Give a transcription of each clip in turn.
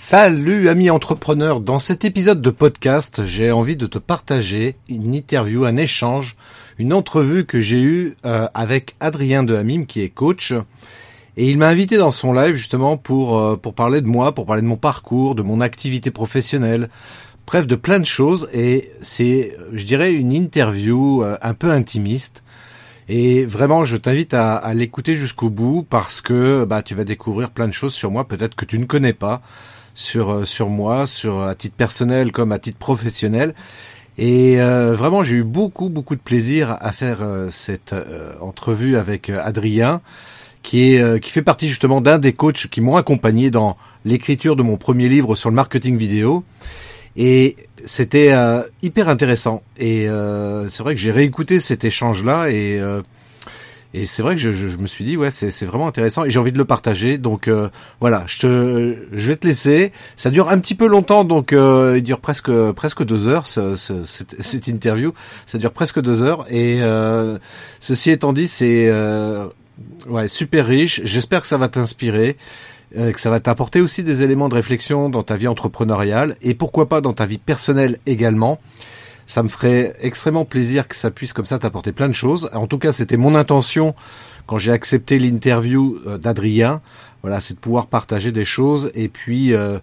Salut amis entrepreneurs, dans cet épisode de podcast, j'ai envie de te partager une interview, un échange, une entrevue que j'ai eue euh, avec Adrien de Hamim qui est coach. Et il m'a invité dans son live justement pour euh, pour parler de moi, pour parler de mon parcours, de mon activité professionnelle, bref de plein de choses. Et c'est je dirais une interview euh, un peu intimiste. Et vraiment, je t'invite à, à l'écouter jusqu'au bout parce que bah, tu vas découvrir plein de choses sur moi, peut-être que tu ne connais pas sur euh, sur moi, sur à titre personnel comme à titre professionnel. Et euh, vraiment, j'ai eu beaucoup beaucoup de plaisir à faire euh, cette entrevue avec Adrien, qui est qui fait partie justement d'un des coachs qui m'ont accompagné dans l'écriture de mon premier livre sur le marketing vidéo. Et c'était hyper intéressant. Et c'est vrai que j'ai réécouté cet échange-là et et c'est vrai que je, je, me suis dit, ouais, c'est vraiment intéressant et j'ai envie de le partager. Donc euh, voilà, je te, je vais te laisser. Ça dure un petit peu longtemps, donc euh, il dure presque presque deux heures ce, ce, cette, cette, interview. Ça dure presque deux heures. Et euh, ceci étant dit, c'est euh, ouais super riche. J'espère que ça va t'inspirer. Euh, que ça va t'apporter aussi des éléments de réflexion dans ta vie entrepreneuriale et pourquoi pas dans ta vie personnelle également. Ça me ferait extrêmement plaisir que ça puisse comme ça t'apporter plein de choses. En tout cas, c'était mon intention quand j'ai accepté l'interview euh, d'Adrien. Voilà, c'est de pouvoir partager des choses et puis euh,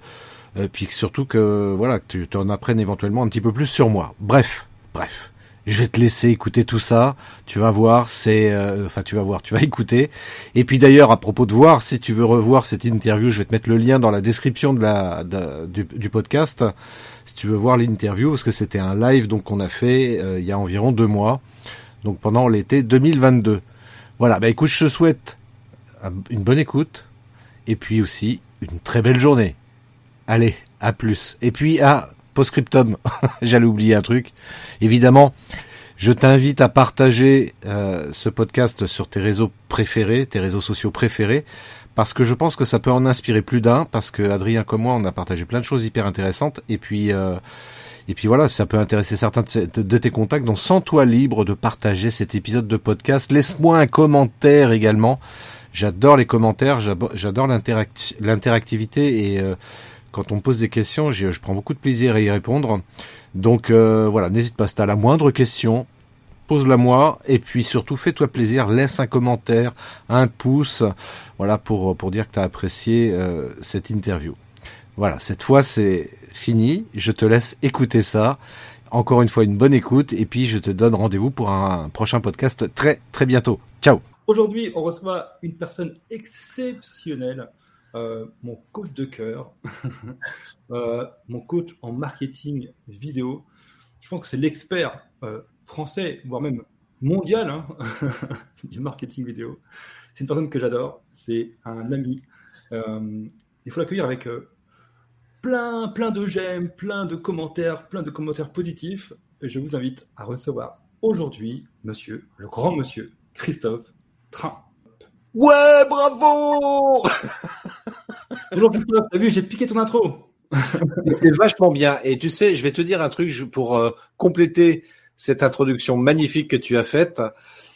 euh puis surtout que voilà que tu en apprennes éventuellement un petit peu plus sur moi. Bref, bref. Je vais te laisser écouter tout ça. Tu vas voir, c'est, euh, enfin, tu vas voir, tu vas écouter. Et puis d'ailleurs, à propos de voir, si tu veux revoir cette interview, je vais te mettre le lien dans la description de la du, du, podcast si tu veux voir l'interview, parce que c'était un live donc qu'on a fait euh, il y a environ deux mois, donc pendant l'été 2022. Voilà, bah écoute, je te souhaite une bonne écoute et puis aussi une très belle journée. Allez, à plus. Et puis à postscriptum, j'allais oublier un truc. Évidemment, je t'invite à partager euh, ce podcast sur tes réseaux préférés, tes réseaux sociaux préférés, parce que je pense que ça peut en inspirer plus d'un, parce que Adrien comme moi, on a partagé plein de choses hyper intéressantes, et puis euh, et puis voilà, ça peut intéresser certains de, tes contacts. Donc sens-toi libre de partager cet épisode de podcast. Laisse-moi un commentaire également. J'adore les commentaires, j'adore l'interactivité et euh, quand on pose des questions, je, prends beaucoup de plaisir à y répondre. Donc euh, voilà, n'hésite pas, si tu la moindre question, pose-la moi et puis surtout fais-toi plaisir, laisse un commentaire, un pouce, voilà pour pour dire que tu as apprécié euh, cette interview. Voilà, cette fois c'est fini, je te laisse écouter ça. Encore une fois une bonne écoute et puis je te donne rendez-vous pour un prochain podcast très très bientôt. Ciao. Aujourd'hui, on reçoit une personne exceptionnelle, euh, mon coach de cœur, euh, mon coach en marketing vidéo. Je pense que c'est l'expert français, voire même mondial, hein, du marketing vidéo. C'est une personne que j'adore, c'est un ami. Euh, il faut l'accueillir avec euh, plein, plein de j'aime, plein de commentaires, plein de commentaires positifs. Et je vous invite à recevoir aujourd'hui, monsieur, le grand monsieur, Christophe Train. Ouais, bravo Bonjour Christophe, t'as vu, j'ai piqué ton intro. c'est vachement bien. Et tu sais, je vais te dire un truc pour euh, compléter cette introduction magnifique que tu as faite.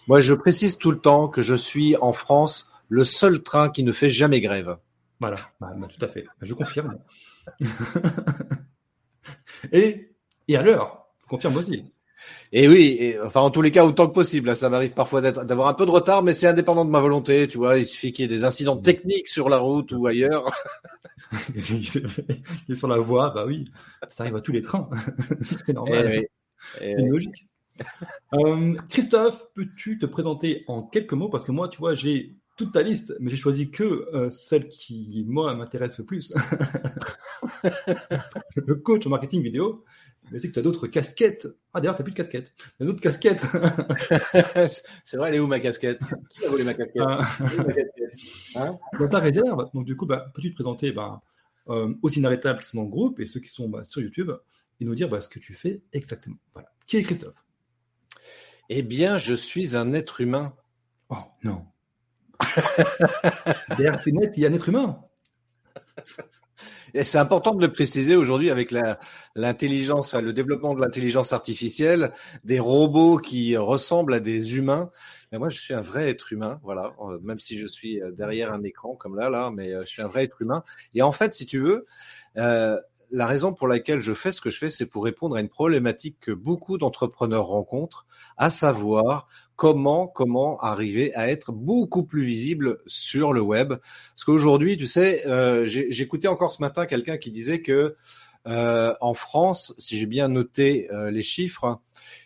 Moi, je précise tout le temps que je suis en France le seul train qui ne fait jamais grève. Voilà, bah, bah, tout à fait. Je confirme. et, et à l'heure, je confirme aussi. Et oui, et, enfin en tous les cas autant que possible. Ça m'arrive parfois d'avoir un peu de retard, mais c'est indépendant de ma volonté. Tu vois, il suffit qu'il y ait des incidents techniques sur la route ou ailleurs. il est sur la voie, bah oui, ça arrive à tous les trains. c'est normal. C'est logique. Euh, Christophe, peux-tu te présenter en quelques mots? Parce que moi, tu vois, j'ai toute ta liste, mais j'ai choisi que euh, celle qui, moi, m'intéresse le plus. le coach en marketing vidéo. Mais c'est que tu as d'autres casquettes. Ah, d'ailleurs, tu n'as plus de casquette. Tu as d'autres casquettes. c'est vrai, elle est où ma casquette? Qui a volé ma casquette, euh... Dans ta réserve, donc du coup, bah, peux-tu te présenter bah, aux inarrêtables qui sont dans le groupe et ceux qui sont bah, sur YouTube? Et nous dire bah, ce que tu fais exactement. Voilà. Qui est Christophe? Eh bien, je suis un être humain. Oh non. Derrière ces net, il y a un être humain. Et c'est important de le préciser aujourd'hui avec l'intelligence, le développement de l'intelligence artificielle, des robots qui ressemblent à des humains. Mais moi, je suis un vrai être humain, voilà. Euh, même si je suis euh, derrière un écran comme là, là, mais euh, je suis un vrai être humain. Et en fait, si tu veux, euh, la raison pour laquelle je fais ce que je fais, c'est pour répondre à une problématique que beaucoup d'entrepreneurs rencontrent, à savoir comment comment arriver à être beaucoup plus visible sur le web. Parce qu'aujourd'hui, tu sais, euh, j'écoutais encore ce matin quelqu'un qui disait que euh, en France, si j'ai bien noté euh, les chiffres,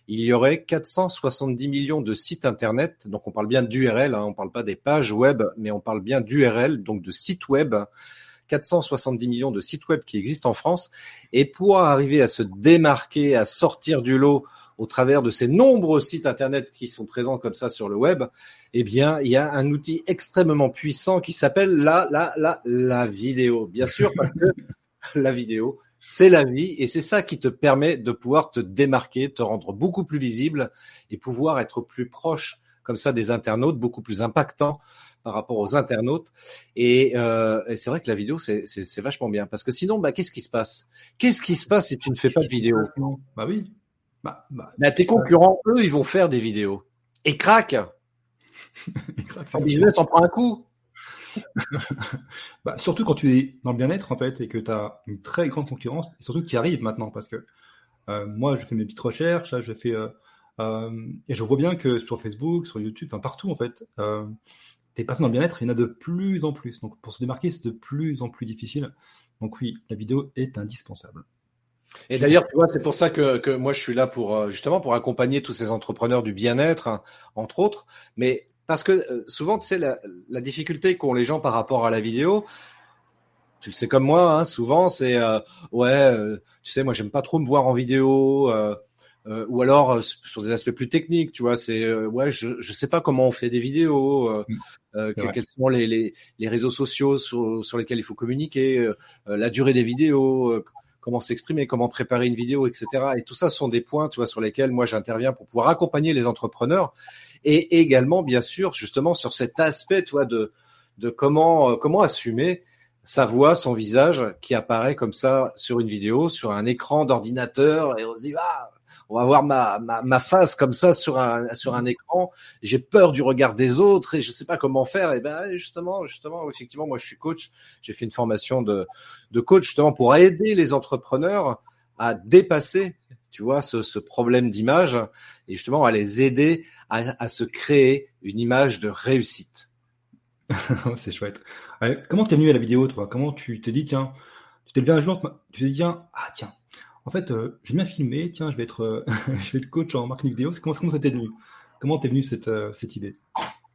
il y aurait 470 millions de sites internet. Donc on parle bien d'URL, hein, on parle pas des pages web, mais on parle bien d'URL, donc de sites web. 470 millions de sites web qui existent en France. Et pour arriver à se démarquer, à sortir du lot au travers de ces nombreux sites internet qui sont présents comme ça sur le web, eh bien, il y a un outil extrêmement puissant qui s'appelle la, la, la, la vidéo. Bien sûr, parce que la vidéo, c'est la vie et c'est ça qui te permet de pouvoir te démarquer, te rendre beaucoup plus visible et pouvoir être plus proche comme ça des internautes, beaucoup plus impactant par rapport aux internautes. Et, euh, et c'est vrai que la vidéo, c'est vachement bien parce que sinon, bah, qu'est-ce qui se passe? Qu'est-ce qui se passe si tu ne fais pas de vidéo? Bah oui. Bah, bah, tes concurrents, eux, ils vont faire des vidéos. Et crac Son business en prend un coup. bah, surtout quand tu es dans le bien-être, en fait, et que tu as une très grande concurrence, et surtout qui arrive maintenant, parce que euh, moi, je fais mes petites recherches, je fais, euh, euh, et je vois bien que sur Facebook, sur YouTube, enfin partout, en fait, des personnes le bien-être, il y en a de plus en plus. Donc, pour se démarquer, c'est de plus en plus difficile. Donc, oui, la vidéo est indispensable. Et d'ailleurs, tu vois, c'est pour ça que, que, moi je suis là pour euh, justement pour accompagner tous ces entrepreneurs du bien-être, hein, entre autres. Mais parce que euh, souvent, tu sais, la, la difficulté qu'ont les gens par rapport à la vidéo, tu le sais comme moi, hein, souvent c'est euh, ouais, tu sais, moi j'aime pas trop me voir en vidéo. Ou alors sur des aspects plus techniques, tu vois, c'est ouais, je je sais pas comment on fait des vidéos, mmh. quels sont les, les, les réseaux sociaux sur, sur lesquels il faut communiquer, la durée des vidéos, comment s'exprimer, comment préparer une vidéo, etc. Et tout ça sont des points, tu vois, sur lesquels moi j'interviens pour pouvoir accompagner les entrepreneurs et également, bien sûr, justement sur cet aspect, tu vois, de de comment euh, comment assumer sa voix, son visage qui apparaît comme ça sur une vidéo, sur un écran d'ordinateur et on se dit ah on va voir ma, face comme ça sur un écran. J'ai peur du regard des autres et je sais pas comment faire. Et ben justement, justement, effectivement, moi je suis coach. J'ai fait une formation de coach justement pour aider les entrepreneurs à dépasser, tu vois, ce, problème d'image et justement à les aider à, se créer une image de réussite. c'est chouette. comment t'es venu à la vidéo, toi? Comment tu t'es dit, tiens, tu t'es levé un jour, tu t'es dit, tiens, ah tiens, en fait, euh, j'ai bien filmé, tiens, je vais être, euh, je vais être coach en marketing vidéo. Comment, comment ça t'est venu? Comment t'es venu cette, euh, cette idée?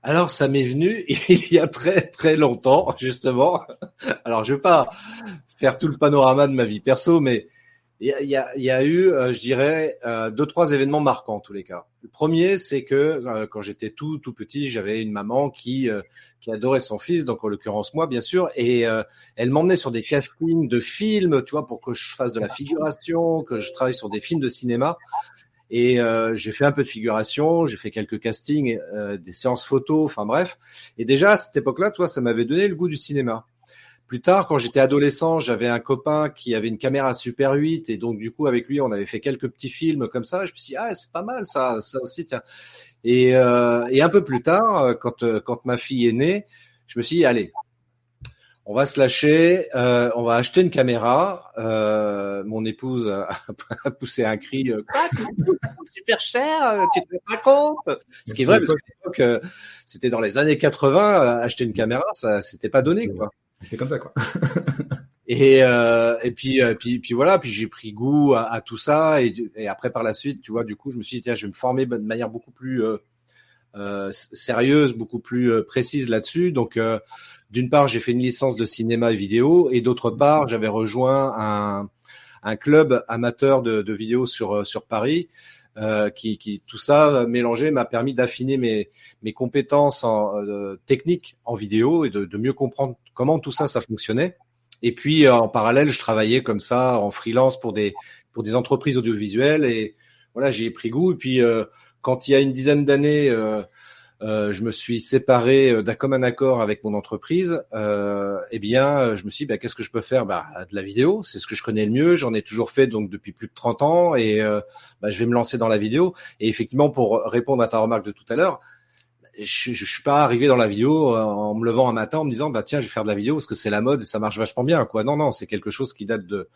Alors, ça m'est venu il y a très très longtemps, justement. Alors, je vais pas faire tout le panorama de ma vie perso, mais il y a, y a, eu, euh, je dirais, euh, deux trois événements marquants en tous les cas. Le premier, c'est que euh, quand j'étais tout tout petit, j'avais une maman qui qui adorait son fils, donc en l'occurrence moi bien sûr, et elle m'emmenait sur des castings de films, tu vois, pour que je fasse de la figuration, que je travaille sur des films de cinéma. Et j'ai fait un peu de figuration, j'ai fait quelques castings, des séances photos, enfin bref. Et déjà à cette époque-là, toi, ça m'avait donné le goût du cinéma. Plus tard, quand j'étais adolescent, j'avais un copain qui avait une caméra Super 8 et donc du coup avec lui, on avait fait quelques petits films comme ça. je me suis dit ah c'est pas mal ça, ça aussi. Tiens. Et, euh, et un peu plus tard, quand euh, quand ma fille est née, je me suis dit allez, on va se lâcher, euh, on va acheter une caméra. Euh, mon épouse a, poussé un cri, euh, quoi, ça coûte super cher, tu te rends pas compte? Ce qui est vrai parce qu'à l'époque, c'était dans les années 80, acheter une caméra, ça c'était pas donné quoi. C'est comme ça, quoi. et, euh, et puis, euh, puis, voilà, puis j'ai pris goût à, tout ça. Et, et, après, par la suite, tu vois, du coup, je me suis dit, tiens, je vais me former de manière beaucoup plus euh, sérieuse, beaucoup plus précise là-dessus. Donc, d'une part, j'ai fait une licence de cinéma et vidéo, et d'autre part, j'avais rejoint un, un club amateur de, de vidéo sur sur Paris. Qui, qui, tout ça mélangé m'a permis d'affiner mes, mes compétences en, euh, techniques en vidéo et de, de, mieux comprendre comment tout ça ça fonctionnait. Et puis en parallèle, je travaillais comme ça en freelance pour des pour des entreprises audiovisuelles et voilà, j'ai pris goût. Et puis quand il y a une dizaine d'années, euh, je me suis séparé euh, d'un commun accord avec mon entreprise. Euh, eh bien, euh, je me suis dit, bah, qu'est-ce que je peux faire? Bah, De la vidéo, c'est ce que je connais le mieux. J'en ai toujours fait donc depuis plus de 30 ans et bah, je vais me lancer dans la vidéo. Et effectivement, pour répondre à ta remarque de tout à l'heure, je, je, suis pas arrivé dans la vidéo en me levant un matin en me disant, bah tiens, je vais faire de la vidéo parce que c'est la mode et ça marche vachement bien. Quoi. Non, non, c'est quelque chose qui date de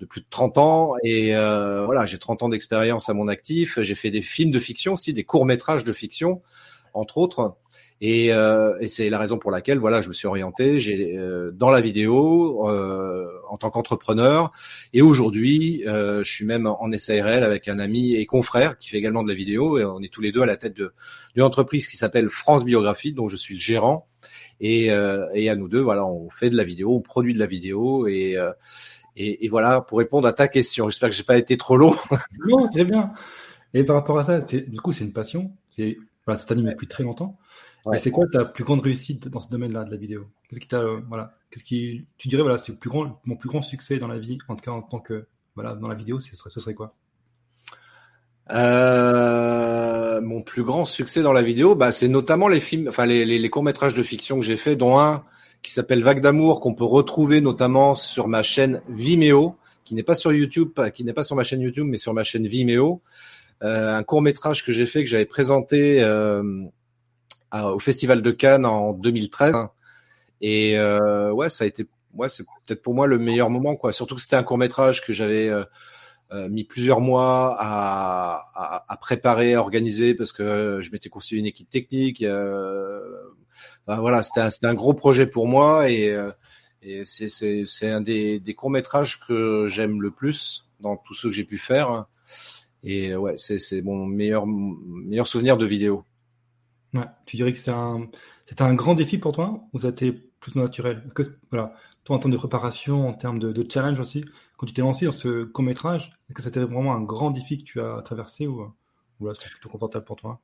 de plus de 30 ans et voilà, j'ai 30 ans d'expérience à mon actif. J'ai fait des films de fiction aussi, des courts métrages de fiction entre autres. Et, euh, et c'est la raison pour laquelle voilà, je me suis orienté j'ai euh, dans la vidéo euh, en tant qu'entrepreneur. Et aujourd'hui, euh, je suis même en SARL avec un ami et confrère qui fait également de la vidéo. Et on est tous les deux à la tête d'une entreprise qui s'appelle France Biographie, dont je suis le gérant. Et, euh, et à nous deux, voilà, on fait de la vidéo, on produit de la vidéo et et, et, voilà, pour répondre à ta question, j'espère que j'ai pas été trop long. non, très bien. Et par rapport à ça, du coup, c'est une passion. C'est voilà, ça t'anime depuis très longtemps. Mais c'est quoi ta plus grande réussite dans ce domaine-là de la vidéo? Qu'est-ce qui t'a, euh, voilà, qu'est-ce qui, tu dirais, voilà, c'est plus grand, mon plus grand succès dans la vie, en tout cas en tant que, voilà, dans la vidéo, ce serait, ce serait quoi? Euh, mon plus grand succès dans la vidéo, bah, c'est notamment les films, enfin les, les, les courts métrages de fiction que j'ai fait, dont un qui s'appelle Vague d'amour, qu'on peut retrouver notamment sur ma chaîne Vimeo, qui n'est pas sur YouTube, qui n'est pas sur ma chaîne YouTube, mais sur ma chaîne Vimeo. Euh, un court métrage que j'ai fait que j'avais présenté euh, au Festival de Cannes en 2013. Et euh, ouais, ça a été, ouais, c'est peut-être pour moi le meilleur moment, quoi. Surtout que c'était un court métrage que j'avais mis plusieurs mois à, à, à, préparer, à organiser, parce que je m'étais constitué une équipe technique. Ben voilà, c'était un, un, gros projet pour moi et, et c'est un des, des courts métrages que j'aime le plus dans tous ceux que j'ai pu faire. Et ouais, c'est mon meilleur, meilleur souvenir de vidéo. Tu dirais que c'est un, c'était un grand défi pour toi ou ça a été plutôt naturel? Que, voilà, toi en termes de préparation, en termes de, challenge aussi, quand tu t'es lancé dans ce court métrage, est-ce que c'était vraiment un grand défi que tu as traversé ou, ou là c'était plutôt confortable pour toi?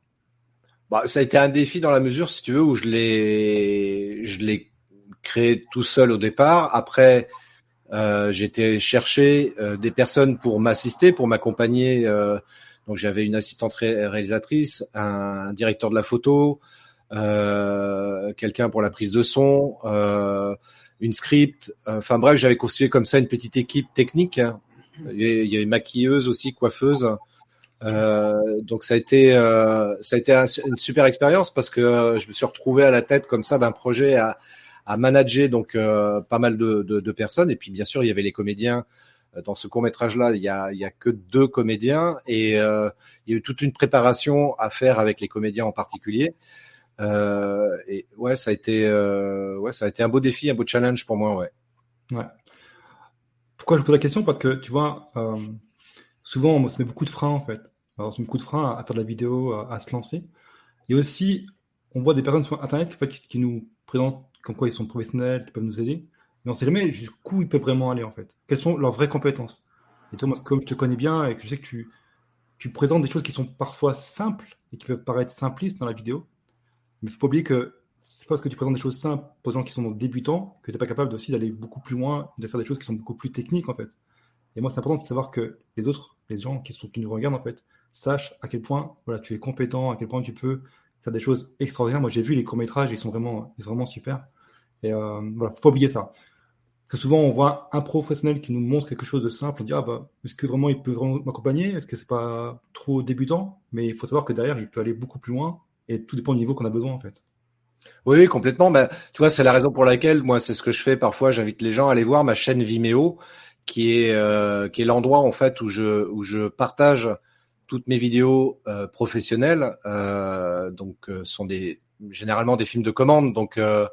Bah, ça a été un défi dans la mesure, où je l'ai, je l'ai créé tout seul au départ. Après, euh, J'étais chercher euh, des personnes pour m'assister, pour m'accompagner. Euh, donc j'avais une assistante réalisatrice, un, directeur de la photo, euh, quelqu'un pour la prise de son, une script. Enfin bref, j'avais constitué comme ça une petite équipe technique. Il y avait maquilleuse aussi, coiffeuse. donc ça a été ça a été une super expérience parce que je me suis retrouvé à la tête comme ça d'un projet à, à manager donc euh, pas mal de, de, personnes. Et puis bien sûr, il y avait les comédiens. Euh, dans ce court métrage là, il y a, y a que deux comédiens et euh, il y a eu toute une préparation à faire avec les comédiens en particulier. Euh, et ouais, ça a été, ouais, ça a été un beau défi, un beau challenge pour moi, ouais. Ouais. Pourquoi je pose la question? Parce que tu vois, souvent on se met beaucoup de freins en fait. Alors, on se met beaucoup de freins à, faire de la vidéo, à, se lancer. Et aussi, on voit des personnes sur Internet qui, qui nous présentent comme quoi ils sont professionnels, qui peuvent nous aider. Mais on sait jamais jusqu'où ils peuvent vraiment aller, en fait. Quelles sont leurs vraies compétences. Et toi, moi, comme je te connais bien et que je sais que tu, tu présentes des choses qui sont parfois simples et qui peuvent paraître simplistes dans la vidéo, mais il faut pas oublier que c'est parce que tu présentes des choses simples des gens qui sont débutants que tu n'es pas capable aussi d'aller beaucoup plus loin, de faire des choses qui sont beaucoup plus techniques, en fait. Et moi, c'est important de savoir que les autres, les gens qui, sont, qui nous regardent, en fait, sachent à quel point voilà, tu es compétent, à quel point tu peux faire des choses extraordinaires. Moi, j'ai vu les courts-métrages, ils sont vraiment, ils sont vraiment super. Et euh, voilà, faut pas oublier ça. Que souvent, on voit un professionnel qui nous montre quelque chose de simple, on dit, ah bah, est-ce que vraiment il peut vraiment m'accompagner? Est-ce que c'est pas trop débutant? Mais il faut savoir que derrière, il peut aller beaucoup plus loin et tout dépend du niveau qu'on a besoin, en fait. Oui, complètement. Bah, tu vois, c'est la raison pour laquelle, moi, c'est ce que je fais parfois. J'invite les gens à aller voir ma chaîne Vimeo, qui est, euh, qui est l'endroit, en fait, où je, où je partage toutes mes vidéos euh, professionnelles. Euh, donc, euh, sont des, généralement des films de commande. Donc, euh,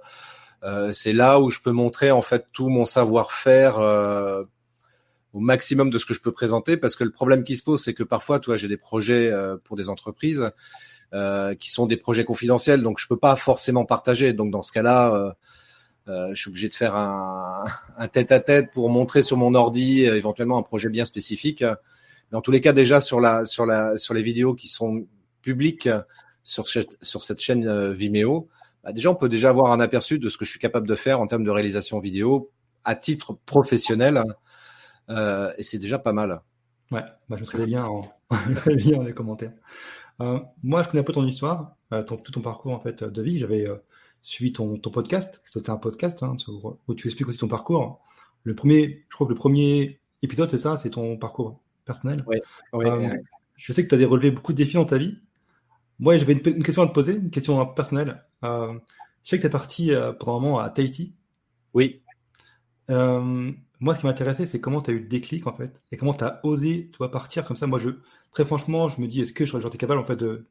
c'est là où je peux montrer en fait tout mon savoir-faire euh, au maximum de ce que je peux présenter parce que le problème qui se pose c'est que parfois toi j'ai des projets euh, pour des entreprises qui sont des projets confidentiels donc je peux pas forcément partager. Donc dans ce cas-là je suis obligé de faire un, un tête-à-tête pour montrer sur mon ordi éventuellement un projet bien spécifique. Mais en tous les cas déjà sur la sur la sur les vidéos qui sont publiques sur sur cette chaîne Vimeo bah, déjà, on peut déjà avoir un aperçu de ce que je suis capable de faire en termes de réalisation vidéo à titre professionnel. Euh, et c'est déjà pas mal. Ouais, bah, je mettrai les liens en, les dans les commentaires. Euh, moi, je connais un peu ton histoire, euh, ton, tout ton parcours en fait de vie. J'avais euh, suivi ton, ton podcast, c'était un podcast hein, où tu expliques aussi ton parcours. Le premier, je crois que le premier épisode, c'est ça, c'est ton parcours personnel. Ouais, ouais, je sais que tu as relevé beaucoup de défis dans ta vie. Moi, j'avais une, question à te poser, une question personnelle. je sais que tu es parti pendant un moment à Tahiti. Oui. Euh, moi, ce qui m'intéressait, c'est comment tu as eu le déclic, en fait, et comment tu as osé, toi, partir comme ça. Moi, je, très franchement, je me dis, est-ce que j'aurais été capable, en fait, de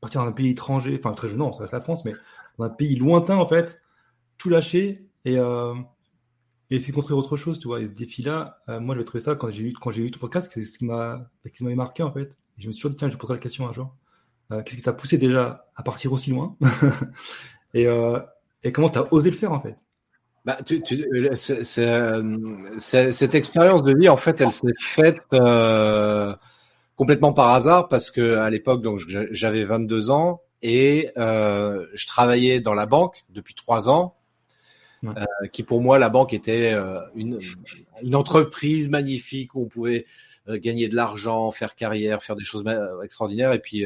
partir dans un pays étranger, enfin, très jeune, non, ça reste la France, mais dans un pays lointain, en fait, tout lâcher et, euh, et essayer de construire autre chose, tu vois. Et ce défi-là, euh, moi, je trouver ça quand j'ai eu, quand j'ai eu ton podcast, c'est ce qui m'a, qui m'avait marqué, en fait. Et je me suis toujours dit, tiens, je poserai la question un jour. Euh, qu'est-ce qui t'a poussé déjà à partir aussi loin? et, euh, et comment tu as osé le faire, en fait? Bah, tu, tu, euh, cette expérience de vie, en fait, elle s'est faite euh, complètement par hasard parce que à l'époque, donc j'avais 22 ans et euh, je travaillais dans la banque depuis trois ans, euh, qui pour moi la banque était une, une entreprise magnifique où on pouvait gagner de l'argent, faire carrière, faire des choses extraordinaires et puis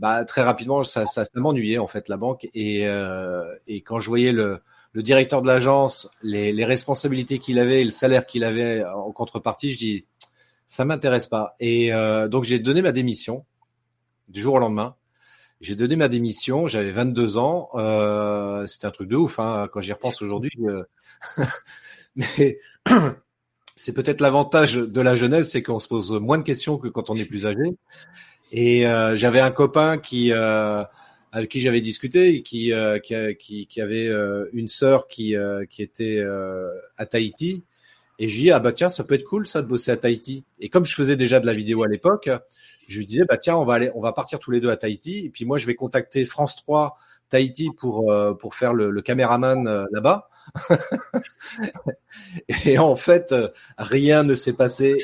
bah, très rapidement ça, ça, m'ennuyait en fait la banque et, et quand je voyais le directeur de l'agence, les, responsabilités qu'il avait, le salaire qu'il avait en contrepartie, je dis ça m'intéresse pas. Et euh, donc j'ai donné ma démission du jour au lendemain. J'ai donné ma démission, j'avais 22 ans, euh, c'était un truc de ouf hein, quand j'y repense aujourd'hui. Euh... Mais c'est peut-être l'avantage de la jeunesse, c'est qu'on se pose moins de questions que quand on est plus âgé. Et euh, j'avais un copain qui euh, avec qui j'avais discuté qui, euh, qui, qui, avait euh, une sœur qui, euh, qui était à Tahiti. Et je lui dis, ah bah tiens, ça peut être cool ça de bosser à Tahiti. Et comme je faisais déjà de la vidéo à l'époque, je lui disais, bah tiens, on va aller, on va partir tous les deux à Tahiti. Et puis moi, je vais contacter France 3 Tahiti pour, pour faire le, le caméraman là-bas. et en fait, rien ne s'est passé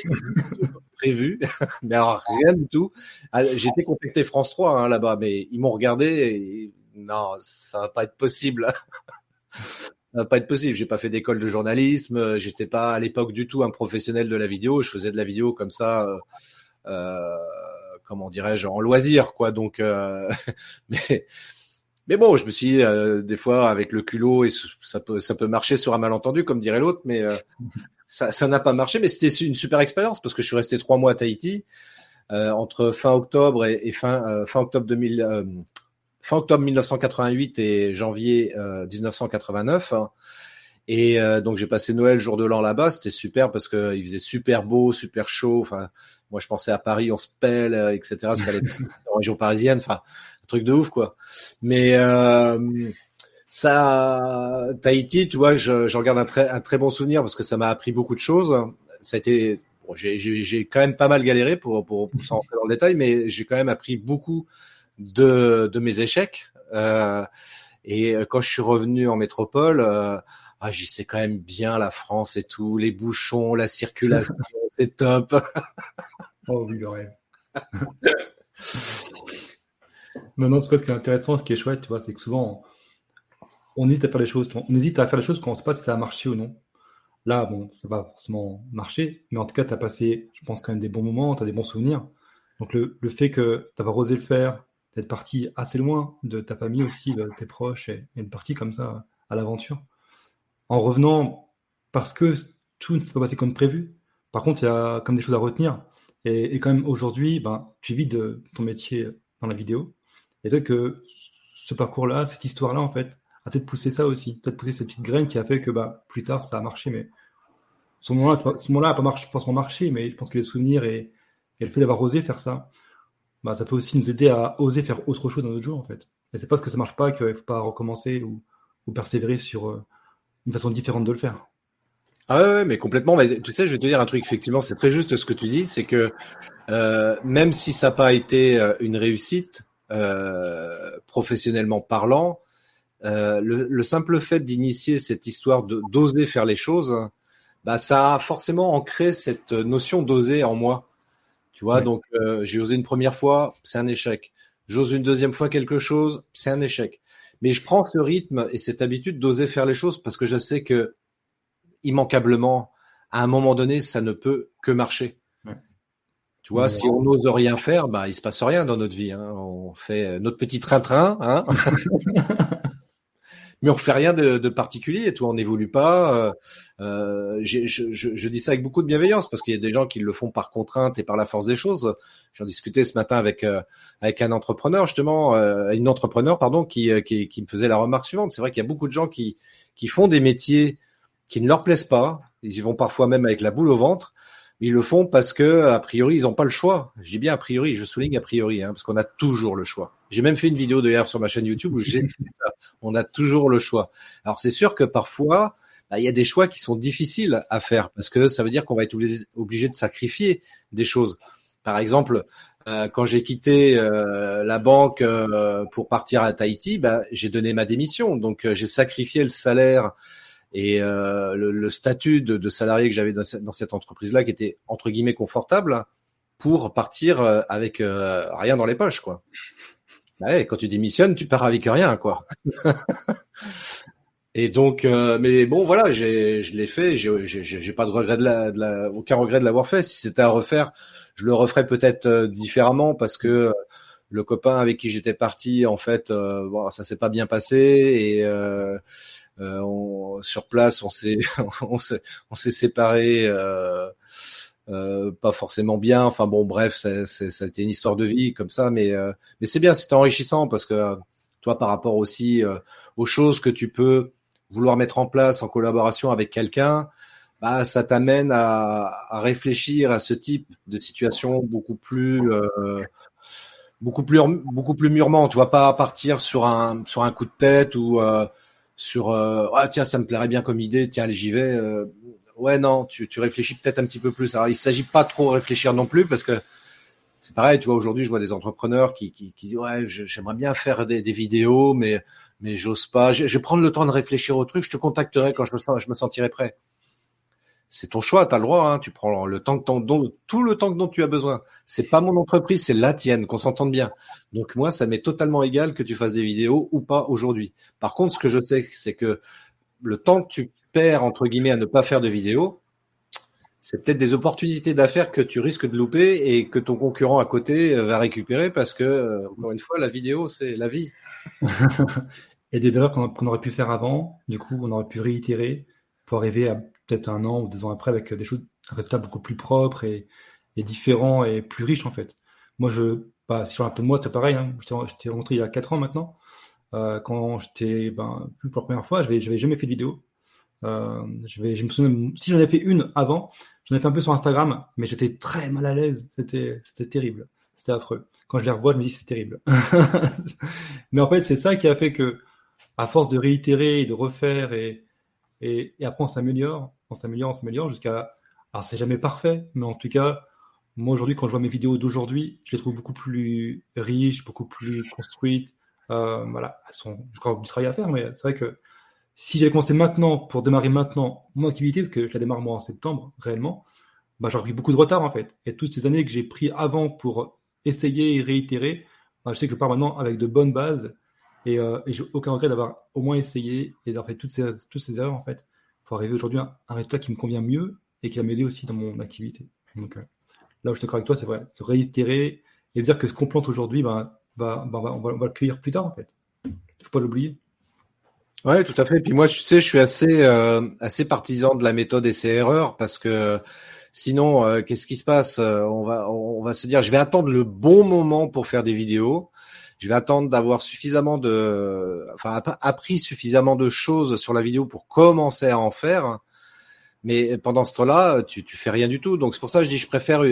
prévu, mais alors rien du tout. Ah, j'ai été contacté France 3 hein, là-bas, mais ils m'ont regardé et non, ça va pas être possible. ça va pas être possible. J'ai pas fait d'école de journalisme. J'étais pas à l'époque du tout un professionnel de la vidéo. Je faisais de la vidéo comme ça, euh, euh comment dirais-je, en loisir, quoi. Donc, euh, mais mais bon, je me suis euh, des fois avec le culot et ça peut ça peut marcher sur un malentendu, comme dirait l'autre, mais euh, ça n'a pas marché, mais c'était une super expérience parce que je suis resté trois mois à Tahiti euh, entre fin octobre et, et fin euh, fin octobre 2000, euh, fin octobre 1988 et janvier 1989. Hein. Et donc j'ai passé Noël jour de l'an là-bas, c'était super parce que il faisait super beau, super chaud. Enfin, moi je pensais à Paris, on se pèle, etc. Qu'elle est en région parisienne, enfin un truc de ouf quoi. Mais ça, Tahiti, tu vois, je, je regarde un très, un très bon souvenir parce que ça m'a appris beaucoup de choses. Ça a été, bon, j'ai quand même pas mal galéré pour, pour, pour s'en rentrer dans le détail, mais j'ai quand même appris beaucoup de, de mes échecs. Euh, et quand je suis revenu en métropole, euh, ah, j'y sais quand même bien la France et tout, les bouchons, la circulation, c'est top. oh oui, le rêve. Maintenant, ce qui est intéressant, ce qui est chouette, tu vois, c'est que souvent, on hésite à faire les choses. On hésite à faire les choses quand on ne sait pas si ça a marché ou non. Là, bon, ça va forcément marcher, mais en tout cas, tu as passé, je pense, quand même des bons moments, tu as des bons souvenirs. Donc, le, fait que tu osé le faire, d'être parti assez loin de ta famille aussi, de tes proches, et, et de partir comme ça à l'aventure, en revenant parce que tout ne s'est pas passé comme prévu. Par contre, il y a comme des choses à retenir. Et, et quand même, aujourd'hui, ben, tu vis de ton métier dans la vidéo. Et peut-être que ce parcours-là, cette histoire-là, en fait, peut-être pousser ça aussi, peut-être pousser cette petite graine qui a fait que bah, plus tard ça a marché. Mais ce moment-là, n'a pas marché, forcément marché, mais je pense que les souvenirs et, le fait d'avoir osé faire ça, bah, ça peut aussi nous aider à oser faire autre chose dans notre jour en fait. Et c'est parce que ça marche pas qu'il faut pas recommencer ou, persévérer sur euh, une façon différente de le faire. Ah ouais, mais complètement. Mais, tu sais, je vais te dire un truc, effectivement, c'est très juste ce que tu dis, c'est que euh, même si ça n'a pas été euh, une réussite, professionnellement parlant, euh, le, simple fait d'initier cette histoire de d'oser faire les choses, bah ça a forcément ancré cette notion d'oser en moi. Tu vois, donc euh, j'ai osé une première fois, c'est un échec. J'ose une deuxième fois quelque chose, c'est un échec. Mais je prends ce rythme et cette habitude d'oser faire les choses parce que je sais que immanquablement, à un moment donné, ça ne peut que marcher. Tu vois, si on n'ose rien faire, bah, il se passe rien dans notre vie. Hein. On fait notre petit train-train, hein mais on fait rien de, de particulier. Toi, on n'évolue pas. Euh, euh je, dis ça avec beaucoup de bienveillance parce qu'il y a des gens qui le font par contrainte et par la force des choses. J'en discutais ce matin avec euh, avec un entrepreneur justement, euh, une entrepreneur pardon, qui, qui, qui me faisait la remarque suivante. C'est vrai qu'il y a beaucoup de gens qui qui font des métiers qui ne leur plaisent pas. Ils y vont parfois même avec la boule au ventre ils le font parce que a priori ils n'ont pas le choix. Je dis bien a priori, je souligne a priori, hein, parce qu'on a toujours le choix. J'ai même fait une vidéo hier sur ma chaîne YouTube où j'ai dit ça. On a toujours le choix. Alors c'est sûr que parfois bah, il y a des choix qui sont difficiles à faire parce que ça veut dire qu'on va être obligé de sacrifier des choses. Par exemple, euh, quand j'ai quitté euh, la banque euh, pour partir à Tahiti, bah, j'ai donné ma démission. Donc j'ai sacrifié le salaire et euh, le, le, statut de, de salarié que j'avais dans, dans, cette entreprise-là, qui était entre guillemets confortable, pour partir euh, avec euh, rien dans les poches, quoi. Bah ouais, quand tu démissionnes, tu pars avec rien, quoi. Et donc, euh, mais bon, voilà, je l'ai fait. J'ai, pas de regret de la, de la, aucun regret de l'avoir fait. Si c'était à refaire, je le referais peut-être différemment parce que le copain avec qui j'étais parti, en fait, bon, ça s'est pas bien passé et euh, on, sur place, on s'est on s'est on s'est séparé. Euh, euh, pas forcément bien. Enfin bon, bref, ça, ça a été une histoire de vie comme ça, mais euh, mais c'est bien, c'est enrichissant parce que toi, par rapport aussi euh, aux choses que tu peux vouloir mettre en place en collaboration avec quelqu'un, bah ça t'amène à, à, réfléchir à ce type de situation beaucoup plus euh, beaucoup plus beaucoup plus mûrement. Tu vois pas partir sur un sur un coup de tête ou sur euh, ah tiens ça me plairait bien comme idée tiens j'y vais euh, ouais non tu, tu réfléchis peut-être un petit peu plus. Alors il s'agit pas trop réfléchir non plus parce que c'est pareil tu vois aujourd'hui je vois des entrepreneurs qui qui, qui disent ouais j'aimerais bien faire des, des, vidéos mais mais j'ose pas. Je, je, vais prendre le temps de réfléchir au truc je te contacterai quand je me, je me sentirai prêt c'est ton choix, tu as le droit, hein, tu prends le temps que tout le temps dont tu as besoin. C'est pas mon entreprise, c'est la tienne, qu'on s'entende bien. Donc moi, ça m'est totalement égal que tu fasses des vidéos ou pas aujourd'hui. Par contre, ce que je sais, c'est que le temps que tu perds entre guillemets à ne pas faire de vidéos, c'est peut-être des opportunités d'affaires que tu risques de louper et que ton concurrent à côté euh, va récupérer parce que euh, encore une fois, la vidéo, c'est la vie. et des erreurs qu'on aurait pu faire avant, du coup, on aurait pu réitérer pour arriver à peut-être un an ou deux ans après avec des choses, un résultat beaucoup plus propre et, et différent et plus riche en fait. Moi, je, bah, sur un peu de moi, c'est pareil. Hein. J'étais rentré il y a quatre ans maintenant. Euh, quand j'étais ben, plus pour la première fois, je n'avais jamais fait de vidéo. Euh, je, vais, je me souviens, si j'en avais fait une avant, j'en ai fait un peu sur Instagram, mais j'étais très mal à l'aise. C'était, c'était terrible. C'était affreux. Quand je les revois, je me dis c'est terrible. mais en fait, c'est ça qui a fait que, à force de réitérer et de refaire et, et après on s'améliore, on s'améliore, on s'améliore jusqu'à. Alors c'est jamais parfait, mais en tout cas, moi aujourd'hui, quand je vois mes vidéos d'aujourd'hui, je les trouve beaucoup plus riches, beaucoup plus construites. Euh, voilà, elles sont, je crois, du travail à faire, mais c'est vrai que si j'avais commencé maintenant, pour démarrer maintenant mon activité, parce que je la démarre moi en septembre, réellement, bah, j'aurais pris beaucoup de retard en fait. Et toutes ces années que j'ai pris avant pour essayer et réitérer, bah, je sais que je pars maintenant avec de bonnes bases et, euh, et j'ai aucun regret d'avoir au moins essayé et d'avoir fait toutes ces, toutes ces erreurs en fait pour arriver aujourd'hui à un résultat qui me convient mieux et qui va m'aider aussi dans mon activité. Donc euh, là où je suis d'accord avec toi, c'est vrai, se réitérer et dire que ce qu'on plante aujourd'hui, ben, ben, ben, on, va, le cueillir plus tard en fait. Faut pas l'oublier. Ouais, tout à fait. Et puis moi, tu sais, je suis assez euh, assez partisan de la méthode essai-erreur parce que sinon, euh, qu'est-ce qui se passe? On va on va se dire, je vais attendre le bon moment pour faire des vidéos je vais attendre d'avoir suffisamment de, enfin, appris suffisamment de choses sur la vidéo pour commencer à en faire. Mais pendant ce temps-là, tu, tu fais rien du tout. Donc c'est pour ça que je dis, je préfère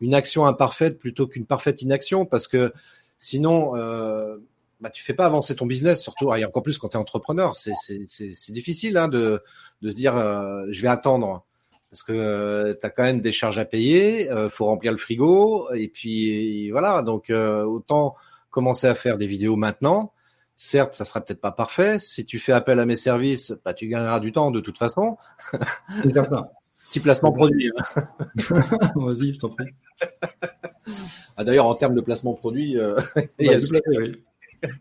une action imparfaite plutôt qu'une parfaite inaction parce que sinon, euh, bah, tu fais pas avancer ton business, surtout et encore plus quand tu es entrepreneur. C'est c'est difficile hein, de de se dire, euh, je vais attendre parce que euh, tu as quand même des charges à payer, euh, faut remplir le frigo et puis voilà. Donc euh, autant commencer à faire des vidéos maintenant. Certes, ça sera peut-être pas parfait. Si tu fais appel à mes services, bah, tu gagneras du temps de toute façon. C'est certain. Petit placement produit. Vas-y, je t'en prie. Ah, D'ailleurs, en termes de placement produit, euh, il y a oui.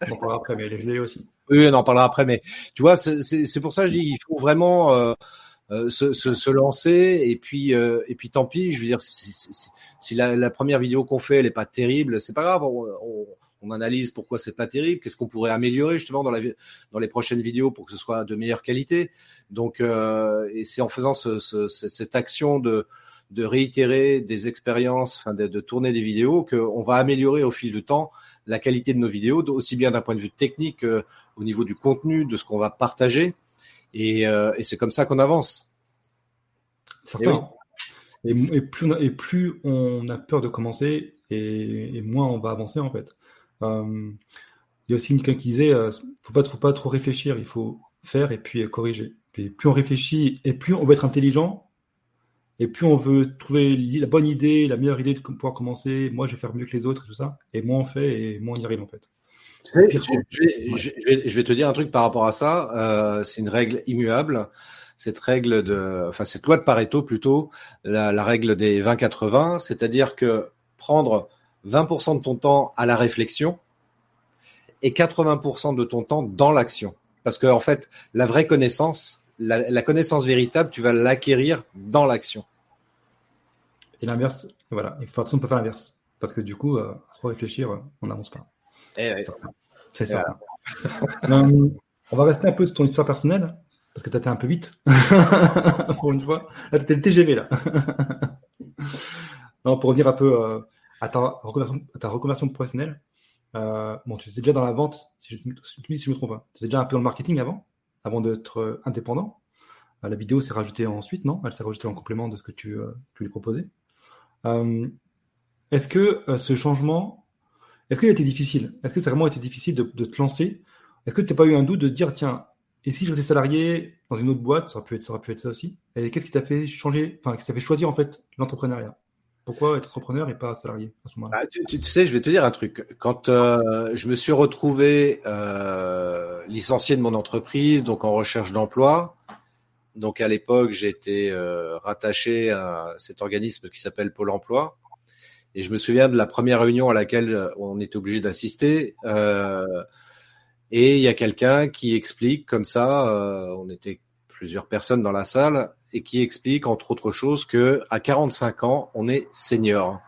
On en parlera après, mais je l'ai aussi. Oui, on en parlera après, mais tu vois, c'est pour ça que je dis, il faut vraiment euh, euh, se, se, se, lancer et puis et puis tant pis. Je veux dire, si, si, si la, la, première vidéo qu'on fait elle est pas terrible, c'est pas grave. On, on, on analyse pourquoi c'est pas terrible, qu'est-ce qu'on pourrait améliorer justement dans la dans les prochaines vidéos pour que ce soit de meilleure qualité. Donc euh, et c'est en faisant ce, ce, cette action de de réitérer des expériences, enfin de, de tourner des vidéos, qu'on va améliorer au fil du temps la qualité de nos vidéos, aussi bien d'un point de vue technique euh, au niveau du contenu, de ce qu'on va partager. Et, euh, et c'est comme ça qu'on avance. Certain. Et, oui. et, et, plus on a, et plus on a peur de commencer, et, moins on va avancer en fait. Euh, il y a aussi quelqu'un qui disait, euh, faut pas, faut pas trop réfléchir, il faut faire et puis corriger. Et plus on réfléchit et plus on veut être intelligent, et plus on veut trouver la bonne idée, la meilleure idée de pouvoir commencer, moi je vais faire mieux que les autres et tout ça, et moins on fait et moins on y arrive en fait. Tu sais, je, je, je, vais, je, vais, te dire un truc par rapport à ça. Euh, c'est une règle immuable. Cette règle de, enfin cette loi de Pareto plutôt, la, la règle des 20-80, c'est-à-dire que prendre 20% de ton temps à la réflexion et 80% de ton temps dans l'action. Parce que en fait, la vraie connaissance, la, la connaissance véritable, tu vas l'acquérir dans l'action. Et l'inverse, voilà. Il faut on peut faire l'inverse. Parce que du coup, euh, trop réfléchir, on n'avance pas. Eh ouais. C'est euh, on va rester un peu sur ton histoire personnelle, parce que tu été un peu vite, pour une fois. Là, tu le TGV, là. non, pour revenir un peu euh, à, ta reconversion, professionnelle, euh, bon, tu étais déjà dans la vente, si je, si me trompe pas. Tu étais déjà un peu dans le marketing avant avant d'être indépendant. Euh, la vidéo s'est rajoutée ensuite, non? Elle s'est rajoutée en complément de ce que tu, euh, lui proposais. Euh, est-ce que ce changement, est-ce qu'il a été difficile? Est-ce que ça a vraiment été difficile de, te lancer? Est-ce que tu n'as pas eu un doute de te dire, tiens, et si je restais salarié dans une autre boîte, ça aurait pu être ça, aurait pu être ça aussi? Et qu'est-ce qui t'a fait changer, enfin, qui t'a fait choisir en fait l'entrepreneuriat? Pourquoi être entrepreneur et pas salarié à ce moment-là? Bah, tu, sais, je vais te dire un truc. Quand euh, je me suis retrouvé euh, licencié de mon entreprise, donc en recherche d'emploi, donc à l'époque j'étais euh, rattaché à cet organisme qui s'appelle Pôle Emploi, et je me souviens de la première réunion à laquelle on était obligé d'assister. Et il y a quelqu'un qui explique comme ça, on était plusieurs personnes dans la salle, et qui explique entre autres choses que à 45 ans, on est senior.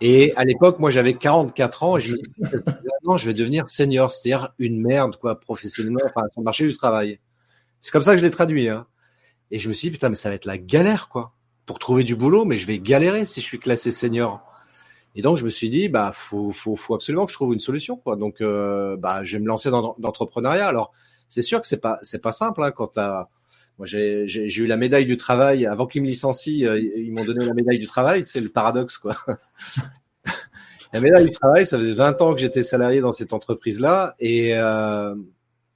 Et à l'époque, moi, j'avais 44 ans je me non, je vais devenir senior, c'est-à-dire une merde, quoi, professionnellement, sur le marché du travail. C'est comme ça que je l'ai traduit, hein. Et je me suis dit, putain, mais ça va être la galère, quoi. Pour trouver du boulot, mais je vais galérer si je suis classé senior. Et donc, je me suis dit, bah, faut, faut, faut absolument que je trouve une solution, quoi. Donc, euh, bah, je vais me lancer dans l'entrepreneuriat. Alors, c'est sûr que c'est pas, c'est pas simple, hein, quand moi, j'ai eu la médaille du travail avant qu'ils me licencient. Euh, ils m'ont donné la médaille du travail. C'est le paradoxe, quoi. la médaille du travail, ça faisait 20 ans que j'étais salarié dans cette entreprise-là et, euh,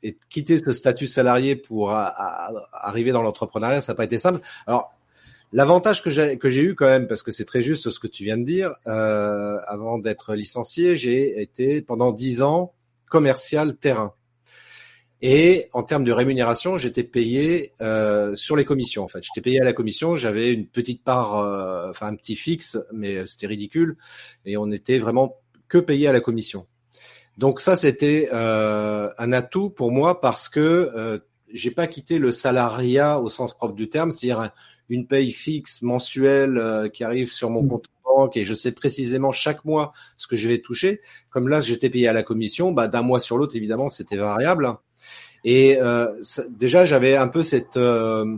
et quitter ce statut salarié pour a, arriver dans l'entrepreneuriat, ça n'a pas été simple. Alors, l'avantage que j'ai eu quand même, parce que c'est très juste ce que tu viens de dire, euh, avant d'être licencié, j'ai été pendant 10 ans commercial terrain. Et en termes de rémunération, j'étais payé euh, sur les commissions. En fait, j'étais payé à la commission. J'avais une petite part, euh, enfin un petit fixe, mais c'était ridicule. Et on était vraiment que payé à la commission. Donc ça, c'était euh, un atout pour moi parce que euh, j'ai pas quitté le salariat au sens propre du terme, c'est-à-dire une paye fixe mensuelle euh, qui arrive sur mon compte banque et je sais précisément chaque mois ce que je vais toucher. Comme là, j'étais payé à la commission, bah, d'un mois sur l'autre, évidemment, c'était variable. Et euh, déjà, j'avais un peu cette euh,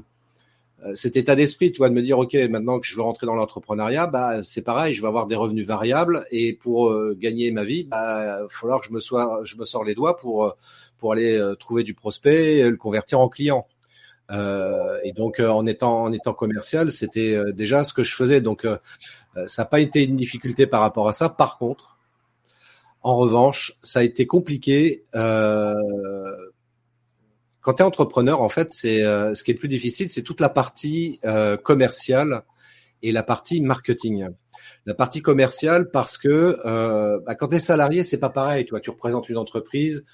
cet état d'esprit, tu vois, de me dire, ok, maintenant que je veux rentrer dans l'entrepreneuriat, bah c'est pareil, je vais avoir des revenus variables et pour euh, gagner ma vie, bah il va falloir que je me sois, je me sors les doigts pour euh, pour aller euh, trouver du prospect, et le convertir en client. et donc en étant en étant commercial, c'était déjà ce que je faisais. Donc ça n'a pas été une difficulté par rapport à ça. Par contre, en revanche, ça a été compliqué euh, quand tu es entrepreneur, en fait, c'est euh, ce qui est le plus difficile, c'est toute la partie euh, commerciale et la partie marketing. La partie commerciale parce que euh, bah, quand tu es salarié, c'est pas pareil. Tu vois, tu représentes une entreprise.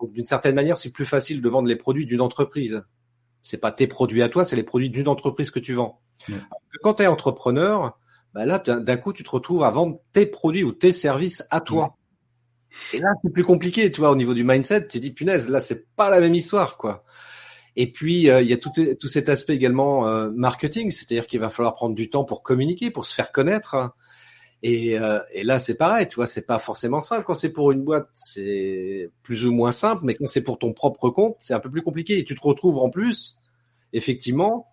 Donc d'une certaine manière, c'est plus facile de vendre les produits d'une entreprise. C'est pas tes produits à toi, c'est les produits d'une entreprise que tu vends. Quand tu es entrepreneur, bah là, d'un coup, tu te retrouves à vendre tes produits ou tes services à toi. Et là, c'est plus compliqué, tu vois, au niveau du mindset, tu dis, punaise, là, c'est pas la même histoire, quoi. Et puis il y a tout, cet aspect également marketing, c'est-à-dire qu'il va falloir prendre du temps pour communiquer, pour se faire connaître. Et, et, là, c'est pareil, tu vois, c'est pas forcément simple. Quand c'est pour une boîte, c'est plus ou moins simple, mais quand c'est pour ton propre compte, c'est un peu plus compliqué. Et tu te retrouves en plus, effectivement,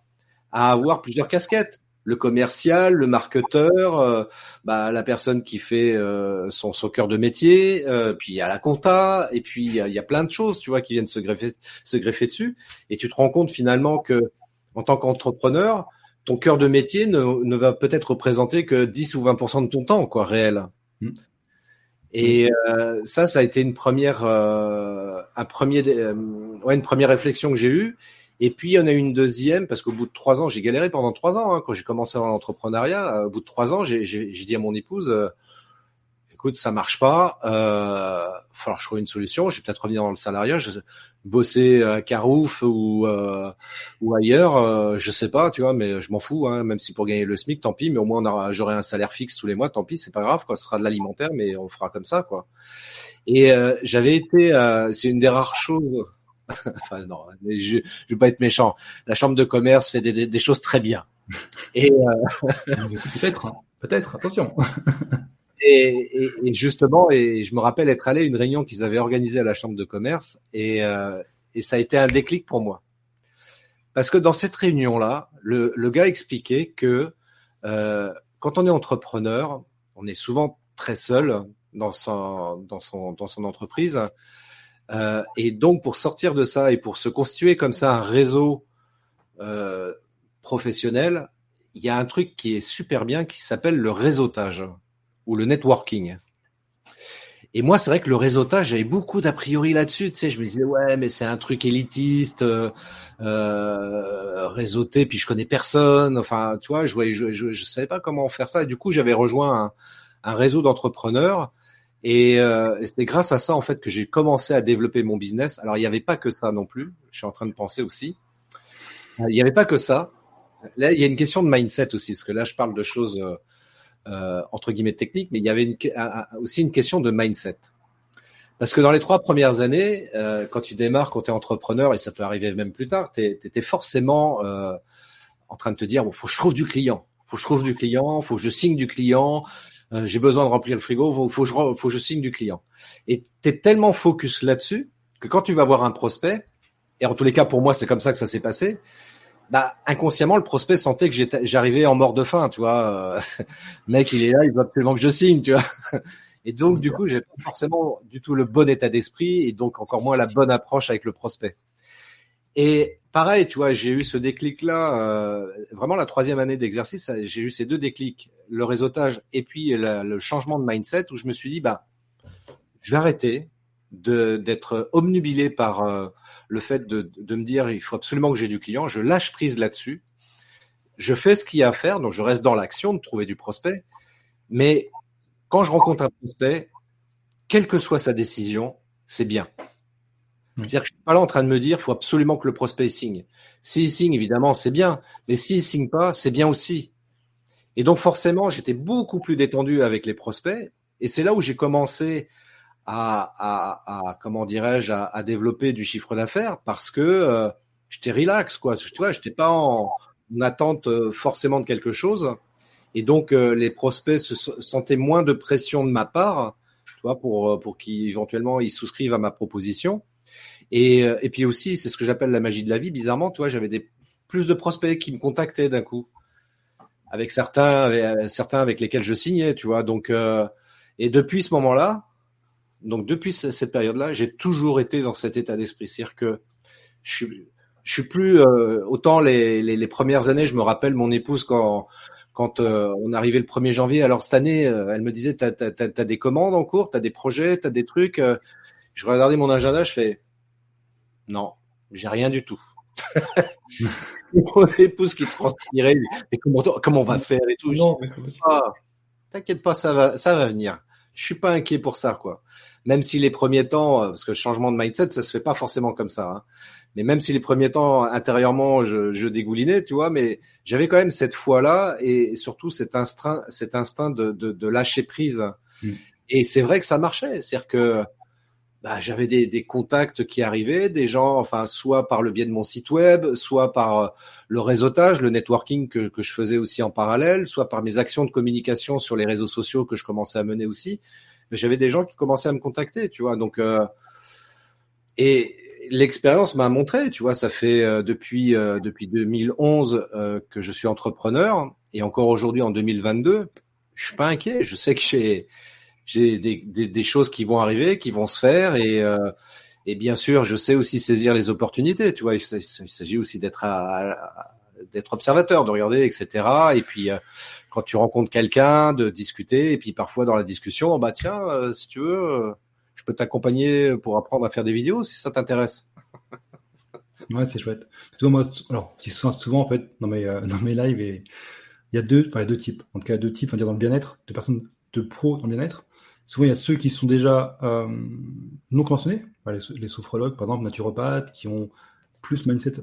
à avoir plusieurs casquettes le commercial, le marketeur, euh, bah, la personne qui fait euh, son, son cœur de métier, euh, puis il y a la compta, et puis il y a, plein de choses, tu vois, qui viennent se greffer, se greffer dessus, et tu te rends compte finalement que en tant qu'entrepreneur, ton cœur de métier ne, ne va peut-être représenter que 10 ou 20% de ton temps, quoi, réel. Mmh. Et ça, ça a été une première, un premier, ouais, une première réflexion que j'ai eue. Et puis, il y en a une deuxième, parce qu'au bout de trois ans, j'ai galéré pendant trois ans. Hein, quand j'ai commencé dans l'entrepreneuriat, euh, au bout de trois ans, j'ai dit à mon épouse, euh, écoute, ça marche pas, euh, falloir que je trouve une solution. Je vais peut-être revenir dans le salariat, je, bosser à Carouf ou euh, ou ailleurs, euh, je sais pas, tu vois, mais je m'en fous. Hein, même si pour gagner le SMIC, tant pis. Mais au moins, j'aurai un salaire fixe tous les mois, tant pis, c'est pas grave, quoi. Ce sera de l'alimentaire, mais on fera comme ça, quoi. Et j'avais été, c'est une des rares choses enfin non, je, je veux pas être méchant. La chambre de commerce fait des, des, choses très bien. Et euh... peut-être, hein. peut-être, attention. et, et, et, justement, et je me rappelle être allé à une réunion qu'ils avaient organisée à la chambre de commerce, et, euh, et ça a été un déclic pour moi. Parce que dans cette réunion-là, le, le, gars expliquait que euh, quand on est entrepreneur, on est souvent très seul dans son, dans son, dans son entreprise. Euh, et donc, pour sortir de ça et pour se constituer comme ça un réseau euh, professionnel, il y a un truc qui est super bien qui s'appelle le réseautage ou le networking. Et moi, c'est vrai que le réseautage, j'avais beaucoup d'a priori là-dessus. Tu sais, je me disais ouais, mais c'est un truc élitiste, euh, euh réseauté, puis je connais personne. Enfin, tu vois, je voyais, savais pas comment faire ça. Et du coup, j'avais rejoint un réseau d'entrepreneurs euh, et, c'est grâce à ça en fait que j'ai commencé à développer mon business. Alors il n'y avait pas que ça non plus. Je suis en train de penser aussi. Euh, il n'y avait pas que ça. Là, il y a une question de mindset aussi, parce que là je parle de choses euh, euh entre guillemets techniques, mais il y avait aussi une question de mindset. Parce que dans les trois premières années, euh, quand tu démarres, quand tu es entrepreneur, et ça peut arriver même plus tard, tu étais forcément euh, en train de te dire, bon, faut que je trouve du client, faut que je trouve du client, faut que je signe du client, euh, j'ai besoin de remplir le frigo, faut, faut, faut, faut que je signe du client. Et tu es tellement focus là-dessus que quand tu vas voir un prospect, et en tous les cas pour moi c'est comme ça que ça s'est passé, bah inconsciemment le prospect sentait que j'arrivais en mort de faim, tu vois. Euh, mec il est là, il veut absolument que je signe, tu vois. Et donc du coup j'ai pas forcément du tout le bon état d'esprit et donc encore moins la bonne approche avec le prospect. Et pareil, tu vois, j'ai eu ce déclic-là, euh, vraiment la troisième année d'exercice, j'ai eu ces deux déclics, le réseautage et puis le changement de mindset où je me suis dit, bah, je vais arrêter d'être omnubilé par euh, le fait de, de, me dire, il faut absolument que j'ai du client, je lâche prise là-dessus, je fais ce qu'il y a à faire, donc je reste dans l'action de trouver du prospect, mais quand je rencontre un prospect, quelle que soit sa décision, c'est bien. C'est-à-dire que je suis pas là en train de me dire, faut absolument que le prospect signe. S'il signe, évidemment, c'est bien. Mais s'il signe pas, c'est bien aussi. Et donc, forcément, j'étais beaucoup plus détendu avec les prospects. Et c'est là où j'ai commencé à, à, à comment dirais-je, à, développer du chiffre d'affaires parce que euh, j'étais relax, quoi. Tu vois, j'étais pas en, attente euh, forcément de quelque chose. Et donc, euh, les prospects se sentaient moins de pression de ma part, tu vois, pour, pour qu'éventuellement ils souscrivent à ma proposition. Et, euh, et puis aussi, c'est ce que j'appelle la magie de la vie. Bizarrement, tu vois, j'avais des plus de prospects qui me contactaient d'un coup, avec certains, avec, euh, certains avec lesquels je signais, tu vois. Donc, euh, et depuis ce moment-là, donc depuis cette période-là, j'ai toujours été dans cet état d'esprit, c'est-à-dire que je suis, je suis plus euh, autant les, les, les, premières années. Je me rappelle mon épouse quand quand euh, on arrivait le 1er janvier. Alors cette année, elle me disait, t'as as, des commandes en cours, t'as des projets, t'as des trucs. je regardais mon agenda, je fais non, j'ai rien du tout. Mon épouse qui transpirait, mais comment, comment on va faire et tout. Non, ah, t'inquiète pas, ça va, ça va venir. Je suis pas inquiet pour ça, quoi. Même si les premiers temps, euh, parce que le changement de mindset, ça se fait pas forcément comme ça. Hein. Mais même si les premiers temps, intérieurement, je, je dégoulinais, tu vois, mais j'avais quand même cette foi-là et surtout cet instinct, cet instinct de, de, de lâcher prise. Mm. Et c'est vrai que ça marchait. C'est-à-dire que bah, j'avais des, des, contacts qui arrivaient, des gens, enfin, soit par le biais de mon site web, soit par euh, le réseautage, le networking que, que je faisais aussi en parallèle, soit par mes actions de communication sur les réseaux sociaux que je commençais à mener aussi. Mais j'avais des gens qui commençaient à me contacter, tu vois. Donc, euh, et l'expérience m'a montré, tu vois, ça fait euh, depuis depuis 2011 que je suis entrepreneur et encore aujourd'hui en 2022, je suis pas inquiet. Je sais que j'ai j'ai des, des, des, choses qui vont arriver, qui vont se faire et euh, et bien sûr, je sais aussi saisir les opportunités. Tu vois, il, s'agit aussi d'être d'être observateur, de regarder, etc. Et puis euh, quand tu rencontres quelqu'un, de discuter. Et puis parfois dans la discussion, bah tiens, euh, si tu veux, je peux t'accompagner pour apprendre à faire des vidéos si ça t'intéresse. Ouais, c'est chouette. moi, alors, qui se souvent en fait dans mes dans mes lives et il y a deux, enfin, il y a deux types. En tout cas, deux types, on va dire dans le bien-être, de personnes de pro dans le bien-être Souvent, il y a ceux qui sont déjà euh, non conventionnés, les, sophrologues, par exemple, naturopathes, qui ont plus mindset,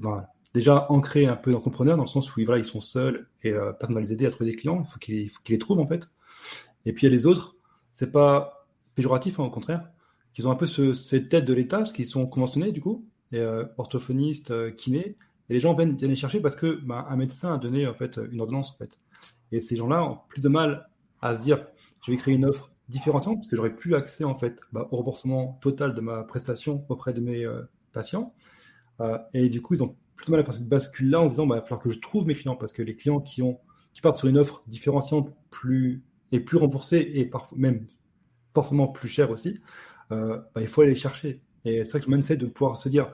déjà ancré un peu d'entrepreneur, dans le sens où voilà, ils sont seuls et euh, personne ne va les aider à trouver des clients. Il faut qu'ils les trouvent, en fait. Et puis, il y a les autres, c'est pas péjoratif, hein, au contraire, qu'ils ont un peu ce, cette tête de l'État, parce qu'ils sont conventionnés, du coup, euh, orthophonistes, euh, kinés, et les gens viennent, viennent les chercher parce que bah, un médecin a donné en fait une ordonnance en fait. Et ces gens-là ont plus de mal à se dire je vais créer une offre différenciant parce que j'aurais plus accès en fait bah, au remboursement total de ma prestation auprès de mes euh, patients. Euh, et du coup, ils ont plutôt mal à faire cette bascule-là en se disant bah, il va falloir que je trouve mes clients parce que les clients qui ont qui partent sur une offre différenciante plus et plus remboursée et parfois même forcément plus chère aussi, euh, bah, il faut aller les chercher. Et c'est ça que le de pouvoir se dire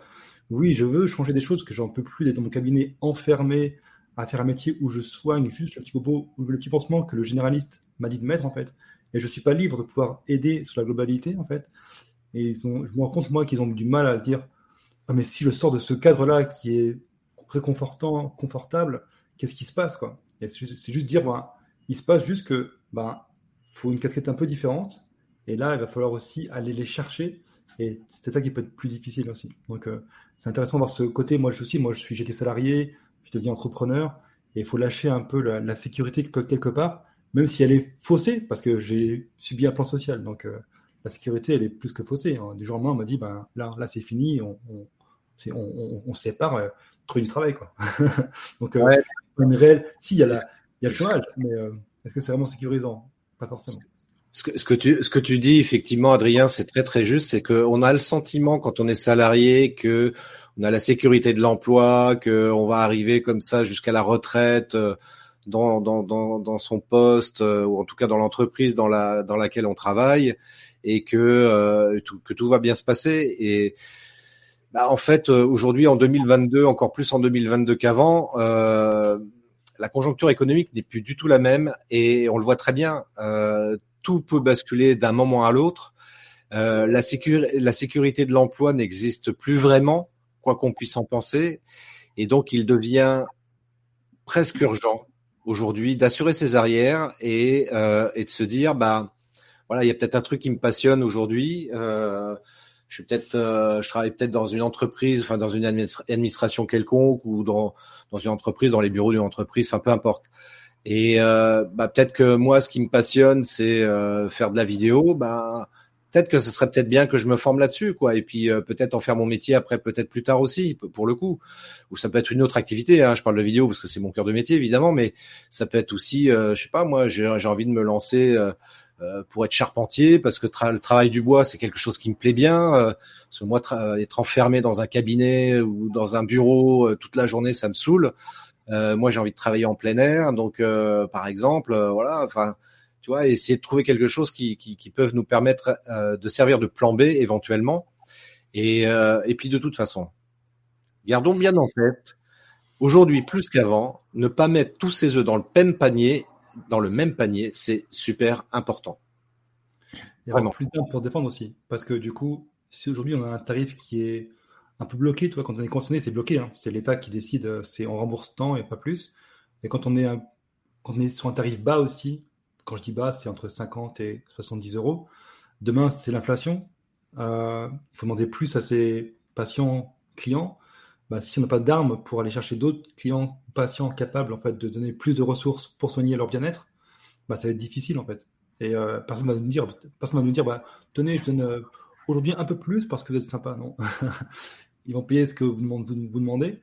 oui, je veux changer des choses, que j'en peux plus d'être dans mon cabinet enfermé à faire un métier où je soigne juste le petit bobo ou le petit pansement que le généraliste m'a dit de mettre en fait et je suis pas libre de pouvoir aider sur la globalité en fait. Et ils ont, je me rends compte moi qu'ils ont du mal à se dire ah, mais si je sors de ce cadre-là qui est réconfortant, confortable, qu'est-ce qui se passe quoi? C'est juste dire ben, il se passe juste que ben faut une casquette un peu différente et là il va falloir aussi aller les chercher et c'est ça qui peut être plus difficile aussi. Donc euh, c'est intéressant de voir ce côté. Moi je aussi, moi je suis j'étais salarié, je deviens entrepreneur et il faut lâcher un peu la sécurité quelque part même si elle est faussée, parce que j'ai subi un plan social. Donc, euh, la sécurité, elle est plus que faussée. Hein. Du jour au lendemain, on m'a dit, ben, là, là c'est fini, on, on, on, on, se sépare, euh, du travail. Quoi. donc, euh, une réelle... Si, il y, a la, il y a le chômage, mais euh, est-ce que c'est vraiment sécurisant? Pas forcément. Ce que, ce que, tu, ce que tu dis, effectivement, Adrien, c'est très très juste. C'est qu'on a le sentiment, quand on est salarié, que on a la sécurité de l'emploi, qu'on va arriver comme ça jusqu'à la retraite dans, dans, dans, dans son poste euh, ou en tout cas dans l'entreprise dans, la, dans laquelle on travaille et que, euh, tout, que tout va bien se passer. Et bah, en fait, euh, aujourd'hui, en 2022, encore plus en 2022 qu'avant, euh, la conjoncture économique n'est plus du tout la même et on le voit très bien. Euh, tout peut basculer d'un moment à l'autre. Euh, la, la sécurité de l'emploi n'existe plus vraiment, quoi qu'on puisse en penser, et donc il devient presque urgent aujourd'hui d'assurer ses arrières et, euh, et de se dire bah voilà il y a peut-être un truc qui me passionne aujourd'hui euh, je suis peut-être euh, je travaille peut-être dans une entreprise enfin dans une administration quelconque ou dans dans une entreprise dans les bureaux d'une entreprise enfin peu importe. Et euh, bah peut-être que moi ce qui me passionne c'est euh, faire de la vidéo bah peut-être que ce serait peut-être bien que je me forme là-dessus, quoi. Et puis euh, peut-être en faire mon métier après, peut-être plus tard aussi, pour le coup. Ou ça peut être une autre activité. Hein. Je parle de vidéo parce que c'est mon cœur de métier, évidemment, mais ça peut être aussi, euh, je sais pas, moi, j'ai envie de me lancer. Euh, pour être charpentier parce que le travail du bois c'est quelque chose qui me plaît bien parce que moi être enfermé dans un cabinet ou dans un bureau toute la journée ça me saoule moi j'ai envie de travailler en plein air donc par exemple voilà enfin tu vois, essayer de trouver quelque chose qui, qui, qui peuvent nous permettre euh, de servir de plan B éventuellement. Et, euh, et puis de toute façon, gardons bien en tête, aujourd'hui plus qu'avant, ne pas mettre tous ses œufs dans le même panier, dans le même panier, c'est super important. Il y a Vraiment. plus d'un pour se défendre aussi, parce que du coup, si aujourd'hui on a un tarif qui est un peu bloqué, tu vois, quand on est concerné, c'est bloqué, hein. c'est l'État qui décide, c'est en rembourse tant et pas plus. Et quand on est, un, quand on est sur un tarif bas aussi, quand je dis bas, c'est entre 50 et 70 euros. Demain, c'est l'inflation. Euh, il faut demander plus à ses patients, clients. Bah, si on n'a pas d'armes pour aller chercher d'autres clients, patients capables en fait de donner plus de ressources pour soigner leur bien-être, bah, ça va être difficile en fait. Et euh, personne va nous dire, personne va nous dire, bah, tenez, je donne euh, aujourd'hui un peu plus parce que vous êtes sympa, non Ils vont payer ce que vous, vous demandez.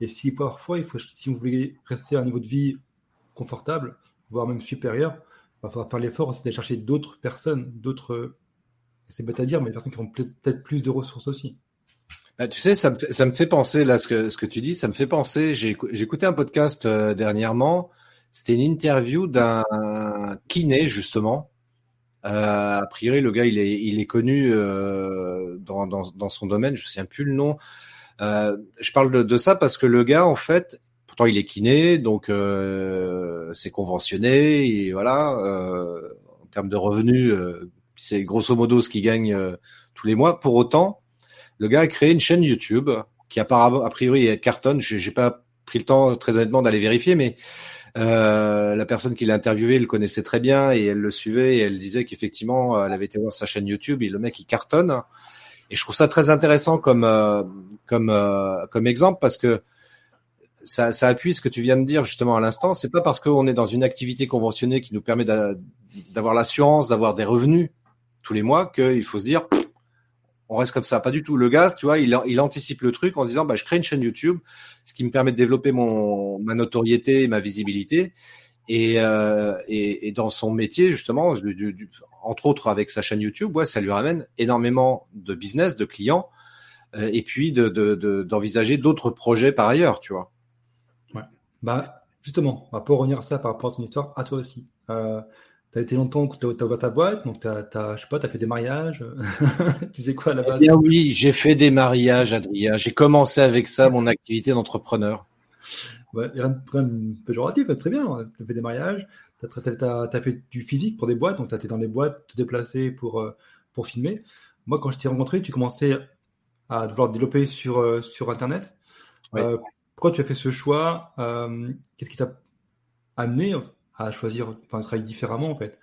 Et si parfois, il faut, si vous voulez rester à un niveau de vie confortable, voire même supérieur, va falloir faire l'effort d'aller chercher d'autres personnes, d'autres, c'est bête à dire, mais des personnes qui ont peut-être plus de ressources aussi. Bah, tu sais, ça me, fait, ça me fait penser, là, ce que, ce que tu dis, ça me fait penser, j'ai écouté un podcast euh, dernièrement, c'était une interview d'un kiné, justement. Euh, a priori, le gars, il est, il est connu euh, dans, dans, dans, son domaine, je ne sais plus le nom. Je parle de, ça parce que le gars, en fait, pourtant il est kiné, donc euh, c'est conventionné, et voilà, euh, en termes de revenus, c'est grosso modo ce qu'il gagne tous les mois. Pour autant, le gars a créé une chaîne YouTube qui apparemment, a priori, cartonne. J'ai pas pris le temps, très honnêtement, d'aller vérifier, mais euh, la personne qui l'a interviewé le connaissait très bien et elle le suivait et elle disait qu'effectivement, elle avait été voir sa chaîne YouTube et le mec il cartonne. Et je trouve ça très intéressant comme euh, comme euh, comme exemple parce que ça, ça appuie ce que tu viens de dire justement à l'instant. C'est pas parce qu'on est dans une activité conventionnée qui nous permet d'avoir l'assurance d'avoir des revenus tous les mois qu'il faut se dire on reste comme ça. Pas du tout. Le gaz, tu vois, il, anticipe le truc en se disant, bah, je crée une chaîne YouTube, ce qui me permet de développer mon ma notoriété et ma visibilité. Et, euh, et, dans son métier, justement, entre autres avec sa chaîne YouTube, ouais, ça lui ramène énormément de business, de clients, euh, et puis d'envisager de, de, d'autres projets par ailleurs, tu vois. Bah, justement, on va pas revenir à ça par rapport à ton histoire, à toi aussi. Euh, tu as été longtemps que tu as ouvert ta boîte, donc tu as, je sais pas, tu as fait des mariages. tu faisais quoi à la base? eh Oui, j'ai fait des mariages, Adrien. J'ai commencé avec ça, mon activité d'entrepreneur. Ouais, rien de péjoratif, très bien. Tu as fait des mariages, tu as, fait du physique pour des boîtes, donc tu as été dans les boîtes, te déplacer pour, euh, pour filmer. Moi, quand je t'ai rencontré, tu commençais à devoir développer sur, euh, sur Internet. Euh, tu as fait ce choix Qu'est-ce qui t'a amené à choisir, enfin, travailler différemment en fait.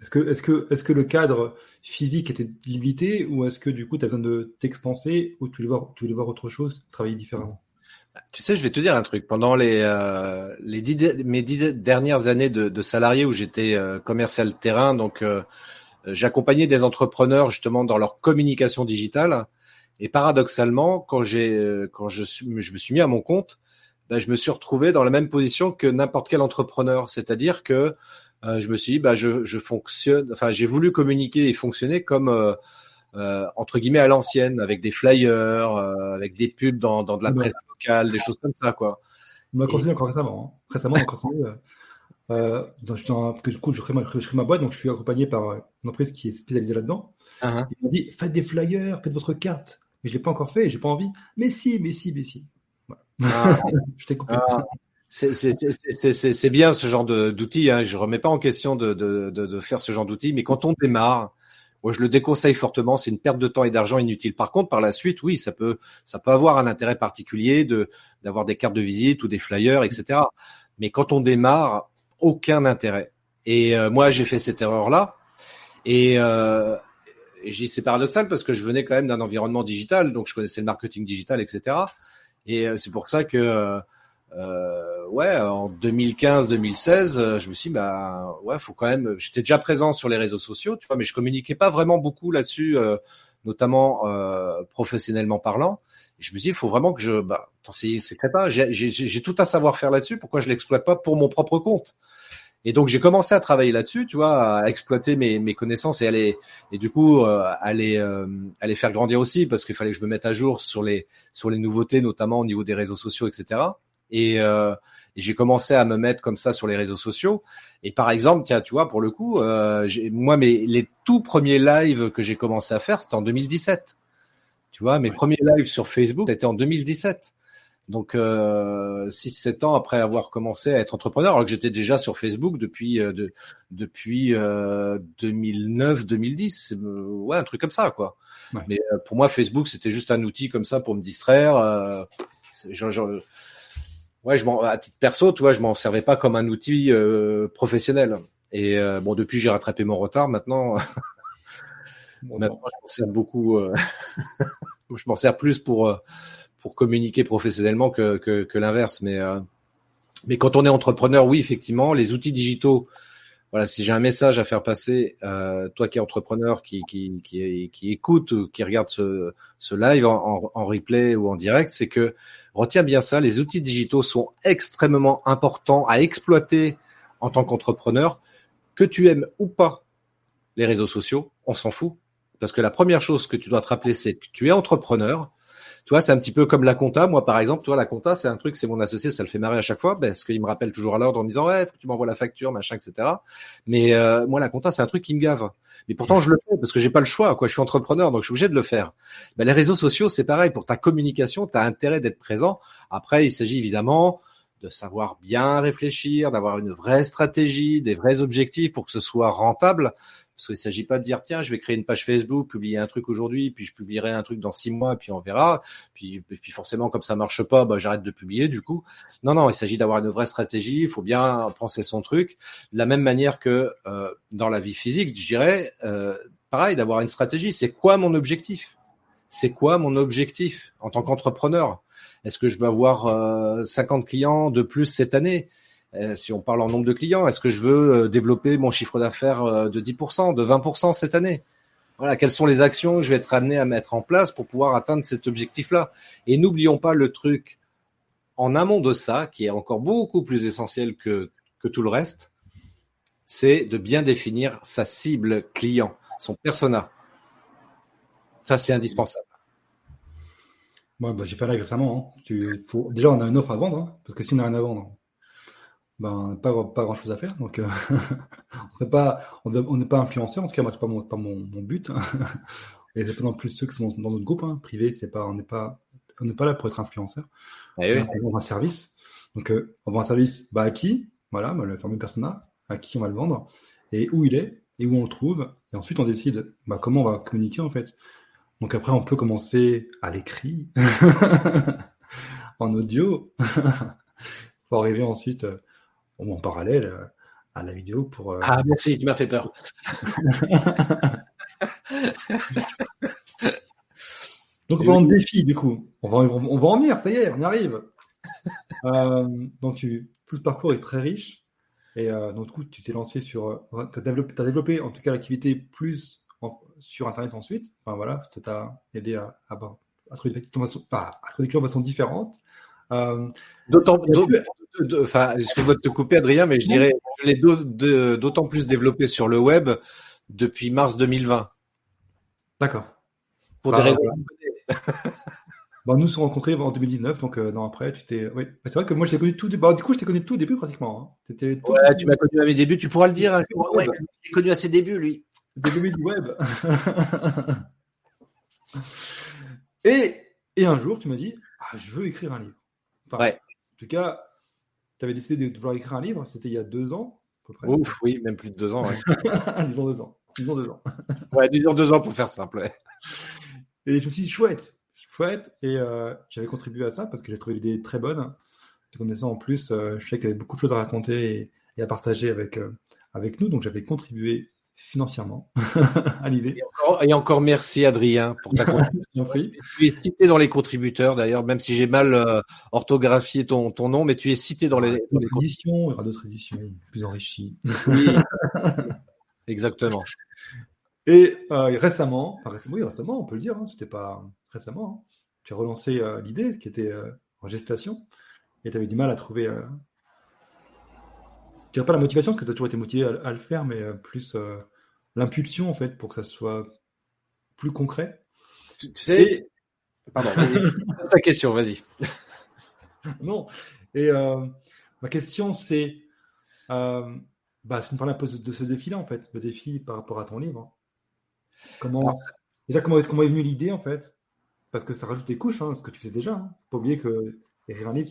Est-ce que, est que, est que le cadre physique était limité ou est-ce que du coup tu as besoin de t'expanser ou tu voulais voir, tu voulais voir autre chose, travailler différemment? Bah, Tu sais, je vais te dire un truc. Pendant les, euh, les dix, mes dix dernières années de, salarié où j'étais euh, commercial terrain, donc euh, j'accompagnais des entrepreneurs justement dans leur communication digitale. Et paradoxalement, quand j'ai, quand je, je me suis mis à mon compte, bah, je me suis retrouvé dans la même position que n'importe quel entrepreneur, c'est-à-dire que euh, je me suis dit, bah, je, je fonctionne, enfin, j'ai voulu communiquer et fonctionner comme euh, euh, entre guillemets à l'ancienne, avec des flyers, avec des pubs dans, dans de la presse locale, des choses comme ça, quoi. On m'a continué encore récemment. Hein. Récemment, on a continué. Euh, que du coup, je crée, ma, je crée ma boîte, donc je suis accompagné par une entreprise qui est spécialisée là-dedans. Uh -huh. Ils m'ont dit, faites des flyers, faites votre carte. Mais je l'ai pas encore fait, j'ai pas envie. Mais si, mais si, mais si. Ah, je t'ai coupé. Ah, c'est bien ce genre d'outils. Hein. Je remets pas en question de, de, de, de faire ce genre d'outils, mais quand on démarre, moi je le déconseille fortement. C'est une perte de temps et d'argent inutile. Par contre, par la suite, oui, ça peut ça peut avoir un intérêt particulier de d'avoir des cartes de visite ou des flyers, etc. Mais quand on démarre, aucun intérêt. Et euh, moi, j'ai fait cette erreur-là. Et, euh, et dis c'est paradoxal parce que je venais quand même d'un environnement digital, donc je connaissais le marketing digital, etc. Et euh, c'est pour ça que euh, euh ouais, en 2015-2016, euh, je me suis dit, bah ouais, faut quand même. J'étais déjà présent sur les réseaux sociaux, tu vois, mais je communiquais pas vraiment beaucoup là-dessus, euh, notamment euh, professionnellement parlant. Je me suis dit, il faut vraiment que je, bah, c'est secret pas. J'ai tout un savoir-faire là-dessus. Pourquoi je l'exploite pas pour mon propre compte? Et donc j'ai commencé à travailler là-dessus, tu vois, à exploiter mes, mes connaissances et aller et du coup euh, aller euh, aller faire grandir aussi parce qu'il fallait que je me mette à jour sur les sur les nouveautés, notamment au niveau des réseaux sociaux, etc. Et, euh, et j'ai commencé à me mettre comme ça sur les réseaux sociaux. Et par exemple, tiens, tu vois, pour le coup, euh, moi, mes les tout premiers lives que j'ai commencé à faire, c'était en 2017. Tu vois, mes premiers lives sur Facebook, c'était en 2017. Donc, euh, 6-7 ans après avoir commencé à être entrepreneur, alors que j'étais déjà sur Facebook depuis euh, de, depuis euh, 2009-2010, euh, ouais, un truc comme ça, quoi. Ouais. Mais euh, pour moi, Facebook, c'était juste un outil comme ça pour me distraire. Euh, je, je, ouais, je m'en, à titre perso, tu vois, je m'en servais pas comme un outil professionnel. Et bon, depuis, j'ai rattrapé mon retard. Maintenant, maintenant, je m'en sers beaucoup. je m'en sers plus pour pour communiquer professionnellement que, l'inverse. Mais, euh, mais quand on est entrepreneur, oui, effectivement, les outils digitaux, voilà, si j'ai un message à faire passer, euh, toi qui es entrepreneur, qui qui qui, écoute ou qui regarde ce, ce live en, en, replay ou en direct, c'est que retiens bien ça, les outils digitaux sont extrêmement importants à exploiter en tant qu'entrepreneur, que tu aimes ou pas les réseaux sociaux, on s'en fout. Parce que la première chose que tu dois te rappeler, c'est que tu es entrepreneur, tu vois, c'est un petit peu comme la compta. Moi, par exemple, toi, la compta, c'est un truc, c'est mon associé, ça le fait marrer à chaque fois, parce qu'il me rappelle toujours à l'ordre en me disant, ouais, faut que tu m'envoies la facture, machin, etc. Mais euh, moi, la compta, c'est un truc qui me gave. Mais pourtant, je le fais parce que j'ai pas le choix, quoi. Je suis entrepreneur, donc je suis obligé de le faire. Ben, les réseaux sociaux, c'est pareil. Pour ta communication, tu as intérêt d'être présent. Après, il s'agit évidemment de savoir bien réfléchir, d'avoir une vraie stratégie, des vrais objectifs pour que ce soit rentable. Parce qu'il ne s'agit pas de dire tiens, je vais créer une page Facebook, publier un truc aujourd'hui, puis je publierai un truc dans six mois, puis on verra. Puis, forcément, comme ça marche pas, bah, j'arrête de publier du coup. Non, non, il s'agit d'avoir une vraie stratégie. Il faut bien penser son truc. De la même manière que euh, dans la vie physique, je dirais, euh, pareil, d'avoir une stratégie. C'est quoi mon objectif? C'est quoi mon objectif en tant qu'entrepreneur? Est-ce que je veux avoir euh, 50 clients de plus cette année? Si on parle en nombre de clients, est-ce que je veux euh, développer mon chiffre d'affaires euh, de 10%, de 20% cette année? Voilà, quelles sont les actions que je vais être amené à mettre en place pour pouvoir atteindre cet objectif-là? Et n'oublions pas le truc en amont de ça, qui est encore beaucoup plus essentiel que, que tout le reste, c'est de bien définir sa cible client, son persona. Ça, c'est indispensable. Moi, bah, j'ai fait là récemment. Hein. Déjà, on a une offre à vendre, hein, parce que si on a rien à vendre, ben, pas, pas grand chose à faire. Donc, euh, on n'est pas, on pas influenceur. En tout cas, moi, c'est pas mon, pas mon, mon but. Et c'est pas non plus ceux qui sont dans notre groupe hein, privé. C'est pas, on n'est pas, on n'est pas là pour être influenceur. Eh on vend un service. Donc, euh, on vend un service, bah, à qui? Voilà, bah, le fameux persona, à qui on va le vendre et où il est et où on le trouve. Et ensuite, on décide, bah, comment on va communiquer, en fait. Donc après, on peut commencer à l'écrit, en audio. faut arriver ensuite euh, en parallèle euh, à la vidéo pour. Euh, ah, merci, tu m'as fait peur. donc, on va en défi, du coup. On va, on va en venir, ça y est, on y arrive. euh, donc, tu, tout ce parcours est très riche. Et euh, donc, du coup, tu t'es lancé sur. Tu as, développé, as développé, en tout cas, l'activité plus sur Internet ensuite. Enfin, voilà, ça t'a aidé à, à, à, trouver des clients de façon différente. Euh, D'autant, enfin, je vais te couper, Adrien, mais je dirais, je l'ai d'autant plus développé sur le web depuis mars 2020. D'accord. Pour des bah, raisons. Bah, nous nous sommes rencontrés en 2019, donc euh, non, après, tu t'es. Oui, c'est vrai que moi, je t'ai connu tout. Bah, du coup, je t'ai connu tout au début pratiquement. Hein. ouais, tu m'as connu à mes débuts, tu pourras le dire. Hein. Ouais, j'ai connu à ses débuts, lui. Début du web. et, et un jour, tu m'as dit, ah, je veux écrire un livre. ouais. En tout cas, tu avais décidé de vouloir écrire un livre, c'était il y a deux ans. À peu près. Ouf, oui, même plus de deux ans. disons deux ans. Disons deux ans. ouais, disons deux ans pour faire simple. Et je me suis dit, chouette, chouette. Et euh, j'avais contribué à ça parce que j'ai trouvé l'idée très bonne. Te connaissant en plus, euh, je sais qu'il y avait beaucoup de choses à raconter et, à partager avec, euh, avec nous. Donc j'avais contribué financièrement à l'idée. Et, encore, merci Adrien pour ta contribution. tu es cité dans les contributeurs d'ailleurs, même si j'ai mal euh, orthographié ton, ton nom, mais tu es cité dans les, dans les éditions. Il y aura d'autres éditions plus enrichies. Oui, exactement. Et euh, récemment, enfin récemment, oui, récemment, on peut le dire, hein, c'était pas récemment, hein, tu as relancé euh, l'idée qui était en gestation et tu avais du mal à trouver dirais pas la motivation, parce que tu as toujours été motivé à, le faire, mais euh, plus euh, l'impulsion, en fait, pour que ça soit plus concret. Tu, sais. Pardon, ta question, vas-y. non. Et euh, ma question, c'est. bah, si tu me parles un peu de ce défi-là, en fait, le défi par rapport à ton livre. Comment. déjà, comment, comment est venue l'idée, en fait? Parce que ça rajoute des couches, hein, ce que tu fais déjà. Hein. Faut pas oublier que écrire un livre,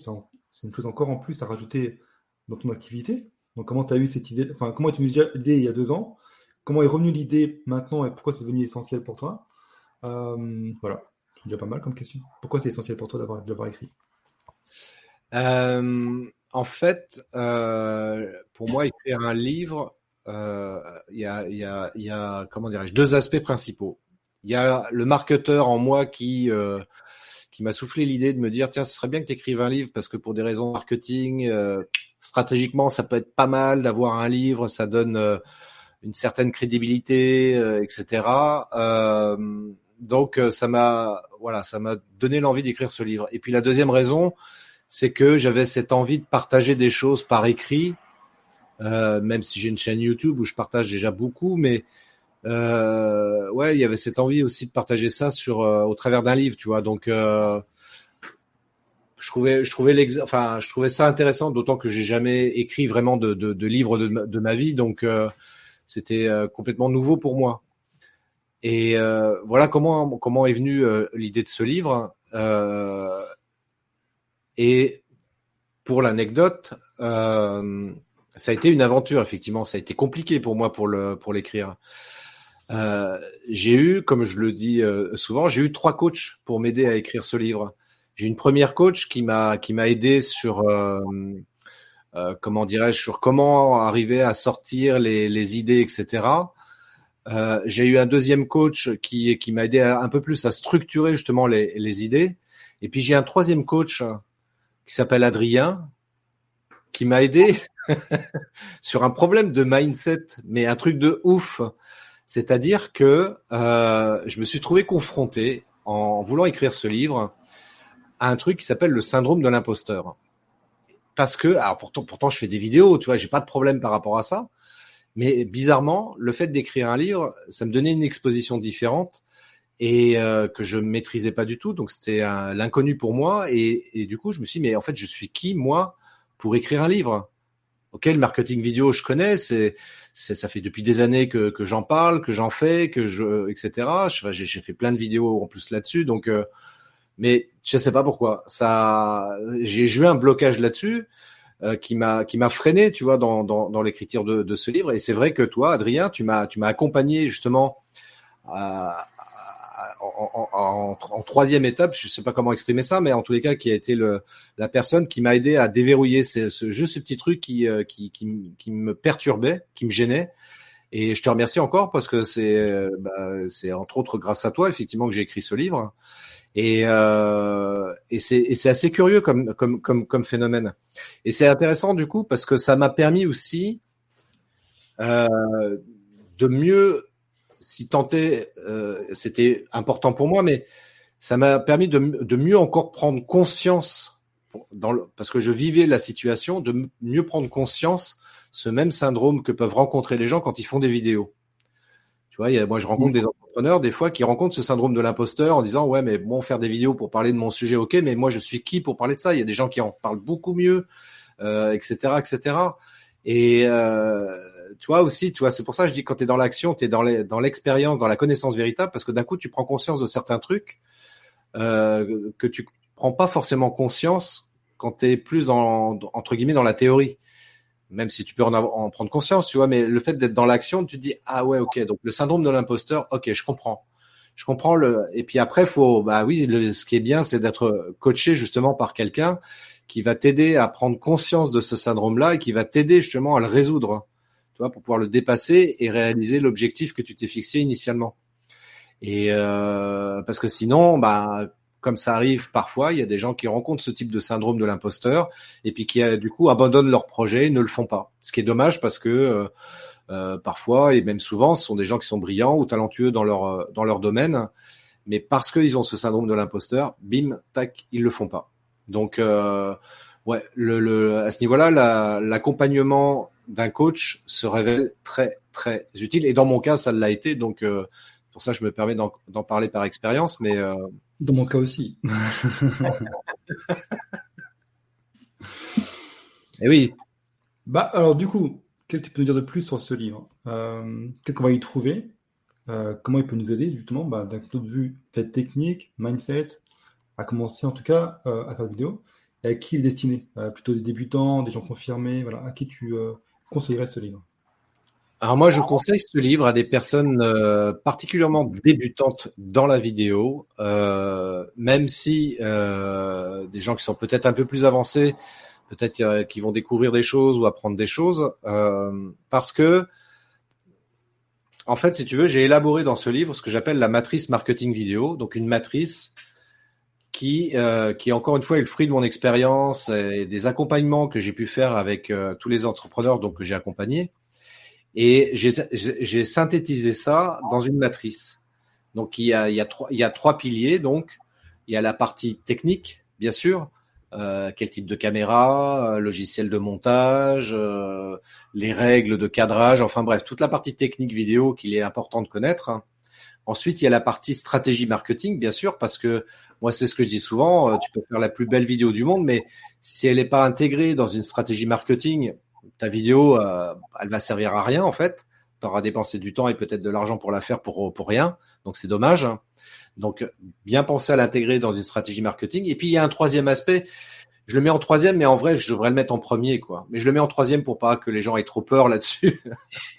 c'est une chose encore en plus à rajouter dans ton activité. Donc, comment tu as eu cette idée? Enfin, comment as eu l'idée il y a deux ans? Comment est revenue l'idée maintenant et pourquoi c'est devenu essentiel pour toi? Euh, Voilà, c'est déjà pas mal comme question. Pourquoi c'est essentiel pour toi d'avoir écrit? Euh, En fait, euh, pour moi, écrire un livre, il y a, y, a, y, a, comment dirais-je, deux aspects principaux. Il y a le marketeur en moi qui qui m'a soufflé l'idée de me dire tiens, ce serait bien que tu écrives un livre parce que pour des raisons marketing, euh, stratégiquement, ça peut être pas mal d'avoir un livre, ça donne euh, une certaine crédibilité, euh, etc. donc ça m'a voilà, ça m'a donné l'envie d'écrire ce livre. Et puis la deuxième raison, c'est que j'avais cette envie de partager des choses par écrit, même si j'ai une chaîne YouTube où je partage déjà beaucoup, mais euh, ouais, il y avait cette envie aussi de partager ça sur euh, au travers d'un livre, tu vois. Donc euh, je trouvais je trouvais enfin je trouvais ça intéressant, d'autant que j'ai jamais écrit vraiment de, de, de livre de, de, ma vie, donc c'était complètement nouveau pour moi. Et voilà comment comment est venue l'idée de ce livre. et pour l'anecdote, ça a été une aventure effectivement. Ça a été compliqué pour moi pour le pour l'écrire. Euh, j'ai eu, comme je le dis euh, souvent, j'ai eu trois coachs pour m'aider à écrire ce livre. J'ai une première coach qui m'a qui m'a aidé sur euh, euh comment dirais-je sur comment arriver à sortir les, les idées, etc. Euh, j'ai eu un deuxième coach qui qui m'a aidé un peu plus à structurer justement les, les idées. Et puis j'ai un troisième coach qui s'appelle Adrien qui m'a aidé sur un problème de mindset, mais un truc de ouf. C'est-à-dire que euh, je me suis trouvé confronté, en voulant écrire ce livre, à un truc qui s'appelle le syndrome de l'imposteur. Parce que, alors pourtant, pourtant, je fais des vidéos, tu vois, j'ai pas de problème par rapport à ça. Mais bizarrement, le fait d'écrire un livre, ça me donnait une exposition différente et euh, que je maîtrisais pas du tout. Donc c'était l'inconnu pour moi. Et, et, du coup, je me suis dit, mais en fait, je suis qui moi pour écrire un livre? Ok, le marketing vidéo, je connais, c'est ça fait depuis des années que, que j'en parle, que j'en fais, que je, etc. J'ai fait plein de vidéos en plus là-dessus, donc, euh, mais je sais pas pourquoi. Ça, j'ai eu un blocage là-dessus euh, qui m'a qui m'a freiné, tu vois, dans dans, dans l'écriture de, de ce livre. Et c'est vrai que toi, Adrien, tu m'as tu m'as accompagné justement à, en, troisième étape, je sais pas comment exprimer ça, mais en tous les cas, qui a été le, la personne qui m'a aidé à déverrouiller ce, ce, juste ce petit truc qui, euh, qui, qui, me perturbait, qui me gênait. Et je te remercie encore parce que c'est, euh, bah, c'est entre autres grâce à toi effectivement que j'ai écrit ce livre. Et, euh, et c'est assez curieux comme, comme, comme, comme phénomène. Et c'est intéressant du coup parce que ça m'a permis aussi euh, de mieux si tenté, euh, c'était important pour moi, mais ça m'a permis de, de, mieux encore prendre conscience, dans le, parce que je vivais la situation, de mieux prendre conscience ce même syndrome que peuvent rencontrer les gens quand ils font des vidéos. Tu vois, moi je rencontre des entrepreneurs des fois qui rencontrent ce syndrome de l'imposteur en disant ouais mais bon faire des vidéos pour parler de mon sujet ok mais moi je suis qui pour parler de ça? Il y a des gens qui en parlent beaucoup mieux, euh, etc etc. Et euh, tu vois aussi, tu vois, c'est pour ça que je dis quand tu es dans l'action, tu es dans l'expérience, dans la connaissance véritable, parce que d'un coup, tu prends conscience de certains trucs euh, que tu prends pas forcément conscience quand tu es plus dans, entre guillemets, dans la théorie. Même si tu peux en, en prendre conscience, tu vois, mais le fait d'être dans l'action, tu te dis, ah ouais, ok, donc le syndrome de l'imposteur, ok, je comprends. Je comprends le, et puis après, faut, bah oui, ce qui est bien, c'est d'être coaché justement par quelqu'un qui va t'aider à prendre conscience de ce syndrome-là et qui va t'aider justement à le résoudre tu vois, pour pouvoir le dépasser et réaliser l'objectif que tu t'es fixé initialement. Et euh, parce que sinon, bah, comme ça arrive parfois, il y a des gens qui rencontrent ce type de syndrome de l'imposteur et puis qui euh, du coup abandonnent leur projet et ne le font pas. Ce qui est dommage parce que euh, euh, parfois et même souvent, ce sont des gens qui sont brillants ou talentueux dans leur euh, dans leur domaine, mais parce qu'ils ont ce syndrome de l'imposteur, bim, tac, ils le font pas. Donc euh, ouais, le, le, à ce niveau-là, l'accompagnement d'un coach se révèle très très utile. Et dans mon cas, ça l'a été. Donc euh, pour ça, je me permets d'en parler par expérience. Mais euh... dans mon cas aussi. Et eh oui. Bah alors du coup, qu'est-ce que tu peux nous dire de plus sur ce livre? Euh, Qu'est-ce qu'on va y trouver? Comment il peut nous aider justement bah, d'un point de vue technique, mindset, à commencer en tout cas à faire des vidéos? Et à qui il est destiné Plutôt des débutants, des gens confirmés. Voilà, à qui tu ce livre alors moi, je conseille ce livre à des personnes euh, particulièrement débutantes dans la vidéo, euh, même si euh, des gens qui sont peut-être un peu plus avancés, peut-être qui vont découvrir des choses ou apprendre des choses, parce que, en fait, si tu veux, j'ai élaboré dans ce livre ce que j'appelle la matrice marketing vidéo, donc une matrice qui, euh, qui encore une fois est le fruit de mon expérience et des accompagnements que j'ai pu faire avec euh, tous les entrepreneurs donc que j'ai accompagnés. Et j'ai synthétisé ça dans une matrice. Donc il y a, il y a trois, il y a trois piliers. Donc il y a la partie technique, bien sûr. Euh, quel type de caméra, euh, logiciel de montage, euh, les règles de cadrage, enfin bref, toute la partie technique vidéo qu'il est important de connaître. Ensuite, il y a la partie stratégie marketing, bien sûr, parce que moi, c'est ce que je dis souvent, tu peux faire la plus belle vidéo du monde, mais si elle n'est pas intégrée dans une stratégie marketing, ta vidéo, elle va servir à rien, en fait. Tu auras dépensé du temps et peut-être de l'argent pour la faire pour, pour rien. Donc, c'est dommage. Donc, bien penser à l'intégrer dans une stratégie marketing. Et puis, il y a un troisième aspect. Je le mets en troisième, mais en vrai, je devrais le mettre en premier, quoi. Mais je le mets en troisième pour pas que les gens aient trop peur là-dessus.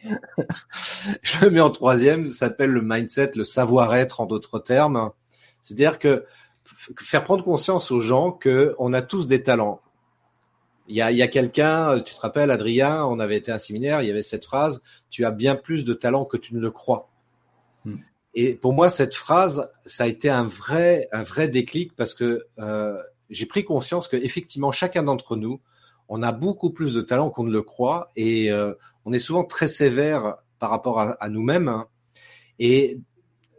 je le mets en troisième. Ça s'appelle le mindset, le savoir-être, en d'autres termes. C'est-à-dire que faire prendre conscience aux gens que on a tous des talents. Il y a, il y a quelqu'un, tu te rappelles, Adrien, on avait été à un séminaire, il y avait cette phrase, tu as bien plus de talent que tu ne le crois. Hmm. Et pour moi, cette phrase, ça a été un vrai, un vrai déclic parce que euh, j'ai pris conscience que effectivement, chacun d'entre nous, on a beaucoup plus de talent qu'on ne le croit et euh, on est souvent très sévère par rapport à, à nous-mêmes. Hein. Et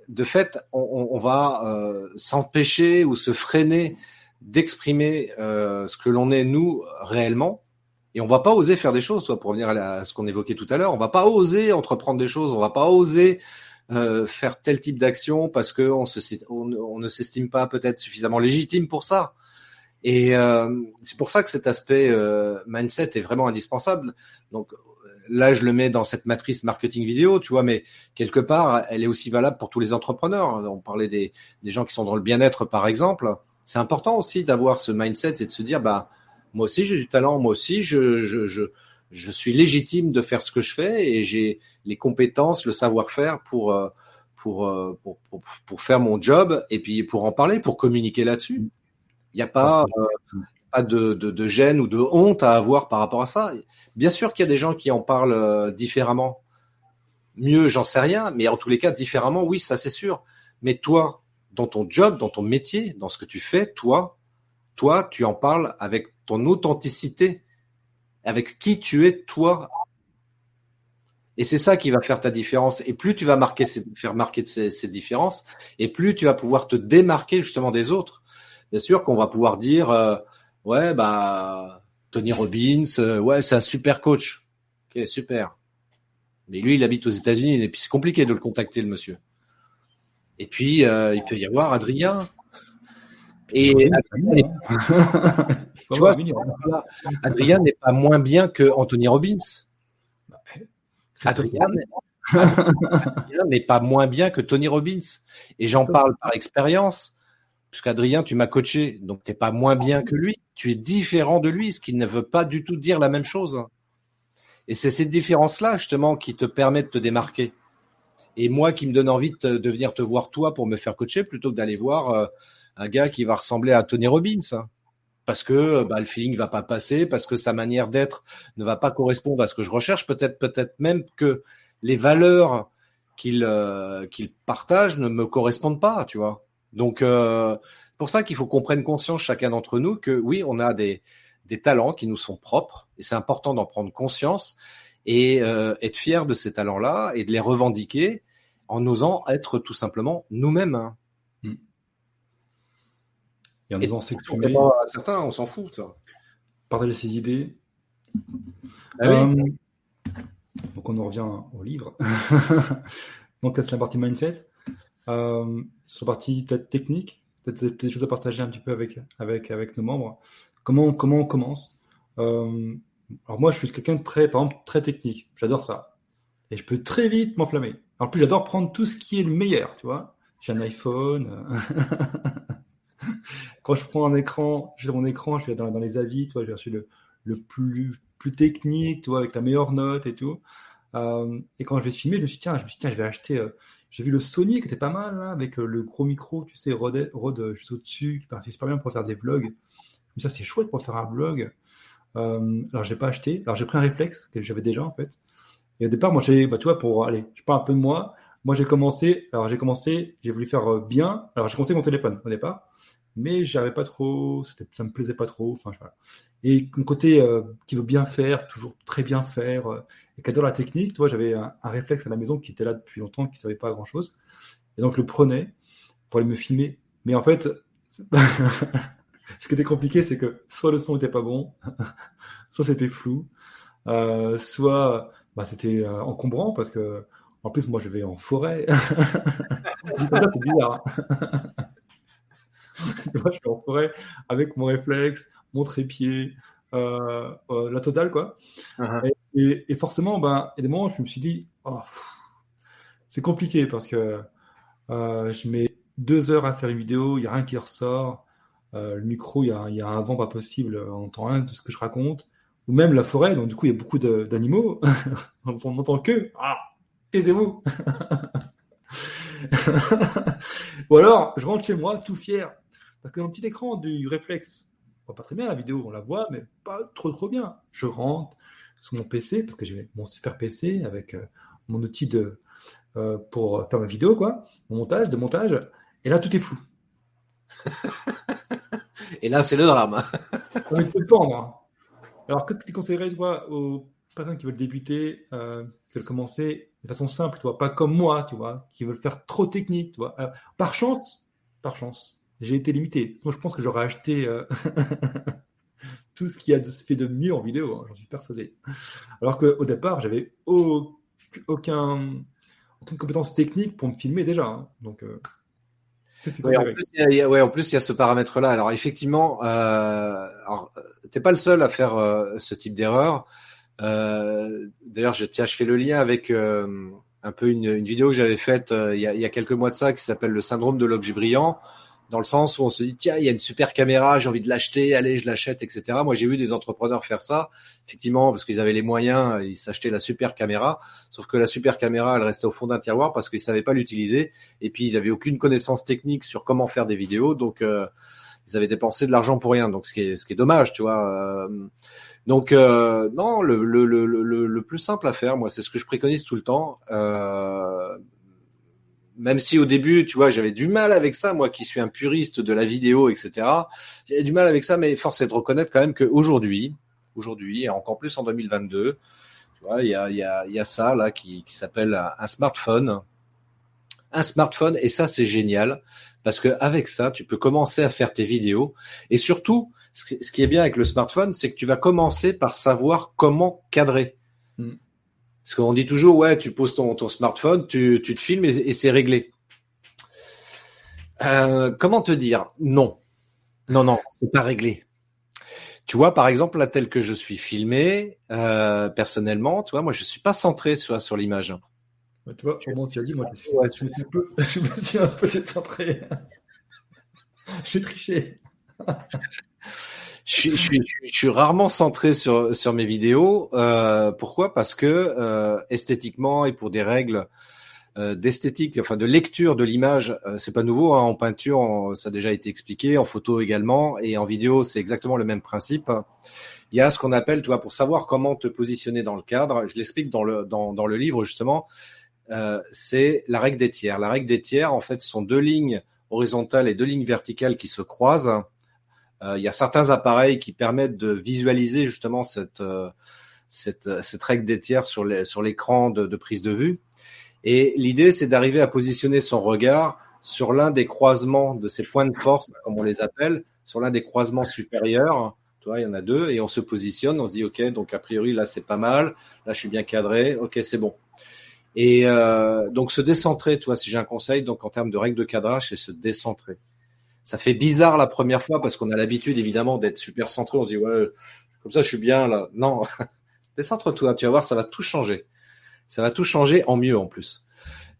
de fait, on, on va euh, s'empêcher ou se freiner d'exprimer euh, ce que l'on est nous réellement. Et on va pas oser faire des choses, soit pour revenir à, ce qu'on évoquait tout à l'heure, on va pas oser entreprendre des choses, on va pas oser euh, faire tel type d'action parce que on, se, on, ne s'estime pas peut-être suffisamment légitime pour ça. Et euh, c'est pour ça que cet aspect euh, mindset est vraiment indispensable. Donc là, je le mets dans cette matrice marketing vidéo, tu vois, mais quelque part, elle est aussi valable pour tous les entrepreneurs. On parlait des, des gens qui sont dans le bien-être, par exemple. C'est important aussi d'avoir ce mindset et de se dire, bah, moi aussi j'ai du talent, moi aussi je, je, je, je suis légitime de faire ce que je fais et j'ai les compétences, le savoir-faire euh, pour, pour, pour, pour, faire mon job et puis pour en parler, pour communiquer là-dessus. Il n'y a pas, euh, de, gêne ou de honte à avoir par rapport à ça. Bien sûr qu'il y a des gens qui en parlent euh, différemment. Mieux, j'en sais rien, mais en tous les cas, différemment, oui, ça c'est sûr. Mais toi, dans ton job, dans ton métier, dans ce que tu fais, toi, toi, tu en parles avec ton authenticité avec qui tu es toi. Et c'est ça qui va faire ta différence. Et plus tu vas marquer, faire marquer ces, ces, différences, et plus tu vas pouvoir te démarquer justement des autres. Bien sûr qu'on va pouvoir dire, euh, ouais, bah Tony Robbins, euh, ouais, c'est un super coach. Ok, super. Mais lui, il habite aux États-Unis, et puis c'est compliqué de le contacter, le monsieur. Et puis, euh, il peut y avoir Adrien. Et tu vois, Adrien n'est pas moins bien que Anthony Robbins. Adrien n'est pas moins bien que Tony Robbins. Et j'en parle par expérience, puisqu'Adrien, tu m'as coaché, donc tu n'es pas moins bien que lui. Tu es différent de lui, ce qui ne veut pas du tout dire la même chose. Et c'est cette différence-là, justement, qui te permet de te démarquer. Et moi, qui me donne envie de, venir te voir toi pour me faire coacher, plutôt que d'aller voir euh, un gars qui va ressembler à Tony Robbins parce que bah, le feeling va pas passer, parce que sa manière d'être ne va pas correspondre à ce que je recherche, peut-être peut-être même que les valeurs qu'il euh, partage ne me correspondent pas, tu vois. Donc euh, pour ça qu'il faut qu'on prenne conscience chacun d'entre nous que oui, on a des des talents qui nous sont propres et c'est important d'en prendre conscience et euh, être fier de ces talents-là et de les revendiquer en osant être tout simplement nous-mêmes. Hein. Et en osant s'exprimer. Certains, on s'en fout de ça. Partager ses idées. Ah euh, donc on en revient au livre. donc c'est la partie mindset. Euh, sur la partie peut-être technique, peut-être des choses à partager un petit peu avec, avec, avec nos membres. Comment, comment on commence? Euh, Alors moi, je suis quelqu'un de très, par exemple, très technique. J'adore ça. Et je peux très vite m'enflammer. En plus, j'adore prendre tout ce qui est le meilleur, tu vois. J'ai un iPhone. quand je prends un écran, j'ai mon écran, je vais dans, dans les avis, toi, j'ai reçu le, le plus, plus technique, toi, avec la meilleure note et tout. Euh, et quand je vais filmer, je me suis dit, tiens, je me suis dit, tiens, je vais acheter. Euh, j'ai vu le Sony qui était pas mal, là, avec euh, le gros micro, tu sais, Rode, Rode juste au-dessus, qui paraissait super bien pour faire des vlogs. Mais ça, c'est chouette pour faire un vlog. Alors, j'ai pas acheté. Alors, j'ai pris un réflexe que j'avais déjà, en fait. Et au départ, moi, j'ai, bah, tu vois, pour, aller, je parle un peu de moi. Moi, j'ai commencé, alors, j'ai commencé, j'ai voulu faire bien. Alors, j'ai commencé mon téléphone au départ. mais j'avais pas trop, ça me plaisait pas trop. Enfin. Et un côté qui veut bien faire, toujours très bien faire, et qui adore la technique. Toi, j'avais un, réflexe à la maison qui était là depuis longtemps, qui savait pas grand chose, et donc je le prenais pour aller me filmer. Mais en fait, ce qui était compliqué, c'est que soit le son était pas bon, soit c'était flou, euh, soit bah, c'était euh, encombrant parce que en plus moi je vais en forêt. c'est bizarre. Hein. moi, je vais en forêt avec mon réflexe, mon trépied, euh, la totale quoi. Uh-huh. et, forcément, ben, y des moments je me suis dit, oh, c'est compliqué parce que je mets deux heures à faire une vidéo, il n'y a rien qui ressort. le micro, il y, a, un vent pas possible, on entend rien de ce que je raconte ou même la forêt, donc du coup il y a beaucoup d'animaux, on n'entend que ah, taisez-vous. ou alors je rentre chez moi tout fier, parce que dans le petit écran du réflexe, on voit pas très bien la vidéo, on la voit, mais pas trop trop bien. Je rentre sur mon PC, parce que j'ai mon super PC avec euh, mon outil de, euh, pour faire ma vidéo, quoi, mon montage, de montage, et là tout est flou. et là c'est le drame. on peut pendre. Alors, qu'est-ce que tu conseillerais, toi, aux personnes qui veulent débuter, euh, qui veulent commencer de façon simple, tu vois, pas comme moi, tu vois, qui veulent faire trop technique, tu vois. par chance, par chance, j'ai été limité. Moi, je pense que j'aurais acheté euh, tout ce qui a de, fait de mieux en vidéo, hein, j'en suis persuadé. Alors qu'au départ, j'avais aucun, aucune compétence technique pour me filmer déjà. Hein. Donc, euh, Ouais, en, plus, il y a, ouais, en plus, il y a ce paramètre-là. Alors, effectivement, euh, t'es pas le seul à faire euh, ce type d'erreur. Euh, D'ailleurs, je, tiens, je fais le lien avec euh, un peu une, une, vidéo que j'avais faite euh, il y, a, il, y a, quelques mois de ça qui s'appelle le syndrome de l'objet brillant dans le sens où on se dit tiens il y a une super caméra j'ai envie de l'acheter allez je l'achète etc moi j'ai vu des entrepreneurs faire ça effectivement parce qu'ils avaient les moyens ils s'achetaient la super caméra. Sauf que la super caméra elle restait au fond d'un tiroir parce qu'ils savaient pas l'utiliser. Et puis ils avaient aucune connaissance technique sur comment faire des vidéos. Donc euh, ils avaient dépensé de l'argent pour rien. Donc ce qui est ce qui est dommage tu vois euh, donc euh, non le, le, le, le, plus simple à faire moi c'est ce que je préconise tout le temps euh, même si au début, tu vois, j'avais du mal avec ça, moi qui suis un puriste de la vidéo, etc. J'avais du mal avec ça, mais force est de reconnaître quand même qu'aujourd'hui, aujourd'hui, et encore plus en 2022, tu vois, il y a, y, a, y a ça là qui, qui s'appelle un smartphone. Un smartphone, et ça c'est génial, parce que avec ça, tu peux commencer à faire tes vidéos. Et surtout, ce qui est bien avec le smartphone, c'est que tu vas commencer par savoir comment cadrer. Hmm. Parce qu'on dit toujours, ouais, tu poses ton, ton smartphone, tu, tu te filmes et, c'est réglé. Euh, comment te dire Non? Non, non, c'est pas réglé. Tu vois, par exemple, là, tel que je suis filmé, euh, personnellement, tu vois, moi, je suis pas centré sur, sur l'image. tu vois, au moment tu as dit, moi, je, suis, ouais, je, me suis un peu, je me suis un peu centré. je suis triché. je, suis, je, suis, rarement centré sur, sur mes vidéos. Euh, pourquoi? Parce que euh, esthétiquement et pour des règles euh, d'esthétique, enfin de lecture de l'image, euh, c'est pas nouveau. Hein, en peinture, ça a déjà été expliqué, en photo également, et en vidéo, c'est exactement le même principe. Il y a ce qu'on appelle, tu vois, pour savoir comment te positionner dans le cadre. Je l'explique dans le dans, dans le livre justement. Euh, c'est la règle des tiers. La règle des tiers, en fait, sont deux lignes horizontales et deux lignes verticales qui se croisent il y a certains appareils qui permettent de visualiser justement cette, euh, cette, cette règle des tiers sur l'écran de, prise de vue. Et l'idée, c'est d'arriver à positionner son regard sur l'un des croisements de ces points de force, comme on les appelle, sur l'un des croisements supérieurs. Tu vois, il y en a deux, et on se positionne, on se dit, OK, donc a priori, là, c'est pas mal, là, je suis bien cadré, OK, c'est bon. Et euh, donc, se décentrer, tu si j'ai un conseil, donc en termes de règles de cadrage, c'est se décentrer ça fait bizarre la première fois parce qu'on a l'habitude évidemment d'être super centré. On se dit ouais, comme ça je suis bien là. Non, décentre-toi, tu vas voir, ça va tout changer. Ça va tout changer en mieux en plus.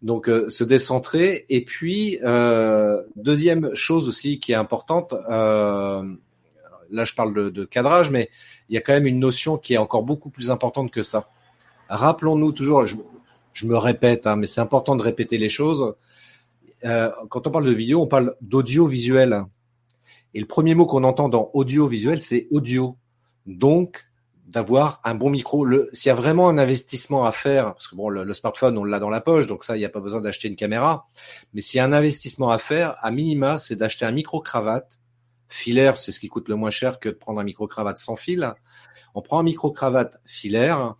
Donc euh, se décentrer. Et puis euh, deuxième chose aussi qui est importante. Euh, là je parle de, cadrage, mais il y a quand même une notion qui est encore beaucoup plus importante que ça. Rappelons-nous toujours. Je, je me répète, hein, mais c'est important de répéter les choses. Euh, quand on parle de vidéo, on parle d'audiovisuel. Et le premier mot qu'on entend dans audiovisuel, c'est audio. Donc, d'avoir un bon micro. S'il y a vraiment un investissement à faire, parce que bon, le, smartphone, on l'a dans la poche, donc ça, il n'y a pas besoin d'acheter une caméra. Mais s'il y a un investissement à faire, à minima, c'est d'acheter un micro cravate filaire, c'est ce qui coûte le moins cher que de prendre un micro-cravate sans fil. On prend un micro-cravate filaire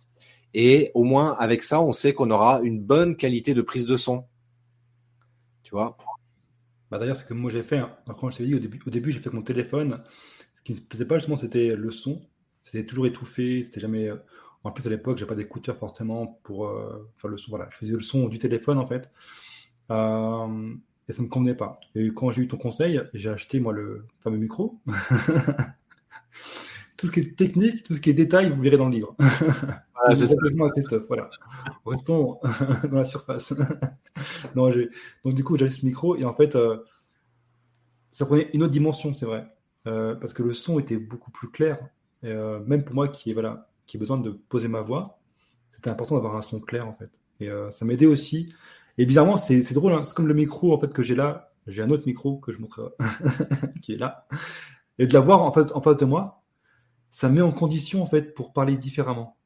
et au moins avec ça, on sait qu'on aura une bonne qualité de prise de son. Tu vois bah D'ailleurs, c'est que moi j'ai fait, hein. quand je t'ai dit au début, au début j'ai fait mon téléphone. Ce qui ne me plaisait pas justement, c'était le son. C'était toujours étouffé, c'était jamais. Euh, en plus, à l'époque, j'ai pas d'écouteurs forcément pour euh, faire le son. Voilà, je faisais le son du téléphone en fait. Euh, et ça me convenait pas. Et quand j'ai eu ton conseil, j'ai acheté moi le fameux micro. tout ce qui est technique, tout ce qui est détail, vous verrez dans le livre. C'est ça. Voilà. Restons dans la surface. non, Donc du coup, j'avais ce micro et en fait, euh, ça prenait une autre dimension, c'est vrai, euh, parce que le son était beaucoup plus clair. Et, euh, même pour moi, qui voilà, qui ai besoin de poser ma voix, c'était important d'avoir un son clair en fait. Et ça m'aidait aussi et bizarrement, c'est drôle, hein. c'est comme le micro en fait que j'ai là. J'ai un autre micro que je montre qui est là. Et de l'avoir en face, en face de moi, ça met en condition en fait pour parler différemment.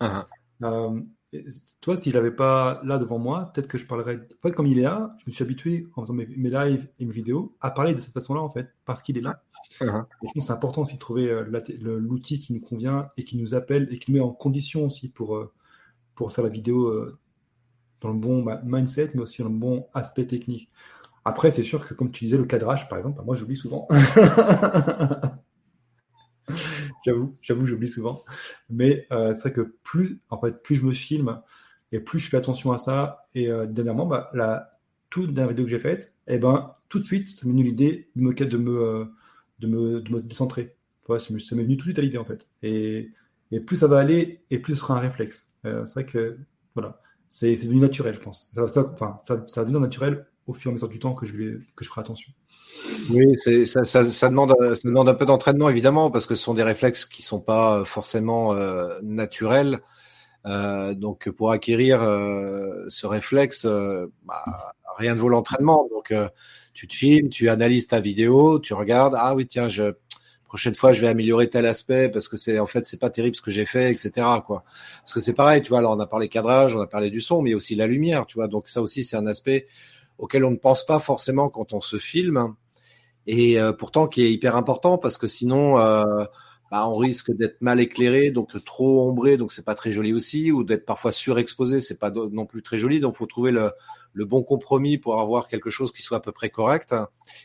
Uh-huh. Euh, toi, s'il n'avait pas là devant moi, peut-être que je parlerais. En fait, comme il est là, je me suis habitué en faisant mes, lives et mes vidéos à parler de cette façon-là en fait, parce qu'il est là. Je pense que c'est important aussi de trouver euh, l'outil qui nous convient et qui nous appelle et qui nous met en condition aussi pour, euh, pour faire la vidéo dans le bon mindset, mais aussi dans le bon aspect technique. Après, c'est sûr que comme tu disais, le cadrage, par exemple, bah, moi j'oublie souvent. j'avoue, j'avoue, j'oublie souvent. Mais euh, c'est vrai que plus, en fait, plus je me filme et plus je fais attention à ça. Et euh, dernièrement, bah, la toute dernière vidéo que j'ai faite, et eh ben, tout de suite, ça m'est venu l'idée de me, euh, de me, de me décentrer. Ouais, ça m'est venu tout de suite à l'idée en fait. Et, et, plus ça va aller, et plus ce sera un réflexe. c'est vrai que voilà c'est devenu naturel, je pense. Ça, ça, ça, devenir naturel au fur et à mesure du temps que je, vais, que je ferai attention. Oui, ça, demande, un peu d'entraînement, évidemment, parce que ce sont des réflexes qui sont pas forcément euh, naturels. Euh, donc, pour acquérir euh, ce réflexe, euh, bah, rien ne vaut l'entraînement. Donc, euh, tu te filmes, tu analyses ta vidéo, tu regardes. Ah oui, tiens, je, prochaine fois je vais améliorer tel aspect parce que c'est en fait c'est pas terrible ce que j'ai fait etc parce que c'est pareil tu vois alors on a parlé cadrage on a parlé du son mais aussi la lumière tu vois donc ça aussi c'est un aspect auquel on ne pense pas forcément quand on se filme et euh, pourtant qui est hyper important parce que sinon euh, bah, on risque d'être mal éclairé donc trop ombré donc c'est pas très joli aussi ou d'être parfois surexposé c'est pas non plus très joli donc faut trouver le le bon compromis pour avoir quelque chose qui soit à peu près correct.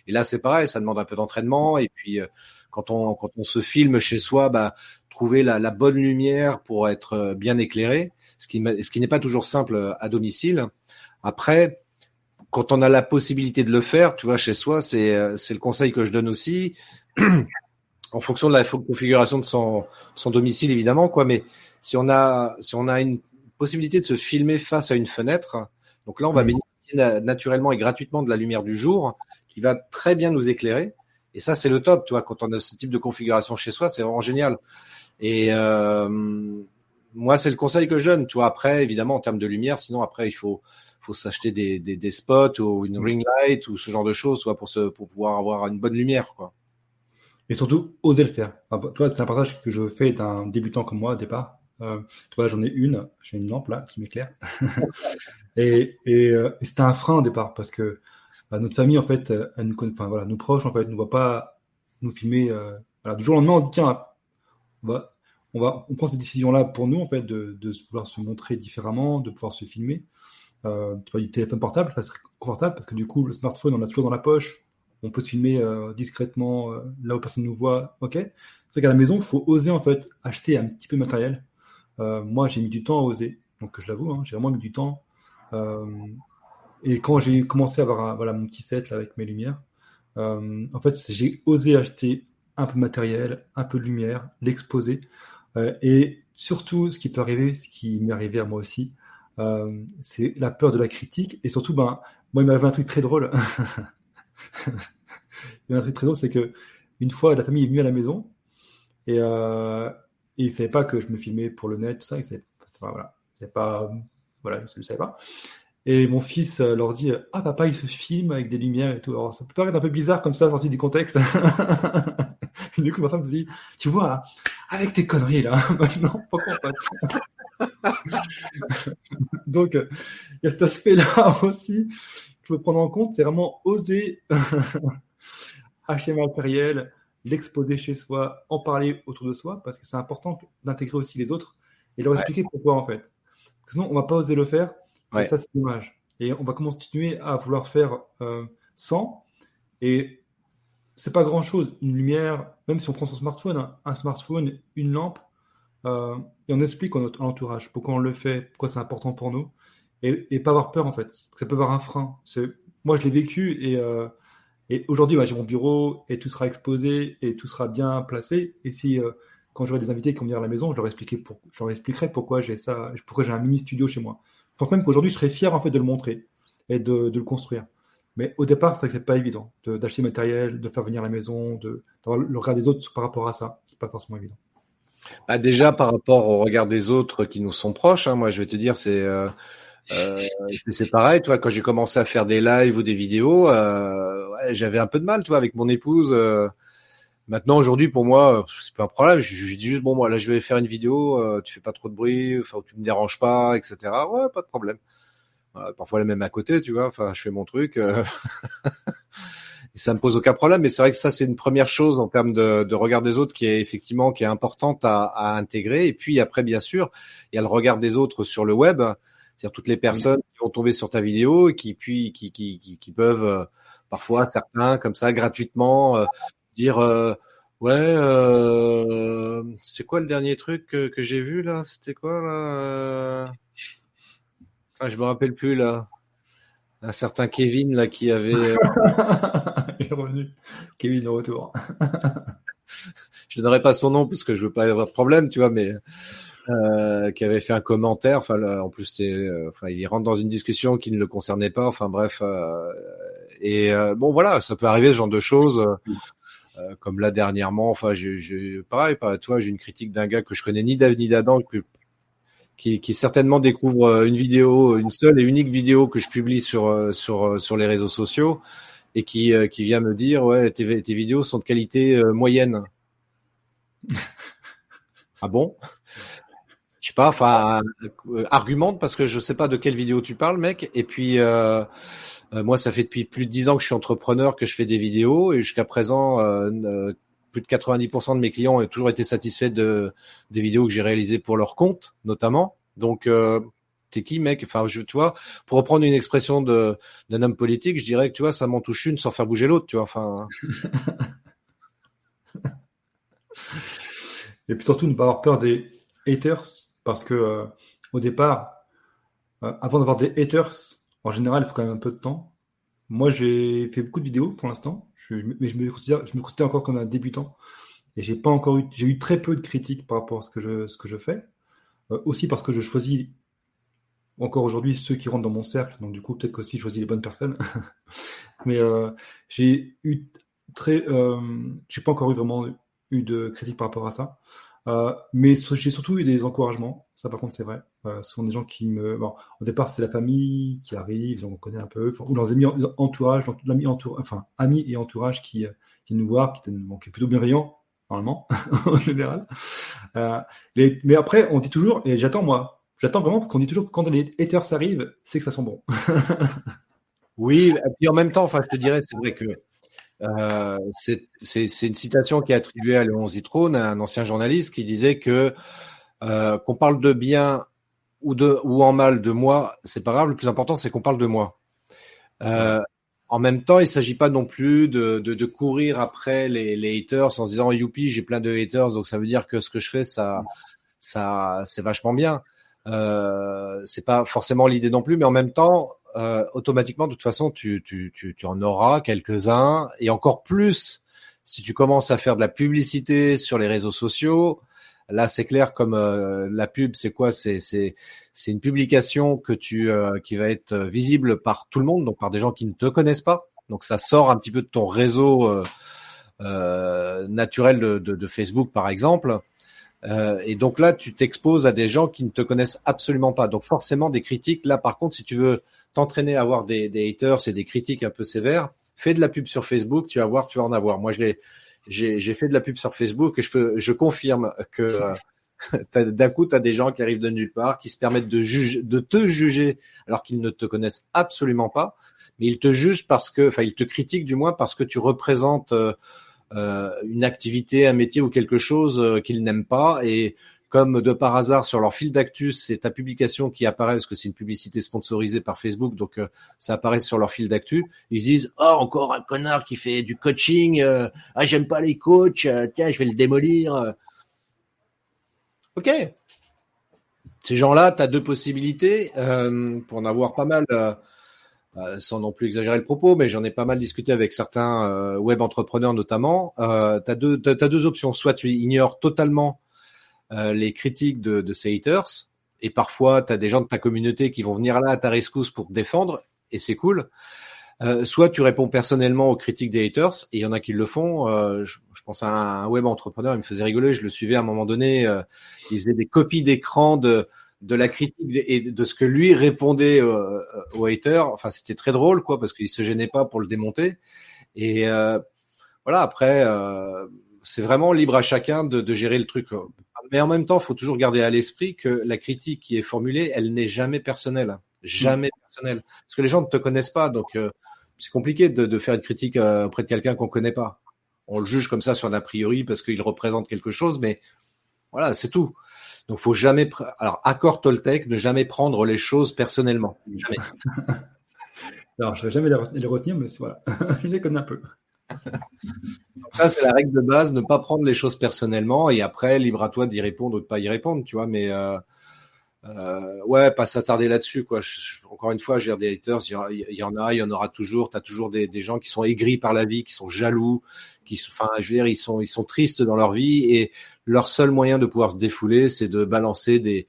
Et là, c'est pareil, ça demande un peu d'entraînement. Et puis, euh, quand on, quand on se filme chez soi, bah, trouver la, la bonne lumière pour être bien éclairé, ce qui, ce qui n'est pas toujours simple à domicile. Après, quand on a la possibilité de le faire, tu vois, chez soi, c'est, euh, c'est le conseil que je donne aussi, en fonction de la configuration de son, son domicile, évidemment, quoi. Mais si on a, si on a une possibilité de se filmer face à une fenêtre, donc là, on va mmh. bénéficier naturellement et gratuitement de la lumière du jour, qui va très bien nous éclairer. Et ça, c'est le top, tu vois, quand on a ce type de configuration chez soi, c'est vraiment génial. Et euh, moi, c'est le conseil que je donne. Tu vois, après, évidemment, en termes de lumière, sinon après, il faut faut s'acheter des, des, spots ou une ring light ou ce genre de choses, vois, pour se pour pouvoir avoir une bonne lumière, quoi. Et surtout, oser le faire. Vois, c'est un partage que je fais d'un débutant comme moi au départ. Euh, tu vois, j'en ai une, j'ai une lampe là qui m'éclaire. et euh, et c'était un frein au départ parce que bah, notre famille, en fait, euh, nous, nos proches, en fait, ne voient pas nous filmer. Euh, du jour au lendemain, on dit tiens, on va, on va, on prend cette décision-là pour nous, en fait, de, de pouvoir se montrer différemment, de pouvoir se filmer. Euh, du téléphone portable, ça serait confortable parce que du coup, le smartphone, on l'a toujours dans la poche. On peut filmer euh, discrètement euh, là où personne ne nous voit. Ok. C'est qu'à la maison, il faut oser en fait acheter un petit peu de matériel. moi, j'ai mis du temps à oser, donc je l'avoue, hein, j'ai vraiment mis du temps. Et quand j'ai commencé à avoir voilà, mon petit set avec mes lumières, euh, en fait, j'ai osé acheter un peu de matériel, un peu de lumière, l'exposer. Euh, et surtout, ce qui peut arriver, ce qui m'est arrivé à moi aussi, euh, c'est la peur de la critique. Et surtout, ben, moi, il m'avait un truc très drôle. il a un truc très drôle, c'est que une fois, la famille est venue à la maison et, euh, et ils ne savaient pas que je me filmais pour le net, tout ça. Ils savaient, pas, voilà, ils ne savaient pas. Et mon fils leur dit Ah, papa, il se filme avec des lumières et tout. Ça peut paraître un peu bizarre comme ça, sorti du contexte. du coup, ma femme se dit Tu vois, avec tes conneries là, maintenant, pourquoi pas Donc, il y a cet aspect-là aussi qu'il faut prendre en compte c'est vraiment oser acheter matériel, l'exposer chez soi, en parler autour de soi, parce que c'est important d'intégrer aussi les autres et leur expliquer pourquoi en fait. Sinon, on va pas oser le faire. Et ça, c'est dommage. Et on va continuer à vouloir faire euh, sans. Et c'est pas grand chose. Une lumière, même si on prend son smartphone, hein, un smartphone, une lampe, euh, et on explique à notre entourage pourquoi on le fait, pourquoi c'est important pour nous, et, pas avoir peur en fait. Ça peut avoir un frein. Moi, je l'ai vécu et, euh, aujourd'hui, j'ai mon bureau et tout sera exposé et tout sera bien placé. Et si euh, quand j'aurai des invités qui vont venir à la maison, je leur, expliquerai pourquoi j'ai ça, pourquoi j'ai un mini studio chez moi. Je pense même qu'aujourd'hui, je serais fier en fait de le montrer et de, le construire. Mais au départ, c'est pas évident d'acheter matériel, de faire venir la maison, d'avoir le regard des autres par rapport à ça. C'est pas forcément évident. Bah déjà par rapport au regard des autres qui nous sont proches, hein, moi je vais te dire c'est euh, euh, c'est pareil, toi quand j'ai commencé à faire des lives ou des vidéos, euh, j'avais un peu de mal, toi avec mon épouse. Euh. maintenant aujourd'hui pour moi c'est pas un problème, je, dis juste bon moi là je vais faire une vidéo, euh, tu fais pas trop de bruit, enfin tu me déranges pas, etc. Ouais pas de problème. parfois la même à côté, tu vois, enfin je fais mon truc. ça me pose aucun problème. Mais c'est vrai que ça, c'est une première chose en termes de, de, regard des autres qui est effectivement qui est importante à, à, intégrer. Et puis après, bien sûr, il y a le regard des autres sur le web, c'est-à-dire toutes les personnes qui vont tomber sur ta vidéo et qui puis qui, qui, qui, peuvent euh, parfois certains comme ça gratuitement euh, dire euh, ouais euh, c'était quoi le dernier truc que, que j'ai vu là? C'était quoi là? Ah, je me rappelle plus là un certain Kevin là qui avait. Euh, Il est revenu. Kevin de retour. je donnerai pas son nom parce que je veux pas avoir de problème, tu vois, mais euh, qui avait fait un commentaire. Enfin, en plus, euh, enfin, il rentre dans une discussion qui ne le concernait pas. Enfin, bref. Euh, et euh, bon, voilà, ça peut arriver ce genre de choses. comme là dernièrement, enfin, j'ai, pareil, toi, j'ai une critique d'un gars que je connais ni d'Av ni d'Adam, que qui, qui, certainement découvre euh, une vidéo, une seule et unique vidéo que je publie sur euh, sur euh, sur les réseaux sociaux et qui qui vient me dire ouais tes, tes vidéos sont de qualité moyenne. ah bon? Je sais pas, enfin argumente parce que je sais pas de quelle vidéo tu parles, mec. Et puis euh, moi, ça fait depuis plus de dix ans que je suis entrepreneur, que je fais des vidéos et jusqu'à présent, plus de 90% de mes clients ont toujours été satisfaits de des vidéos que j'ai réalisées pour leur compte, notamment. Donc, euh, t'es qui, mec? Enfin, vois, pour reprendre une expression d'un homme politique, je dirais que tu vois, ça m'en touche une sans faire bouger l'autre, tu vois. Enfin. Et puis surtout, ne pas avoir peur des haters, parce que euh, au départ, euh, avant d'avoir des haters, en général, il faut quand même un peu de temps. Moi, j'ai fait beaucoup de vidéos pour l'instant, mais je me, considère, je me considère encore comme un débutant. Et j'ai pas encore eu, j'ai eu très peu de critiques par rapport à ce que je, ce que je fais. Euh, aussi parce que je choisis encore aujourd'hui ceux qui rentrent dans mon cercle. Donc du coup, peut-être qu'aussi je choisis les bonnes personnes. mais euh, j'ai eu très, euh, j'ai pas encore eu vraiment eu de critiques par rapport à ça. Euh, mais j'ai surtout eu des encouragements. Ça, par contre, c'est vrai. Euh, sont des gens qui me. Bon, au départ, c'est la famille qui arrive, on connaît un peu, ou leurs amis entourage, l'ami entourage, enfin amis et entourage qui euh, viennent nous voir, qui, bon, est plutôt bienveillant normalement en général. Euh, mais après, on dit toujours, et j'attends moi, j'attends vraiment parce qu'on dit toujours que quand les haters arrivent, c'est que ça sent bon. oui, et puis en même temps, enfin, je te dirais, c'est vrai que euh, c'est une citation qui est attribuée à Léon Zitrone, un ancien journaliste, qui disait que euh, qu'on parle de bien ou de ou en mal de moi, c'est pas grave. Le plus important, c'est qu'on parle de moi. Euh, en même temps, il s'agit pas non plus de, de, de courir après les, les, haters en se disant youpi, j'ai plein de haters, donc ça veut dire que ce que je fais, ça, ça, c'est vachement bien. Euh, c'est pas forcément l'idée non plus, mais en même temps, euh, automatiquement, de toute façon, tu, tu, tu, tu en auras quelques-uns, et encore plus si tu commences à faire de la publicité sur les réseaux sociaux. Là, c'est clair, comme euh, la pub, c'est quoi? C'est c'est c'est une publication que tu euh, qui va être visible par tout le monde, donc par des gens qui ne te connaissent pas. Donc ça sort un petit peu de ton réseau naturel de, de, de, Facebook, par exemple. et donc là, tu t'exposes à des gens qui ne te connaissent absolument pas. Donc forcément, des critiques. Là, par contre, si tu veux t'entraîner à avoir des, des, haters et des critiques un peu sévères, fais de la pub sur Facebook, tu vas voir, tu vas en avoir. Moi, je l'ai, j'ai, fait de la pub sur Facebook et je confirme que euh, D'un coup, tu as des gens qui arrivent de nulle part, qui se permettent de, de te juger alors qu'ils ne te connaissent absolument pas, mais ils te jugent parce que, enfin, ils te critiquent du moins parce que tu représentes euh, euh une activité, un métier ou quelque chose euh, qu'ils n'aiment pas. Et comme de par hasard sur leur fil d'actus, c'est ta publication qui apparaît parce que c'est une publicité sponsorisée par Facebook, donc euh, ça apparaît sur leur fil d'actu. Ils disent oh encore un connard qui fait du coaching, ah j'aime pas les coachs, tiens je vais le démolir. Ok. Ces gens-là, tu as deux possibilités euh, pour en avoir pas mal, euh, euh, sans non plus exagérer le propos, mais j'en ai pas mal discuté avec certains web entrepreneurs notamment. tu as, deux, deux options. Soit tu ignores totalement les critiques de, de ces haters, et parfois tu as des gens de ta communauté qui vont venir là à ta rescousse pour te défendre, et c'est cool. Euh, soit tu réponds personnellement aux critiques des haters, et il y en a qui le font. Euh, je, pense à un web entrepreneur, il me faisait rigoler, je le suivais à un moment donné, euh, il faisait des copies d'écran de, de la critique et de ce que lui répondait aux haters. Enfin, c'était très drôle, quoi, parce qu'il se gênait pas pour le démonter. Et voilà, après, c'est vraiment libre à chacun de, gérer le truc. Mais en même temps, il faut toujours garder à l'esprit que la critique qui est formulée, elle n'est jamais personnelle jamais personnelle. Parce que les gens ne te connaissent pas, donc c'est compliqué de, de, faire une critique euh, auprès de quelqu'un qu'on connaît pas. On le juge comme ça sur un a priori parce qu'il représente quelque chose, mais voilà, c'est tout. Donc, faut jamais. Alors, accord Toltec, ne jamais prendre les choses personnellement. Jamais. Alors, je vais jamais les retenir, mais voilà, je les connais un peu. Donc ça, c'est la règle de base, ne pas prendre les choses personnellement, et après, libre à toi d'y répondre ou de pas y répondre, tu vois. Mais euh, euh, ouais, pas s'attarder là-dessus, quoi. encore une fois, j'ai des haters, il y, en a, il y en aura toujours. T'as toujours des, gens qui sont aigris par la vie, qui sont jaloux, qui, enfin, je veux dire, ils sont, ils sont tristes dans leur vie et leur seul moyen de pouvoir se défouler, c'est de balancer des,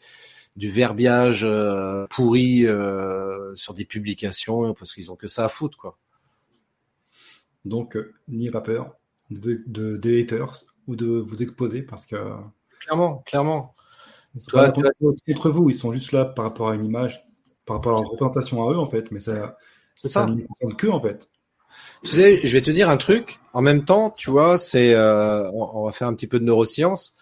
du verbiage euh, pourri euh, sur des publications parce qu'ils ont que ça à foutre, quoi. Donc, euh, ni pas de, de, des haters ou de vous exposer parce que. Clairement, clairement. Toi, contre, vous, ils sont juste là par rapport à une image, par rapport à leur représentation à eux, en fait, mais ça, c'est ça. ne concerne que, en fait. Tu sais, je vais te dire un truc. En même temps, tu vois, c'est, euh, on, va faire un petit peu de neurosciences.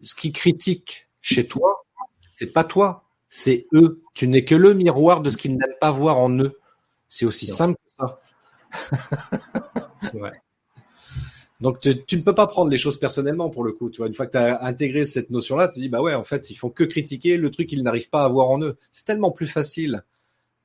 Ce qui critique chez toi, c'est pas toi, c'est eux. Tu n'es que le miroir de ce qu'ils n'aiment pas voir en eux. C'est aussi simple que ça. ouais. Donc tu, ne peux pas prendre les choses personnellement pour le coup. Tu vois, une fois que tu as intégré cette notion-là, tu dis bah ouais, en fait, ils font que critiquer le truc qu'ils n'arrivent pas à voir en eux. C'est tellement plus facile.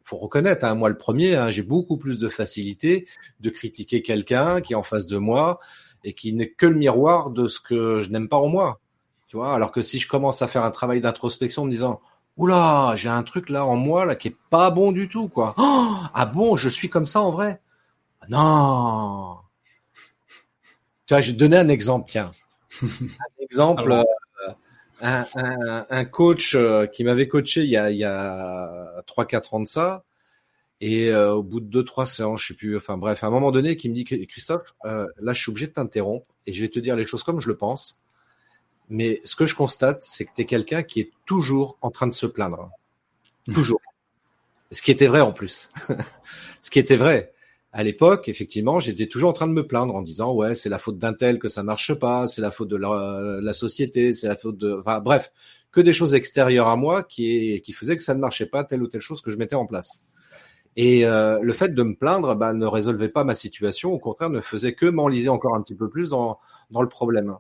Faut reconnaître, hein, moi le premier, hein, j'ai beaucoup plus de facilité de critiquer quelqu'un qui est en face de moi et qui n'est que le miroir de ce que je n'aime pas en moi. Tu vois, alors que si je commence à faire un travail d'introspection en me disant Oula, j'ai un truc là en moi là qui est pas bon du tout quoi. Oh, ah bon, je suis comme ça en vrai? Non, tu vois, je vais te donner un exemple, tiens. un exemple, euh, un, un, un, coach euh, qui m'avait coaché il y a, il y a 3-4 ans de ça, et euh, au bout de 2-3 séances, je sais plus, enfin bref, à un moment donné, qui me dit, Christophe, là je suis obligé de t'interrompre, et je vais te dire les choses comme je le pense, mais ce que je constate, c'est que tu es quelqu'un qui est toujours en train de se plaindre. Toujours. Ce qui était vrai en plus. ce qui était vrai à l'époque, effectivement, j'étais toujours en train de me plaindre en disant ouais, c'est la faute d'un tel que ça marche pas, c'est la faute de la, société, c'est la faute de, enfin bref, que des choses extérieures à moi qui qui faisaient que ça ne marchait pas telle ou telle chose que je mettais en place. Et euh, le fait de me plaindre bah, ne résolvait pas ma situation, au contraire, ne faisait que m'enliser encore un petit peu plus dans dans le problème.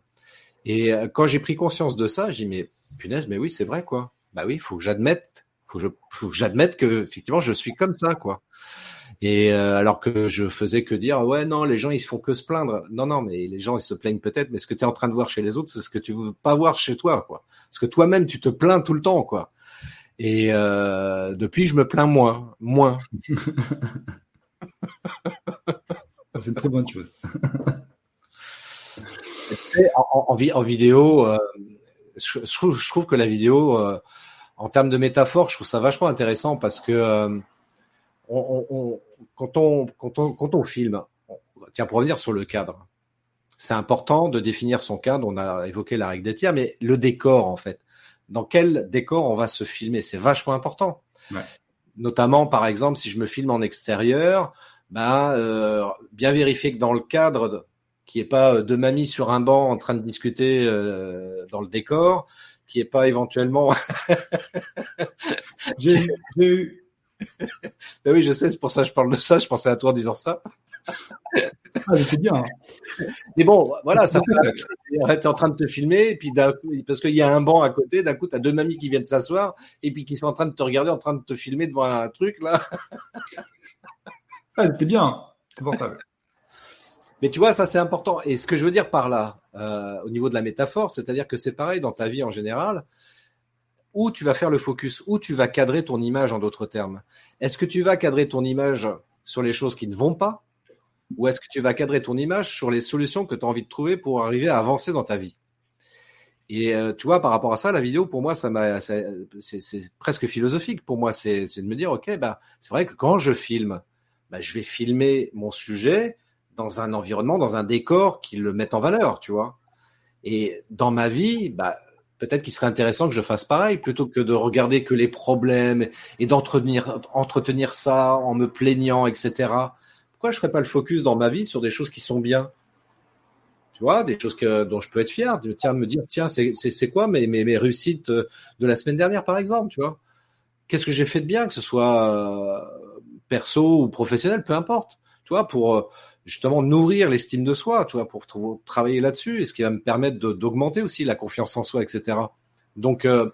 Et euh, quand j'ai pris conscience de ça, j'ai dit mais punaise, mais oui, c'est vrai quoi. Bah oui, faut que j'admette, faut que j'admette que effectivement je suis comme ça quoi. Et euh, alors que je faisais que dire ouais non les gens ils font que se plaindre. Non non mais les gens ils se plaignent peut-être mais ce que tu es en train de voir chez les autres c'est ce que tu veux pas voir chez toi quoi. Parce que toi-même tu te plains tout le temps quoi. Et euh, depuis je me plains moins moins. c'est une très bonne chose. en, en, en, vidéo, euh, je, je, trouve, je, trouve, que la vidéo, euh, en termes de métaphore, je trouve ça vachement intéressant parce que euh, on, on, quand, on, quand, on, quand on filme, tiens, pour revenir sur le cadre, c'est important de définir son cadre. On a évoqué la règle des tiers, mais le décor, en fait. Dans quel décor on va se filmer? C'est vachement important. Ouais. Notamment, par exemple, si je me filme en extérieur, ben, euh, bien vérifier que dans le cadre, qui est pas deux mamies sur un banc en train de discuter euh, dans le décor, qui est pas éventuellement. j'ai eu. Ben oui, je sais, c'est pour ça que je parle de ça. Je pensais à toi en disant ça. Ah, c'est bien. Mais bon, voilà, ça tu es en train de te filmer, et puis parce qu'il y a un banc à côté, d'un coup, tu as deux mamies qui viennent s'asseoir, et puis qui sont en train de te regarder, en train de te filmer devant un truc, là. Ah, c'était bien. Confortable. Mais tu vois, ça c'est important. Et ce que je veux dire par là, euh, au niveau de la métaphore, c'est-à-dire que c'est pareil dans ta vie en général, où tu vas faire le focus, où tu vas cadrer ton image en d'autres termes. Est-ce que tu vas cadrer ton image sur les choses qui ne vont pas, ou est-ce que tu vas cadrer ton image sur les solutions que tu as envie de trouver pour arriver à avancer dans ta vie? Et euh, tu vois, par rapport à ça, la vidéo, pour moi, ça m'a, c'est presque philosophique. Pour moi, c'est de me dire, ok, bah, c'est vrai que quand je filme, bah, je vais filmer mon sujet dans un environnement, dans un décor qui le mette en valeur, tu vois. Et dans ma vie, bah, peut-être qu'il serait intéressant que je fasse pareil plutôt que de regarder que les problèmes et d'entretenir entretenir ça en me plaignant, etc. Pourquoi je ferais pas le focus dans ma vie sur des choses qui sont bien? Tu vois, des choses que, dont je peux être fier, de tiens, me dire tiens, c'est quoi mes, mes, mes réussites de la semaine dernière, par exemple, tu vois? Qu'est-ce que j'ai fait de bien, que ce soit euh, perso ou professionnel, peu importe. Tu vois, pour euh, justement nourrir l'estime de soi, tu vois, pour travailler là-dessus, et ce qui va me permettre d'augmenter aussi la confiance en soi, etc. Donc, euh,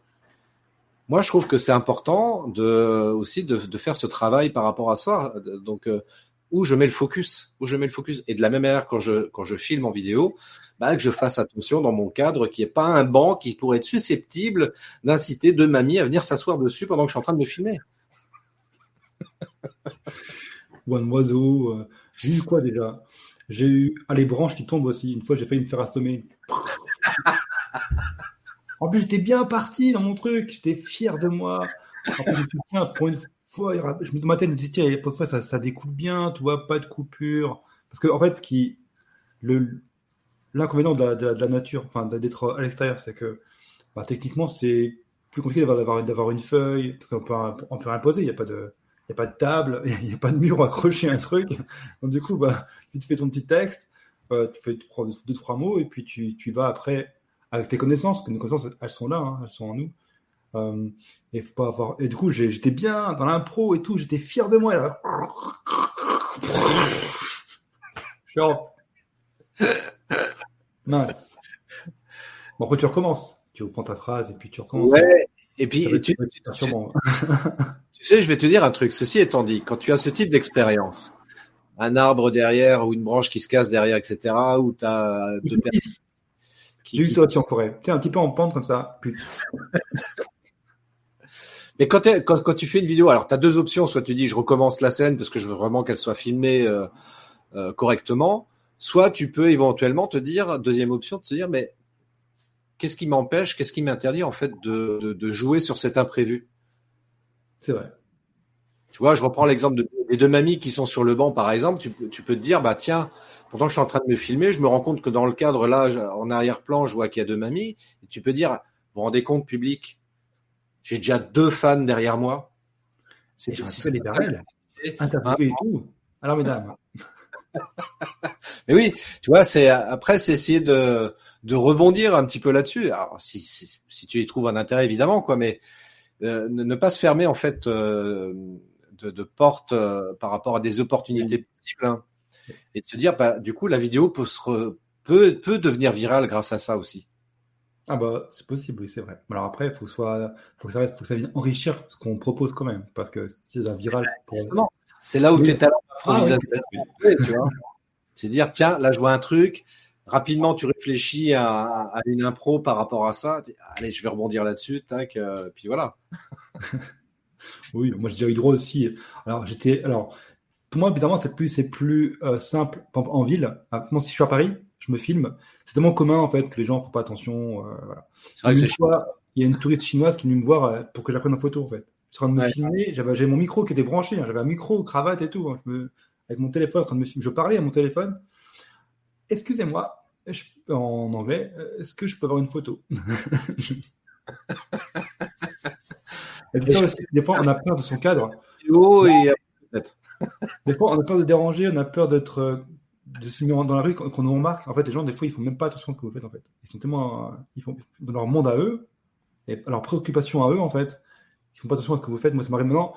moi, je trouve que c'est important de aussi de, faire ce travail par rapport à ça. Donc, euh, où je mets le focus, où je mets le focus. Et de la même manière, quand je filme en vidéo, bah, que je fasse attention dans mon cadre, qui est pas un banc qui pourrait être susceptible d'inciter deux mamies à venir s'asseoir dessus pendant que je suis en train de me filmer. Ou un oiseau. Euh, j'ai eu quoi déjà? J'ai eu ah, les branches qui tombent aussi. Une fois, j'ai failli me faire assommer. en plus, j'étais bien parti dans mon truc. J'étais fier de moi. En plus, je tiens, pour une fois, je me, je disais, tiens, parfois, ça, ça découle bien, tu vois, pas de coupure. Parce que, en fait, ce qui, le, l'inconvénient de, la nature, enfin, d'être à l'extérieur, c'est que, bah, techniquement, c'est plus compliqué d'avoir, d'avoir une feuille, parce qu'on peut, on peut imposer, il n'y a pas de, il n'y a pas de table, il n'y a pas de mur accroché à un truc. Donc, du coup, bah, tu fais ton petit texte, euh, tu fais deux, trois mots, et puis tu, tu vas après avec tes connaissances, parce que nos connaissances, elles sont là, hein, elles sont en nous. Euh, et, faut pas avoir... et du coup, j'étais bien dans l'impro et tout, j'étais fier de moi. Là. Genre... Mince. Bon, après, tu recommences. Tu reprends ta phrase et puis tu recommences. Ouais, et puis, tu, sais, je vais te dire un truc. Ceci étant dit, quand tu as ce type d'expérience, un arbre derrière ou une branche qui se casse derrière, etc., ou tu as deux personnes. Eu ça aussi en forêt. Tu un petit peu en pente comme ça. Mais quand, quand, quand, tu fais une vidéo, alors tu as deux options. Soit tu dis je recommence la scène parce que je veux vraiment qu'elle soit filmée euh, euh, correctement. Soit tu peux éventuellement te dire, deuxième option, te dire mais qu'est-ce qui m'empêche, qu'est-ce qui m'interdit en fait de, de, jouer sur cet imprévu? C'est vrai. Tu vois, je reprends l'exemple des deux mamies qui sont sur le banc, par exemple. Tu, tu, peux te dire, bah tiens, pourtant je suis en train de me filmer, je me rends compte que dans le cadre là, en arrière-plan, je vois qu'il y a deux mamies. Et tu peux dire, vous vous rendez compte, public, j'ai déjà deux fans derrière moi. C'est c'est les Interviewé et tout. Alors mesdames. Mais oui, tu vois, c'est après c'est essayer de de rebondir un petit peu là-dessus. Alors si, si, si tu y trouves un intérêt évidemment quoi, mais euh, ne, pas se fermer en fait euh, de, de portes euh, par rapport à des opportunités possibles hein, et de se dire bah du coup la vidéo peut se peut peut devenir virale grâce à ça aussi. Ah bah c'est possible, oui c'est vrai. Alors après il faut que soit faut que ça faut que ça vienne enrichir ce qu'on propose quand même parce que si c'est un viral pour... c'est là où tes talents ah, tu vois. C'est dire tiens là je vois un truc rapidement tu réfléchis à, une impro par rapport à ça. Allez, je vais rebondir là-dessus, tac, euh, puis voilà. oui, moi je dirais drôle aussi. Alors j'étais, alors pour moi évidemment c'est plus c'est plus euh, simple en ville. Ah, moi si je suis à Paris, je me filme. C'est tellement commun en fait que les gens font pas attention. Euh, voilà. C'est vrai que il y a une touriste chinoise qui est venue me voir pour que j'apprenne en photo en fait. Je suis en train de me filmer, j'avais mon micro qui était branché, hein. j'avais un micro, cravate et tout. Hein. Je me, avec mon téléphone en train de me filmer. Je parlais à mon téléphone excusez-moi, en anglais, euh, est-ce que je peux avoir une photo? Des fois, on a peur de son cadre. des fois, on a peur de déranger, on a peur d'être euh, de se mettre dans la rue qu'on nous remarque. En fait, les gens, des fois, ils font même pas attention à ce que vous faites. En fait, ils sont tellement, ils font dans leur monde à eux. et leur préoccupation à eux, en fait, ils font pas attention à ce que vous faites. Moi, ça m'arrive maintenant.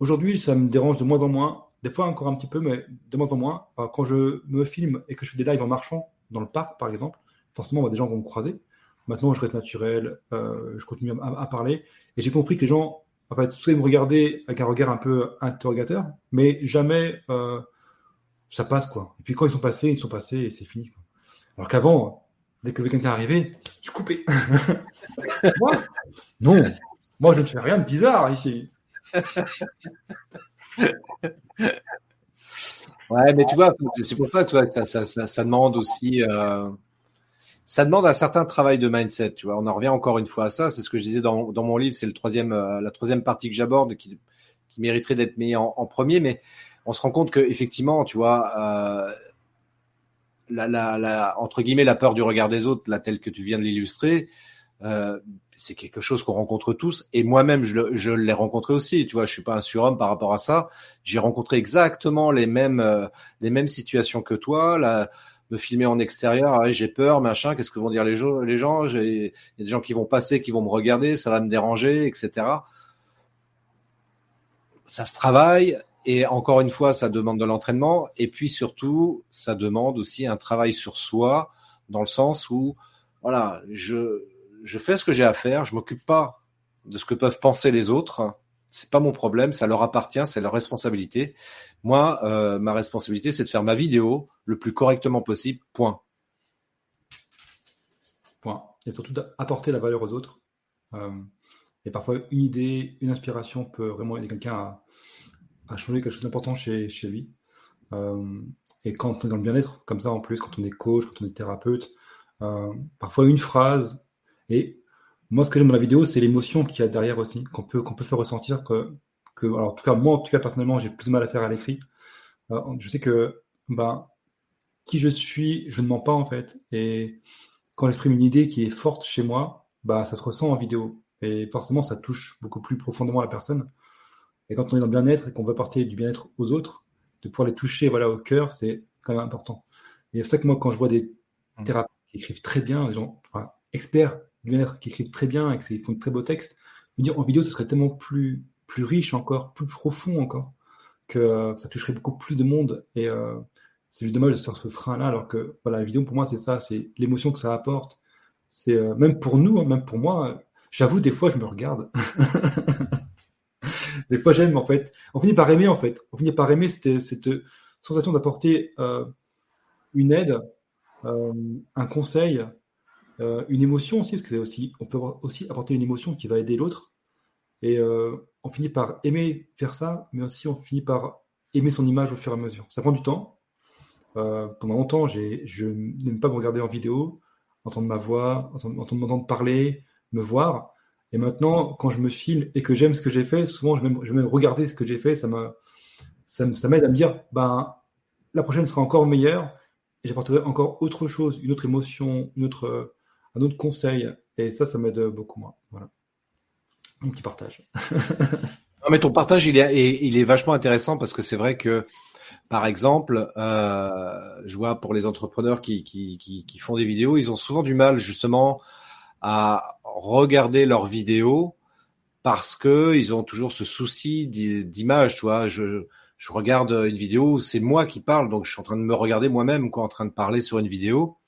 Aujourd'hui, ça me dérange de moins en moins. Des fois, encore un petit peu, mais de moins en moins. quand je me filme et que je fais des lives en marchant dans le parc, par exemple, forcément, bah, des gens vont me croiser. Maintenant, je reste naturel, euh, je continue à, parler. Et j'ai compris que les gens, en fait, me regardaient avec un regard un peu interrogateur, mais jamais euh, ça passe, quoi. Et puis quand ils sont passés, ils sont passés et c'est fini. Alors qu'avant, dès que quelqu'un arrivait, je coupais. Moi? Non, moi je ne fais rien de bizarre ici. Ouais, mais tu vois, c'est pour ça, vois, ça, demande aussi. Euh, ça demande un certain travail de mindset, tu vois. On en revient encore une fois à ça. C'est ce que je disais dans, mon livre. C'est le troisième, euh, la troisième partie que j'aborde qui, mériterait d'être mis en, premier. Mais on se rend compte que effectivement, tu vois, euh, la, entre guillemets, la peur du regard des autres, là, telle que tu viens de l'illustrer, c'est quelque chose qu'on rencontre tous. Et moi-même, je, l'ai rencontré aussi. Tu vois, je suis pas un surhomme par rapport à ça. J'ai rencontré exactement les mêmes, euh, les mêmes situations que toi. La, me filmer en extérieur, ah j'ai peur, machin, qu'est-ce que vont dire les, gens, les gens Il y a des gens qui vont passer, qui vont me regarder, ça va me déranger, etc. Ça se travaille et encore une fois, ça demande de l'entraînement et puis surtout, ça demande aussi un travail sur soi dans le sens où, voilà, je, je fais ce que j'ai à faire, je m'occupe pas de ce que peuvent penser les autres c'est pas mon problème, ça leur appartient, c'est leur responsabilité. Moi, euh, ma responsabilité, c'est de faire ma vidéo le plus correctement possible. Point. Point. Et surtout d'apporter la valeur aux autres. Euh, et parfois, une idée, une inspiration peut vraiment aider quelqu'un à, changer quelque chose d'important chez, chez lui. Euh, et quand on est dans le bien-être, comme ça en plus, quand on est coach, quand on est thérapeute, parfois une phrase et moi, ce que j'aime dans la vidéo, c'est l'émotion qu'il y a derrière aussi, qu'on peut, qu'on peut faire ressentir. Que, que, alors, en tout cas, moi, en tout cas, personnellement, j'ai plus de mal à faire à l'écrit. Euh, je sais que ben, qui je suis, je ne mens pas en fait. Et quand j'exprime une idée qui est forte chez moi, bah, ça se ressent en vidéo. Et forcément, ça touche beaucoup plus profondément la personne. Et quand on est dans le bien-être et qu'on veut apporter du bien-être aux autres, de pouvoir les toucher voilà, au cœur, c'est quand même important. Et c'est pour ça que moi, quand je vois des mmh. thérapeutes qui écrivent très bien, des gens, enfin, experts qui écrivent très bien et qui font de très beaux textes, me dire en vidéo, ce serait tellement plus, plus riche encore, plus profond encore, que euh, ça toucherait beaucoup plus de monde. Et euh, c'est juste dommage de faire ce frein-là, alors que voilà, la vidéo, pour moi, c'est ça, c'est l'émotion que ça apporte. C'est euh, même pour nous, hein, même pour moi, j'avoue, des fois, je me regarde. des fois, j'aime, en fait. On finit par aimer, en fait. On finit par aimer cette sensation d'apporter une aide, un conseil, euh, une émotion aussi, parce que aussi, on peut aussi apporter une émotion qui va aider l'autre. Et euh, on finit par aimer faire ça, mais aussi on finit par aimer son image au fur et à mesure. Ça prend du temps. Euh, pendant longtemps, je n'aime pas me regarder en vidéo, entendre ma voix, entendre, m'entendre parler, me voir. Et maintenant, quand je me filme et que j'aime ce que j'ai fait, souvent je vais, même regarder ce que j'ai fait. Ça m'aide ça, ça à me dire, ben, la prochaine sera encore meilleure et j'apporterai encore autre chose, une autre émotion, une autre, un autre conseil. Et ça, ça m'aide beaucoup moins. Voilà. Un petit partage. non, mais ton partage, il est, il est vachement intéressant parce que c'est vrai que, par exemple, euh, je vois pour les entrepreneurs qui, qui, qui, qui, font des vidéos, ils ont souvent du mal justement à regarder leurs vidéos parce que ils ont toujours ce souci d'image. Tu vois, je, je regarde une vidéo, c'est moi qui parle, donc je suis en train de me regarder moi-même, quoi, en train de parler sur une vidéo.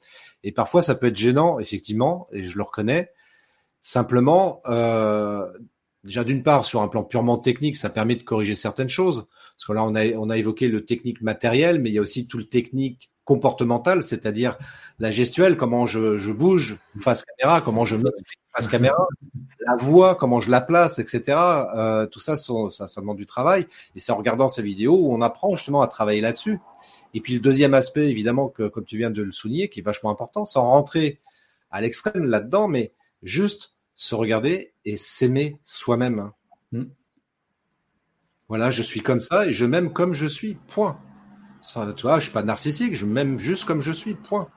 Et parfois, ça peut être gênant, effectivement, et je le reconnais. Simplement, euh, déjà d'une part, sur un plan purement technique, ça permet de corriger certaines choses. Parce que là, on a, évoqué le technique matériel, mais il y a aussi tout le technique comportemental, c'est-à-dire la gestuelle, comment je, bouge face caméra, comment je m'exprime face caméra, la voix, comment je la place, etc. Euh, tout ça, ça, ça demande du travail. Et c'est en regardant ces vidéos où on apprend justement à travailler là-dessus. Et puis le deuxième aspect, évidemment, que comme tu viens de le souligner, qui est vachement important, sans rentrer à l'extrême là-dedans, mais juste se regarder et s'aimer soi-même. Hmm. Voilà, je suis comme ça et je m'aime comme je suis. Point. Ça, tu vois, je suis pas narcissique, je m'aime juste comme je suis. Point.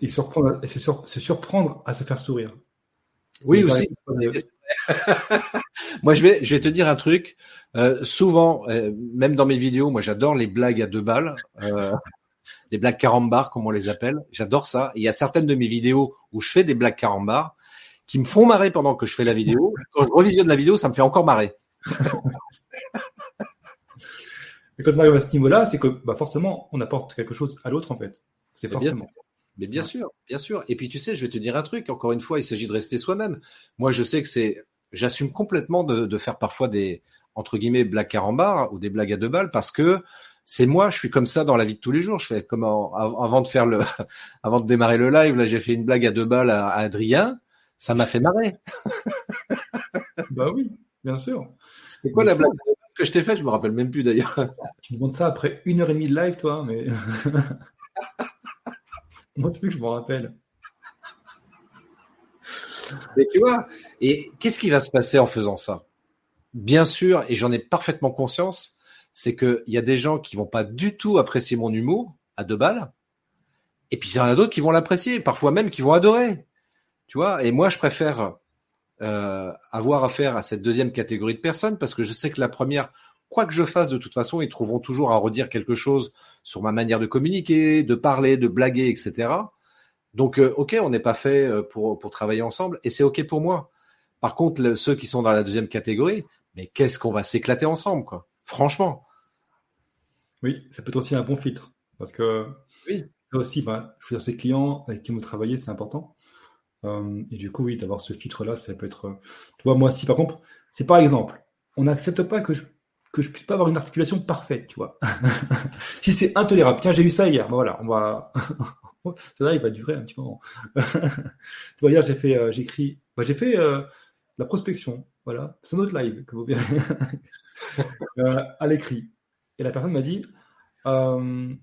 Et surprendre, c'est surprendre à se faire sourire. Oui, aussi. moi, je vais, je vais te dire un truc. Euh, souvent, euh, même dans mes vidéos, moi, j'adore les blagues à deux balles, euh, les blagues carambar, comme on les appelle. J'adore ça. il y a certaines de mes vidéos où je fais des blagues carambar qui me font marrer pendant que je fais la vidéo. Quand je revisionne la vidéo, ça me fait encore marrer. Et quand on arrive à ce niveau-là, c'est que bah, forcément, on apporte quelque chose à l'autre en fait. C'est forcément. Mais bien sûr, bien sûr. Et puis tu sais, je vais te dire un truc. Encore une fois, il s'agit de rester soi-même. Moi, je sais que c'est, j'assume complètement de, de, faire parfois des entre guillemets blagues carambar ou des blagues à deux balles parce que c'est moi, je suis comme ça dans la vie de tous les jours. Je fais comme avant de faire le, avant de démarrer le live, là, j'ai fait une blague à deux balles à, Adrien. Ça m'a fait marrer. bah oui, bien sûr. C'était quoi la blague que je t'ai faite? Je me rappelle même plus d'ailleurs. Tu me demandes ça après une heure et demie de live, toi, mais. Moi, que je m'en rappelle. Mais tu vois, et qu'est-ce qui va se passer en faisant ça? Bien sûr, et j'en ai parfaitement conscience, c'est qu'il y a des gens qui vont pas du tout apprécier mon humour à deux balles, et puis il y en a d'autres qui vont l'apprécier, parfois même qui vont adorer. Tu vois, et moi je préfère euh, avoir affaire à cette deuxième catégorie de personnes parce que je sais que la première, quoi que je fasse de toute façon, ils trouveront toujours à redire quelque chose sur ma manière de communiquer, de parler, de blaguer, etc. Donc, euh, ok, on n'est pas fait euh, pour, pour travailler ensemble et c'est ok pour moi. Par contre, ceux qui sont dans la deuxième catégorie, mais qu'est-ce qu'on va s'éclater ensemble, quoi? Franchement. Oui, ça peut être aussi un bon filtre parce que oui. ça aussi, bah, je veux dire, ces clients avec qui vous travaillez, c'est important. Euh, et du coup, oui, d'avoir ce filtre-là, ça peut être. Tu vois, moi, si par contre, c'est par exemple, on n'accepte pas que je que je puisse pas avoir une articulation parfaite, tu vois. si c'est intolérable, tiens, j'ai eu ça hier, ben voilà, on va. ça là, il va durer un petit moment. tu vois, hier, j'ai fait, euh, j'ai écrit, bah, j'ai fait euh, la prospection, voilà, c'est notre live que vous verrez euh, à l'écrit. Et la personne m'a dit, il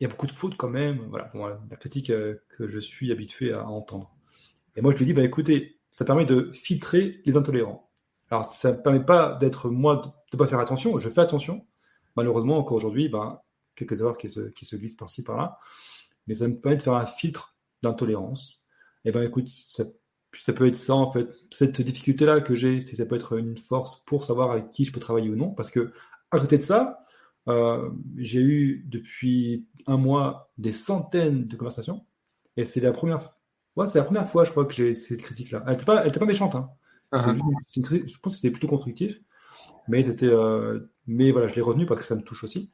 y a beaucoup de fautes quand même, voilà, la critique que je suis habitué à entendre. Et moi, je lui dis, bah écoutez, ça permet de filtrer les intolérants. Alors, ça ne permet pas d'être moi, de ne pas faire attention. Je fais attention. Malheureusement, encore aujourd'hui, ben, quelques erreurs qui se, qui se glissent par-ci, par-là. Mais ça me permet de faire un filtre d'intolérance. Et ben, écoute, ça, peut être ça, en fait. Cette difficulté-là que j'ai, ça peut être une force pour savoir avec qui je peux travailler ou non. Parce que, à côté de ça, euh, j'ai eu depuis un mois des centaines de conversations. Et c'est la première, ouais, la première fois, je crois, que j'ai cette critique-là. Elle n'était pas, pas méchante, hein. Uh-huh. Je pense que c'était plutôt constructif, mais c'était, euh, mais voilà, je l'ai revenu parce que ça me touche aussi.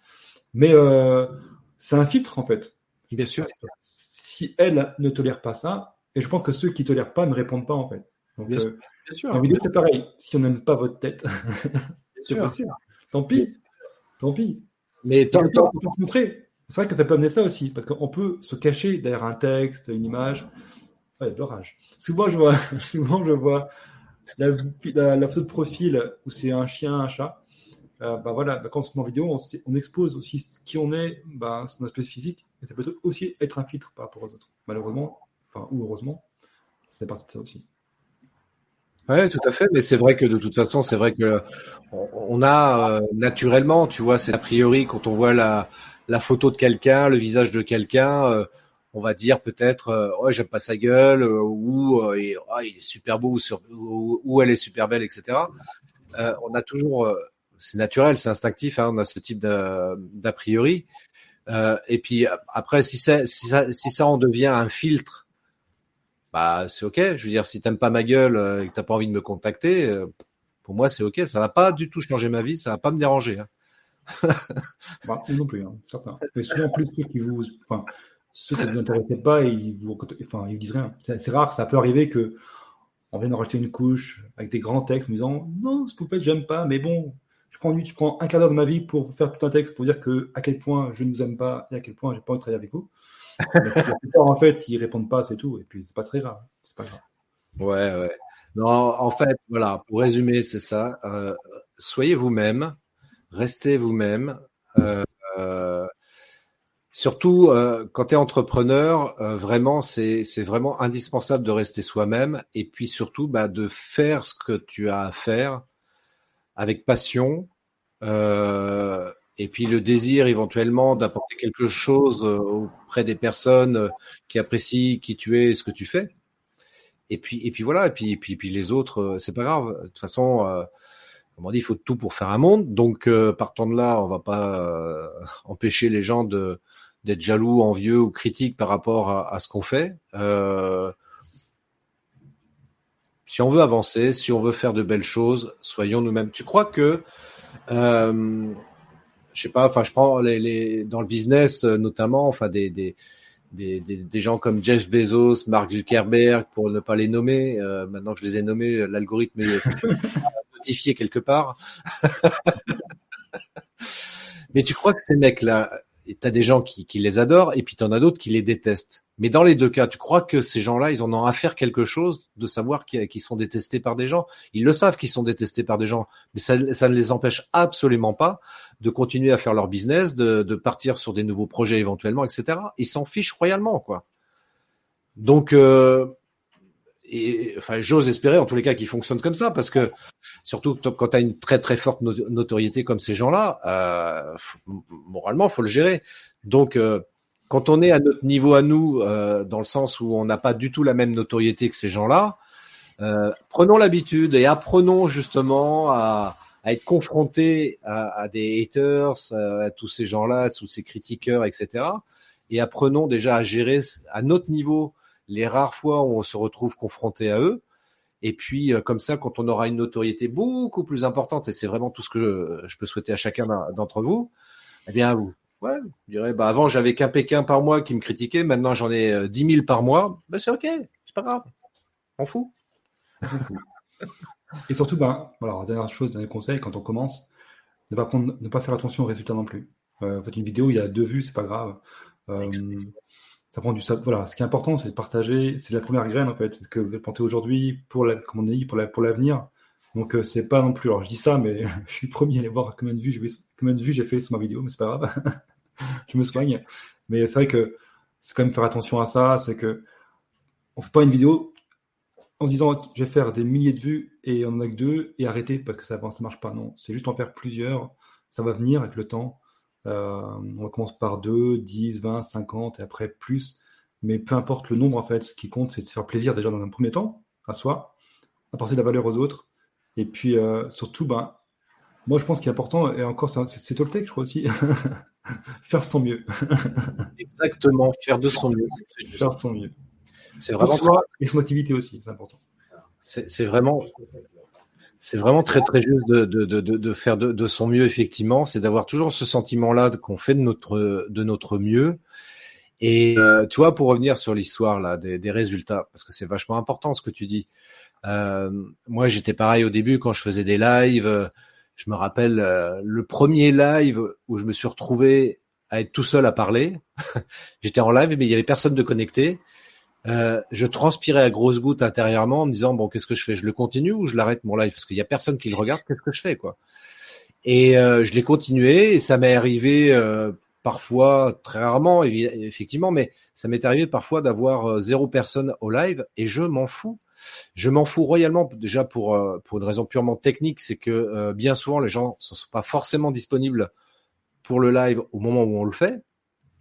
Mais euh, c'est un filtre en fait. Bien sûr. Si elle ne tolère pas ça, et je pense que ceux qui tolèrent pas ne répondent pas en fait. Donc, bien, euh, sûr. En vidéo, c'est pareil. Si on n'aime pas votre tête, c'est possible. Tant pis. Tant pis. Mais tant que se montrer. C'est vrai que ça peut amener ça aussi, parce qu'on peut se cacher derrière un texte, une image. Ouais, de l'orage. Souvent, je vois, souvent, je vois la, photo de profil où c'est un chien, un chat, euh, bah voilà, bah quand on se met en vidéo, on, expose aussi qui on est, bah, son aspect physique, et ça peut aussi être un filtre par rapport aux autres. Malheureusement, enfin, ou heureusement, c'est partie de ça aussi. Oui, tout à fait. Mais c'est vrai que de toute façon, c'est vrai que on a euh, naturellement, tu vois, c'est a priori quand on voit la, la photo de quelqu'un, le visage de quelqu'un, euh, on va dire peut-être euh, ouais j'aime pas sa gueule euh, ou euh, ah, il est super beau ou, elle est super belle etc on a toujours c'est naturel c'est instinctif hein, on a ce type d'a priori. Et puis après si ça, si ça en devient un filtre bah c'est ok. Je veux dire si t'aimes pas ma gueule et que t'as pas envie de me contacter pour moi c'est ok. Ça va pas du tout changer ma vie ça va pas me déranger hein. bah, non plus hein, mais souvent plus ceux qui vous enfin, ceux qui ne vous intéressaient pas, ils vous, enfin, ils vous disent rien. C'est rare, ça peut arriver que on vienne rajouter une couche avec des grands textes en disant non, ce que vous faites, j'aime pas, mais bon, je prends, je prends un quart d'heure de ma vie pour faire tout un texte pour dire que à quel point je ne vous aime pas et à quel point j'ai pas envie de travailler avec vous. en fait, ils répondent pas, c'est tout. Et puis, c'est pas très grave. C'est pas grave. Ouais, ouais. Non, en fait, voilà, pour résumer, c'est ça. Euh, soyez vous-même, restez vous-même. Euh, euh, Surtout euh, quand tu es entrepreneur, euh, vraiment c'est vraiment indispensable de rester soi-même et puis surtout bah, de faire ce que tu as à faire avec passion euh, et puis le désir éventuellement d'apporter quelque chose auprès des personnes qui apprécient qui tu es et ce que tu fais. Et puis et puis voilà et puis et puis, puis les autres c'est pas grave. De toute façon comme on dit, il faut tout pour faire un monde. Donc, partant de là, on va pas empêcher les gens de, d'être jaloux, envieux ou critique par rapport à, ce qu'on fait. Euh, Si on veut avancer, si on veut faire de belles choses, soyons nous-mêmes. Tu crois que, euh, je sais pas, enfin, je prends dans le business euh, notamment, enfin des, des des, gens comme Jeff Bezos, Mark Zuckerberg, pour ne pas les nommer. Maintenant que je les ai nommés, l'algorithme est notifié quelque part. Mais tu crois que ces mecs-là, t'as des gens qui, les adorent et puis t'en as d'autres qui les détestent. Mais dans les deux cas, tu crois que ces gens-là, ils en ont à faire quelque chose de savoir qu'ils sont détestés par des gens? Ils le savent qu'ils sont détestés par des gens, mais ça, ne les empêche absolument pas de continuer à faire leur business, de, de partir sur des nouveaux projets éventuellement, etc. Ils s'en fichent royalement, quoi. Donc, euh, et enfin, j'ose espérer en tous les cas qu'ils fonctionnent comme ça, parce que surtout quand tu as une très très forte notoriété comme ces gens-là, euh, moralement, faut le gérer. Donc, euh, quand on est à notre niveau à nous, euh, dans le sens où on n'a pas du tout la même notoriété que ces gens-là, euh, prenons l'habitude et apprenons justement à, à être confrontés à, à, des haters, à, tous ces gens-là, tous ces critiqueurs, etc. Et apprenons déjà à gérer à notre niveau les rares fois où on se retrouve confronté à eux. Et puis, euh, comme ça, quand on aura une notoriété beaucoup plus importante, et c'est vraiment tout ce que je peux souhaiter à chacun d'entre vous, eh bien, vous, ouais, vous direz, bah, avant, j'avais qu'un Pékin par mois qui me critiquait, maintenant, j'en ai 10 euh, 000 par mois. Ben, c'est OK, c'est pas grave. On fout. et surtout, ben, voilà, dernière chose, dernier conseil, quand on commence, ne pas, prendre, ne pas faire attention aux résultats non plus. Euh, en fait, une vidéo, il y a deux vues, c'est pas grave. Euh, voilà ce qui est important c'est de partager c'est la première graine en fait c'est ce que vous plantez aujourd'hui pour la comme on dit pour la, l'avenir. Donc euh, c'est pas non plus alors je dis ça mais je suis premier à aller voir combien de vues j'ai combien de vues j'ai fait sur ma vidéo mais c'est pas grave. Je me soigne. Mais c'est vrai que c'est quand même faire attention à ça c'est que on fait pas une vidéo en disant je vais faire des milliers de vues et on en a que deux et arrêter parce que ça ça marche pas. Non c'est juste en faire plusieurs. Ça va venir avec le temps on commence par 2, 10, 20, 50 et après plus. Mais peu importe le nombre, en fait, ce qui compte, c'est de faire plaisir déjà dans un premier temps à soi, apporter de la valeur aux autres. Et puis euh, surtout, ben, moi je pense qu'il est important, et encore c'est Toltec, je crois aussi, faire son mieux. Exactement, faire de son mieux. Faire son mieux. C'est vraiment. et son activité aussi, c'est important. C'est vraiment. C'est vraiment très très juste de, de, de, de faire de, de, son mieux effectivement, c'est d'avoir toujours ce sentiment-là qu'on fait de notre de notre mieux. Et euh, tu vois, pour revenir sur l'histoire là des, des, résultats, parce que c'est vachement important ce que tu dis. Euh, moi, j'étais pareil au début quand je faisais des lives. Je me rappelle euh, le premier live où je me suis retrouvé à être tout seul à parler. J'étais en live, mais il y avait personne de connecté. Euh, je transpirais à grosses gouttes intérieurement en me disant bon qu'est-ce que je fais? Je le continue ou je l'arrête mon live? Parce qu'il y a personne qui le regarde qu'est-ce que je fais quoi? Et euh, je l'ai continué et ça m'est arrivé euh, parfois très rarement effectivement mais ça m'est arrivé parfois d'avoir euh, zéro personne au live et je m'en fous. Je m'en fous royalement déjà pour pour une raison purement technique c'est que bien souvent les gens ne sont pas forcément disponibles pour le live au moment où on le fait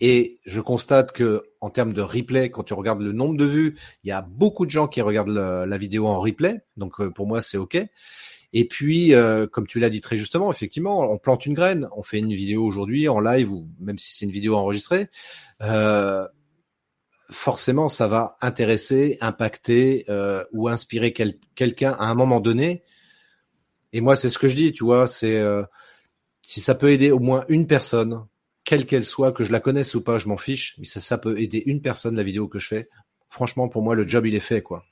et je constate que en termes de replay, quand tu regardes le nombre de vues, il y a beaucoup de gens qui regardent la vidéo en replay. Donc euh, pour moi, c'est OK. Et puis, euh, comme tu l'as dit très justement, effectivement, on plante une graine. On fait une vidéo aujourd'hui en live ou même si c'est une vidéo enregistrée. Euh, forcément, ça va intéresser, impacter euh, ou inspirer quelqu'un à un moment donné. Et moi, c'est ce que je dis, tu vois, c'est si ça peut aider au moins une personne, quelle qu'elle soit, que je la connaisse ou pas, je m'en fiche. Mais ça, ça peut aider une personne la vidéo que je fais. Franchement, pour moi, le job il est fait, quoi.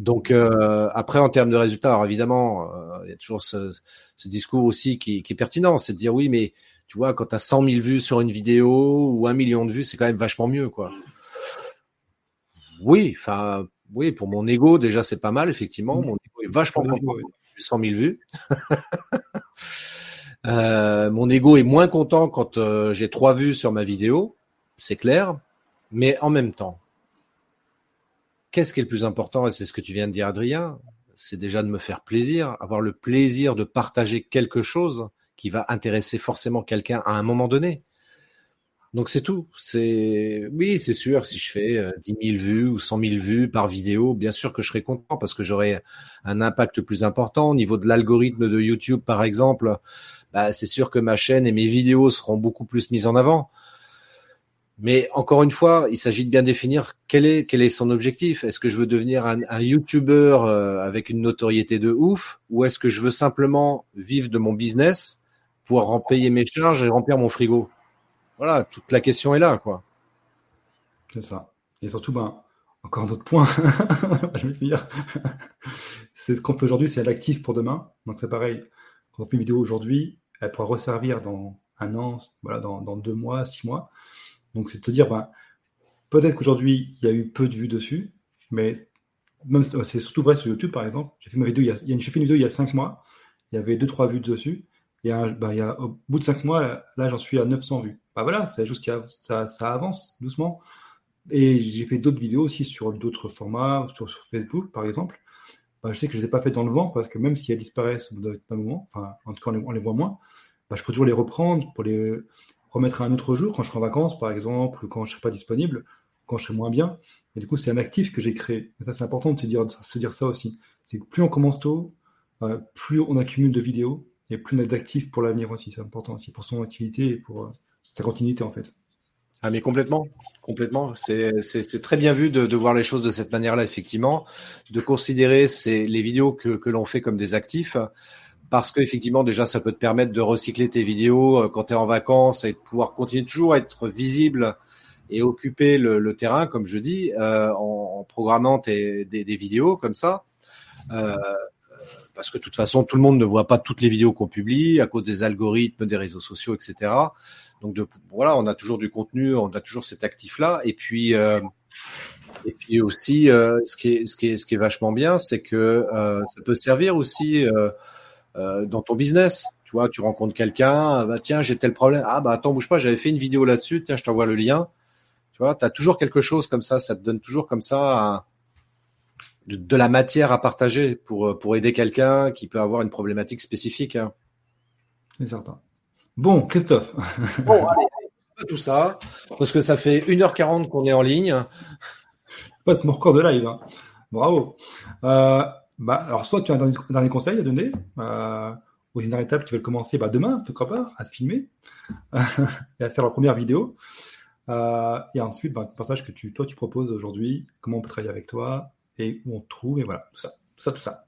Donc euh, après, en termes de résultats, alors évidemment, euh, il y a toujours ce, ce discours aussi qui, qui est pertinent, c'est de dire oui, mais tu vois, quand tu as 100 000 vues sur une vidéo ou un million de vues, c'est quand même vachement mieux, quoi. Oui, enfin, oui, pour mon ego, déjà, c'est pas mal, effectivement. Mon ego est vachement content 100 000 vues. Euh, mon ego est moins content quand euh, j'ai trois vues sur ma vidéo, c'est clair. Mais en même temps, qu'est-ce qui est le plus important Et c'est ce que tu viens de dire, Adrien. C'est déjà de me faire plaisir, avoir le plaisir de partager quelque chose qui va intéresser forcément quelqu'un à un moment donné. Donc c'est tout. C'est oui, c'est sûr. Si je fais 10 euh, 000 vues ou 100 000 vues par vidéo, bien sûr que je serai content parce que j'aurai un impact plus important au niveau de l'algorithme de YouTube, par exemple bah, c'est sûr que ma chaîne et mes vidéos seront beaucoup plus mises en avant. Mais encore une fois, il s'agit de bien définir quel est son objectif. Est-ce que je veux devenir un, YouTuber euh, avec une notoriété de ouf, ou est-ce que je veux simplement vivre de mon business, pouvoir payer mes charges et remplir mon frigo? Voilà, toute la question est là, quoi. C'est ça. Et surtout, ben, encore un autre point, je vais finir. c'est ce qu'on fait aujourd'hui, c'est l'actif pour demain. Donc c'est pareil. Quand on fait une vidéo aujourd'hui, elle pourra resservir dans un an, voilà, dans, dans deux mois, six mois. Donc c'est de te dire, ben, peut-être qu'aujourd'hui, il y a eu peu de vues dessus, mais même c'est surtout vrai sur YouTube, par exemple. J'ai fait ma vidéo, il y a, j'ai fait une vidéo il y a cinq mois, il y avait deux, trois vues dessus. Et ben, il y a, au bout de cinq mois, là, j'en suis à 900 vues. Ben voilà, c'est juste que ça, ça avance doucement. Et j'ai fait d'autres vidéos aussi sur d'autres formats, sur, Facebook, par exemple. Ben, je sais que je ne les ai pas faites dans le vent parce que même si elles disparaissent d'un moment, en tout cas, on les voit moins, ben, je peux toujours les reprendre pour les, remettre à un autre jour, quand je serai en vacances, par exemple, ou quand je ne serai pas disponible, quand je serai moins bien. Et du coup, c'est un actif que j'ai créé. Et ça, c'est important de se dire, ça aussi. C'est que plus on commence tôt, euh, plus on accumule de vidéos, et plus on est d'actifs pour l'avenir aussi. C'est important aussi pour son activité et pour euh, sa continuité, en fait. Ah, mais complètement. Complètement. C'est très bien vu de, voir les choses de cette manière-là, effectivement, de considérer les vidéos que l'on fait comme des actifs parce qu'effectivement déjà ça peut te permettre de recycler tes vidéos euh, quand tu es en vacances et de pouvoir continuer toujours à être visible et occuper le, terrain, comme je dis, euh, en, programmant tes, des, vidéos comme ça. Euh, parce que de toute façon, tout le monde ne voit pas toutes les vidéos qu'on publie à cause des algorithmes, des réseaux sociaux, etc. Donc voilà, on a toujours du contenu, on a toujours cet actif-là. Et puis, et puis aussi, ce qui est vachement bien, c'est que ça peut servir aussi euh, dans ton business. Tu vois, tu rencontres quelqu'un, ah bah tiens, j'ai tel problème. Ah bah attends, bouge pas, j'avais fait une vidéo là-dessus, tiens, je t'envoie le lien. Tu vois, tu as toujours quelque chose comme ça, ça te donne toujours comme ça de, la matière à partager pour, pour aider quelqu'un qui peut avoir une problématique spécifique. Hein. C'est certain. Bon, Christophe. bon, allez, tout ça, parce que ça fait 1h40 qu'on est en ligne. Pas de mon record de live. Hein. Bravo. Euh, bah, alors, soit tu as un dernier, conseil à donner euh, aux étapes qui veulent commencer bah, demain, pourquoi pas, à se filmer et à faire leur première vidéo. Euh, et ensuite, bah, le passage que tu, toi, tu proposes aujourd'hui, comment on peut travailler avec toi et où on te trouve, et voilà, tout ça, tout ça, tout ça.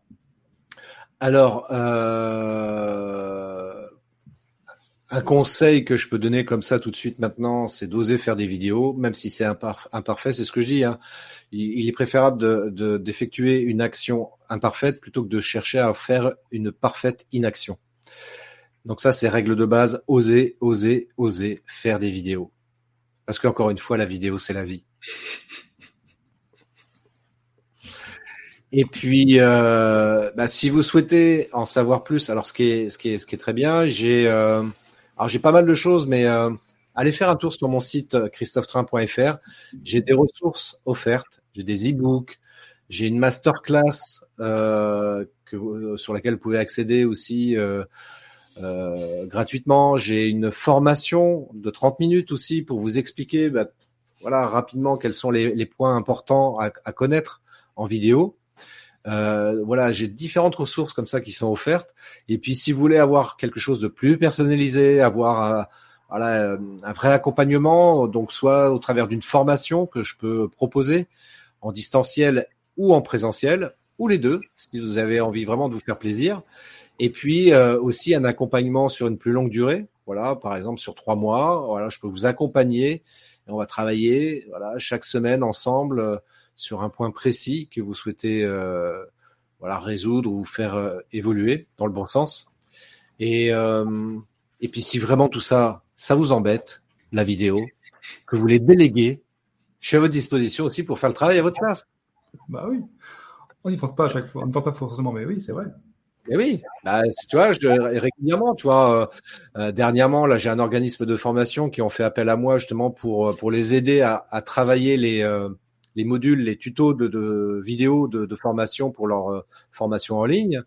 Alors, euh, un conseil que je peux donner comme ça tout de suite maintenant, c'est d'oser faire des vidéos, même si c'est imparfait. C'est ce que je dis. Hein. Il, est préférable d'effectuer de, une action imparfaite plutôt que de chercher à faire une parfaite inaction. Donc ça, c'est règle de base. Oser, oser, oser faire des vidéos. Parce qu'encore une fois, la vidéo, c'est la vie. Et puis, euh, bah, si vous souhaitez en savoir plus, alors ce qui est, ce qui est, très bien, j'ai euh, j'ai pas mal de choses, mais euh, allez faire un tour sur mon site christophetrain.fr. J'ai des ressources offertes, j'ai des e-books, j'ai une masterclass que, euh, sur laquelle vous pouvez accéder aussi euh, gratuitement. J'ai une formation de 30 minutes aussi pour vous expliquer bah, voilà, rapidement quels sont les, points importants à, connaître en vidéo. Euh, voilà, j'ai différentes ressources comme ça qui sont offertes. Et puis, si vous voulez avoir quelque chose de plus personnalisé, avoir euh, euh, un vrai accompagnement, donc soit au travers d'une formation que je peux proposer en distanciel ou en présentiel, ou les deux, si vous avez envie vraiment de vous faire plaisir. Et puis aussi un accompagnement sur une plus longue durée, voilà, par exemple sur trois mois. Voilà, je peux vous accompagner et on va travailler, voilà, chaque semaine ensemble sur un point précis que vous souhaitez euh, voilà résoudre ou faire euh, évoluer dans le bon sens. Et euh, et puis si vraiment tout ça ça vous embête la vidéo que vous voulez déléguer, je suis à votre disposition aussi pour faire le travail à votre place. Bah oui. On n'y pense pas à chaque fois, on ne pense pas forcément, mais oui, c'est vrai. Et oui, bah, tu vois, régulièrement, tu vois, euh, dernièrement, là, j'ai un organisme de formation qui ont fait appel à moi justement pour pour les aider à, à travailler les les modules, les tutos de, de vidéos de, formation pour leur euh, formation en ligne.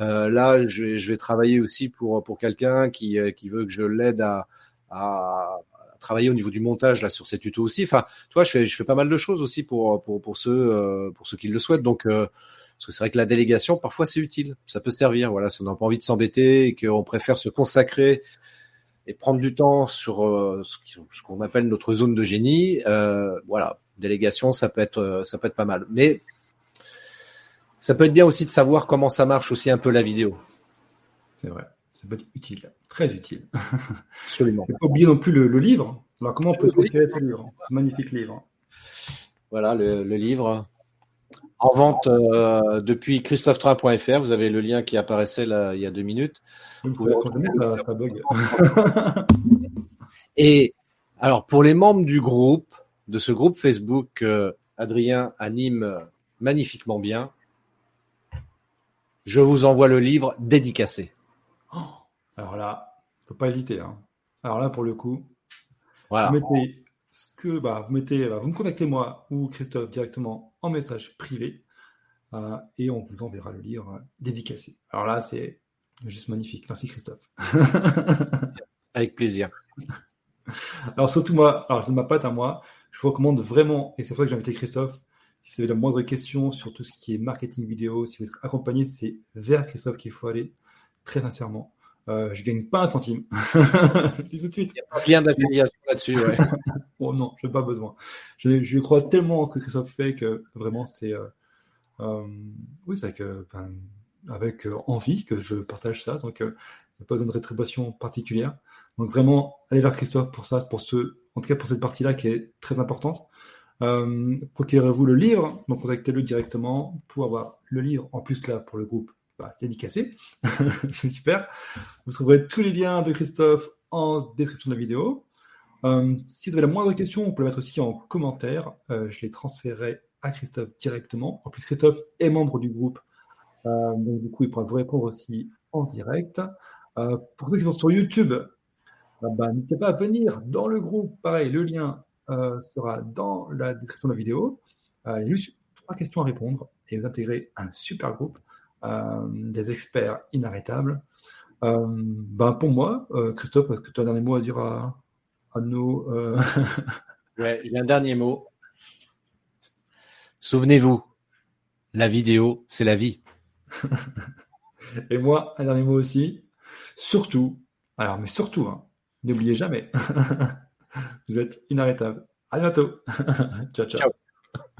Euh, là, je vais, je vais, travailler aussi pour pour quelqu'un qui, euh, qui veut que je l'aide à, à, travailler au niveau du montage là sur ces tutos aussi. Enfin, tu vois, je fais je fais pas mal de choses aussi pour pour pour ceux euh, pour ceux qui le souhaitent. Donc parce que c'est vrai que la délégation parfois c'est utile, ça peut servir. Voilà, si on n'a pas envie de s'embêter et qu'on préfère se consacrer et prendre du temps sur euh, ce qu'on appelle notre zone de génie, euh, voilà, délégation, ça peut être ça peut être pas mal. Mais ça peut être bien aussi de savoir comment ça marche aussi un peu la vidéo. C'est vrai, ça peut être utile, très utile. Absolument. Faut pas oublier non plus le, livre. Alors comment on peut se procurer ce livre? Ce magnifique livre. Voilà le, le livre en vente euh, depuis christophetrain.fr. Vous avez le lien qui apparaissait là il y a deux minutes. Et alors pour les membres du groupe, de ce groupe Facebook, euh, Adrien anime magnifiquement bien. Je vous envoie le livre dédicacé. Alors là, faut pas hésiter. Hein. Alors là, pour le coup, voilà. vous mettez ce que bah, vous mettez, bah, vous me contactez moi ou Christophe directement en message privé euh, et on vous enverra le livre dédicacé. Alors là, c'est juste magnifique. Merci Christophe. Avec plaisir. Alors surtout moi, alors de ma patte à moi, je vous recommande vraiment, et c'est pour ça que j'ai invité Christophe, si vous avez la moindre question sur tout ce qui est marketing vidéo, si vous êtes accompagné, c'est vers Christophe qu'il faut aller, très sincèrement. Euh, je gagne pas un centime. je dis tout de suite. Il n'y a pas bien d'affiliation là-dessus. Ouais. oh non, je n'ai pas besoin. Je, je, crois tellement en ce que Christophe fait que vraiment c'est. Euh, euh, oui, c'est avec, ben, avec envie que je partage ça. Donc, il n'y a pas besoin de rétribution particulière. Donc, vraiment, allez vers Christophe pour ça, pour ce, en tout cas pour cette partie-là qui est très importante. Procurez-vous le livre, donc contactez-le directement pour avoir le livre. En plus, là, pour le groupe, bah, dédicacé. c'est super. Vous trouverez tous les liens de Christophe en description de la vidéo. Euh, si vous avez la moindre question, vous pouvez la mettre aussi en commentaire. Euh, je les transférerai à Christophe directement. En plus, Christophe est membre du groupe. Euh, donc, du coup, il pourra vous répondre aussi en direct. pour ceux qui sont sur YouTube, bah, n'hésitez pas à venir dans le groupe. Pareil, le lien sera dans la description de la vidéo. il y a juste trois questions à répondre et vous intégrez un super groupe. Euh, des experts inarrêtables. Euh, ben pour moi, euh, Christophe, est-ce que tu as un dernier mot à dire à, à nos. Ouais, j'ai un dernier mot. Souvenez-vous, la vidéo, c'est la vie. Et moi, un dernier mot aussi. Surtout, alors, mais surtout, hein, n'oubliez jamais, vous êtes inarrêtable. À bientôt. ciao. ciao. ciao.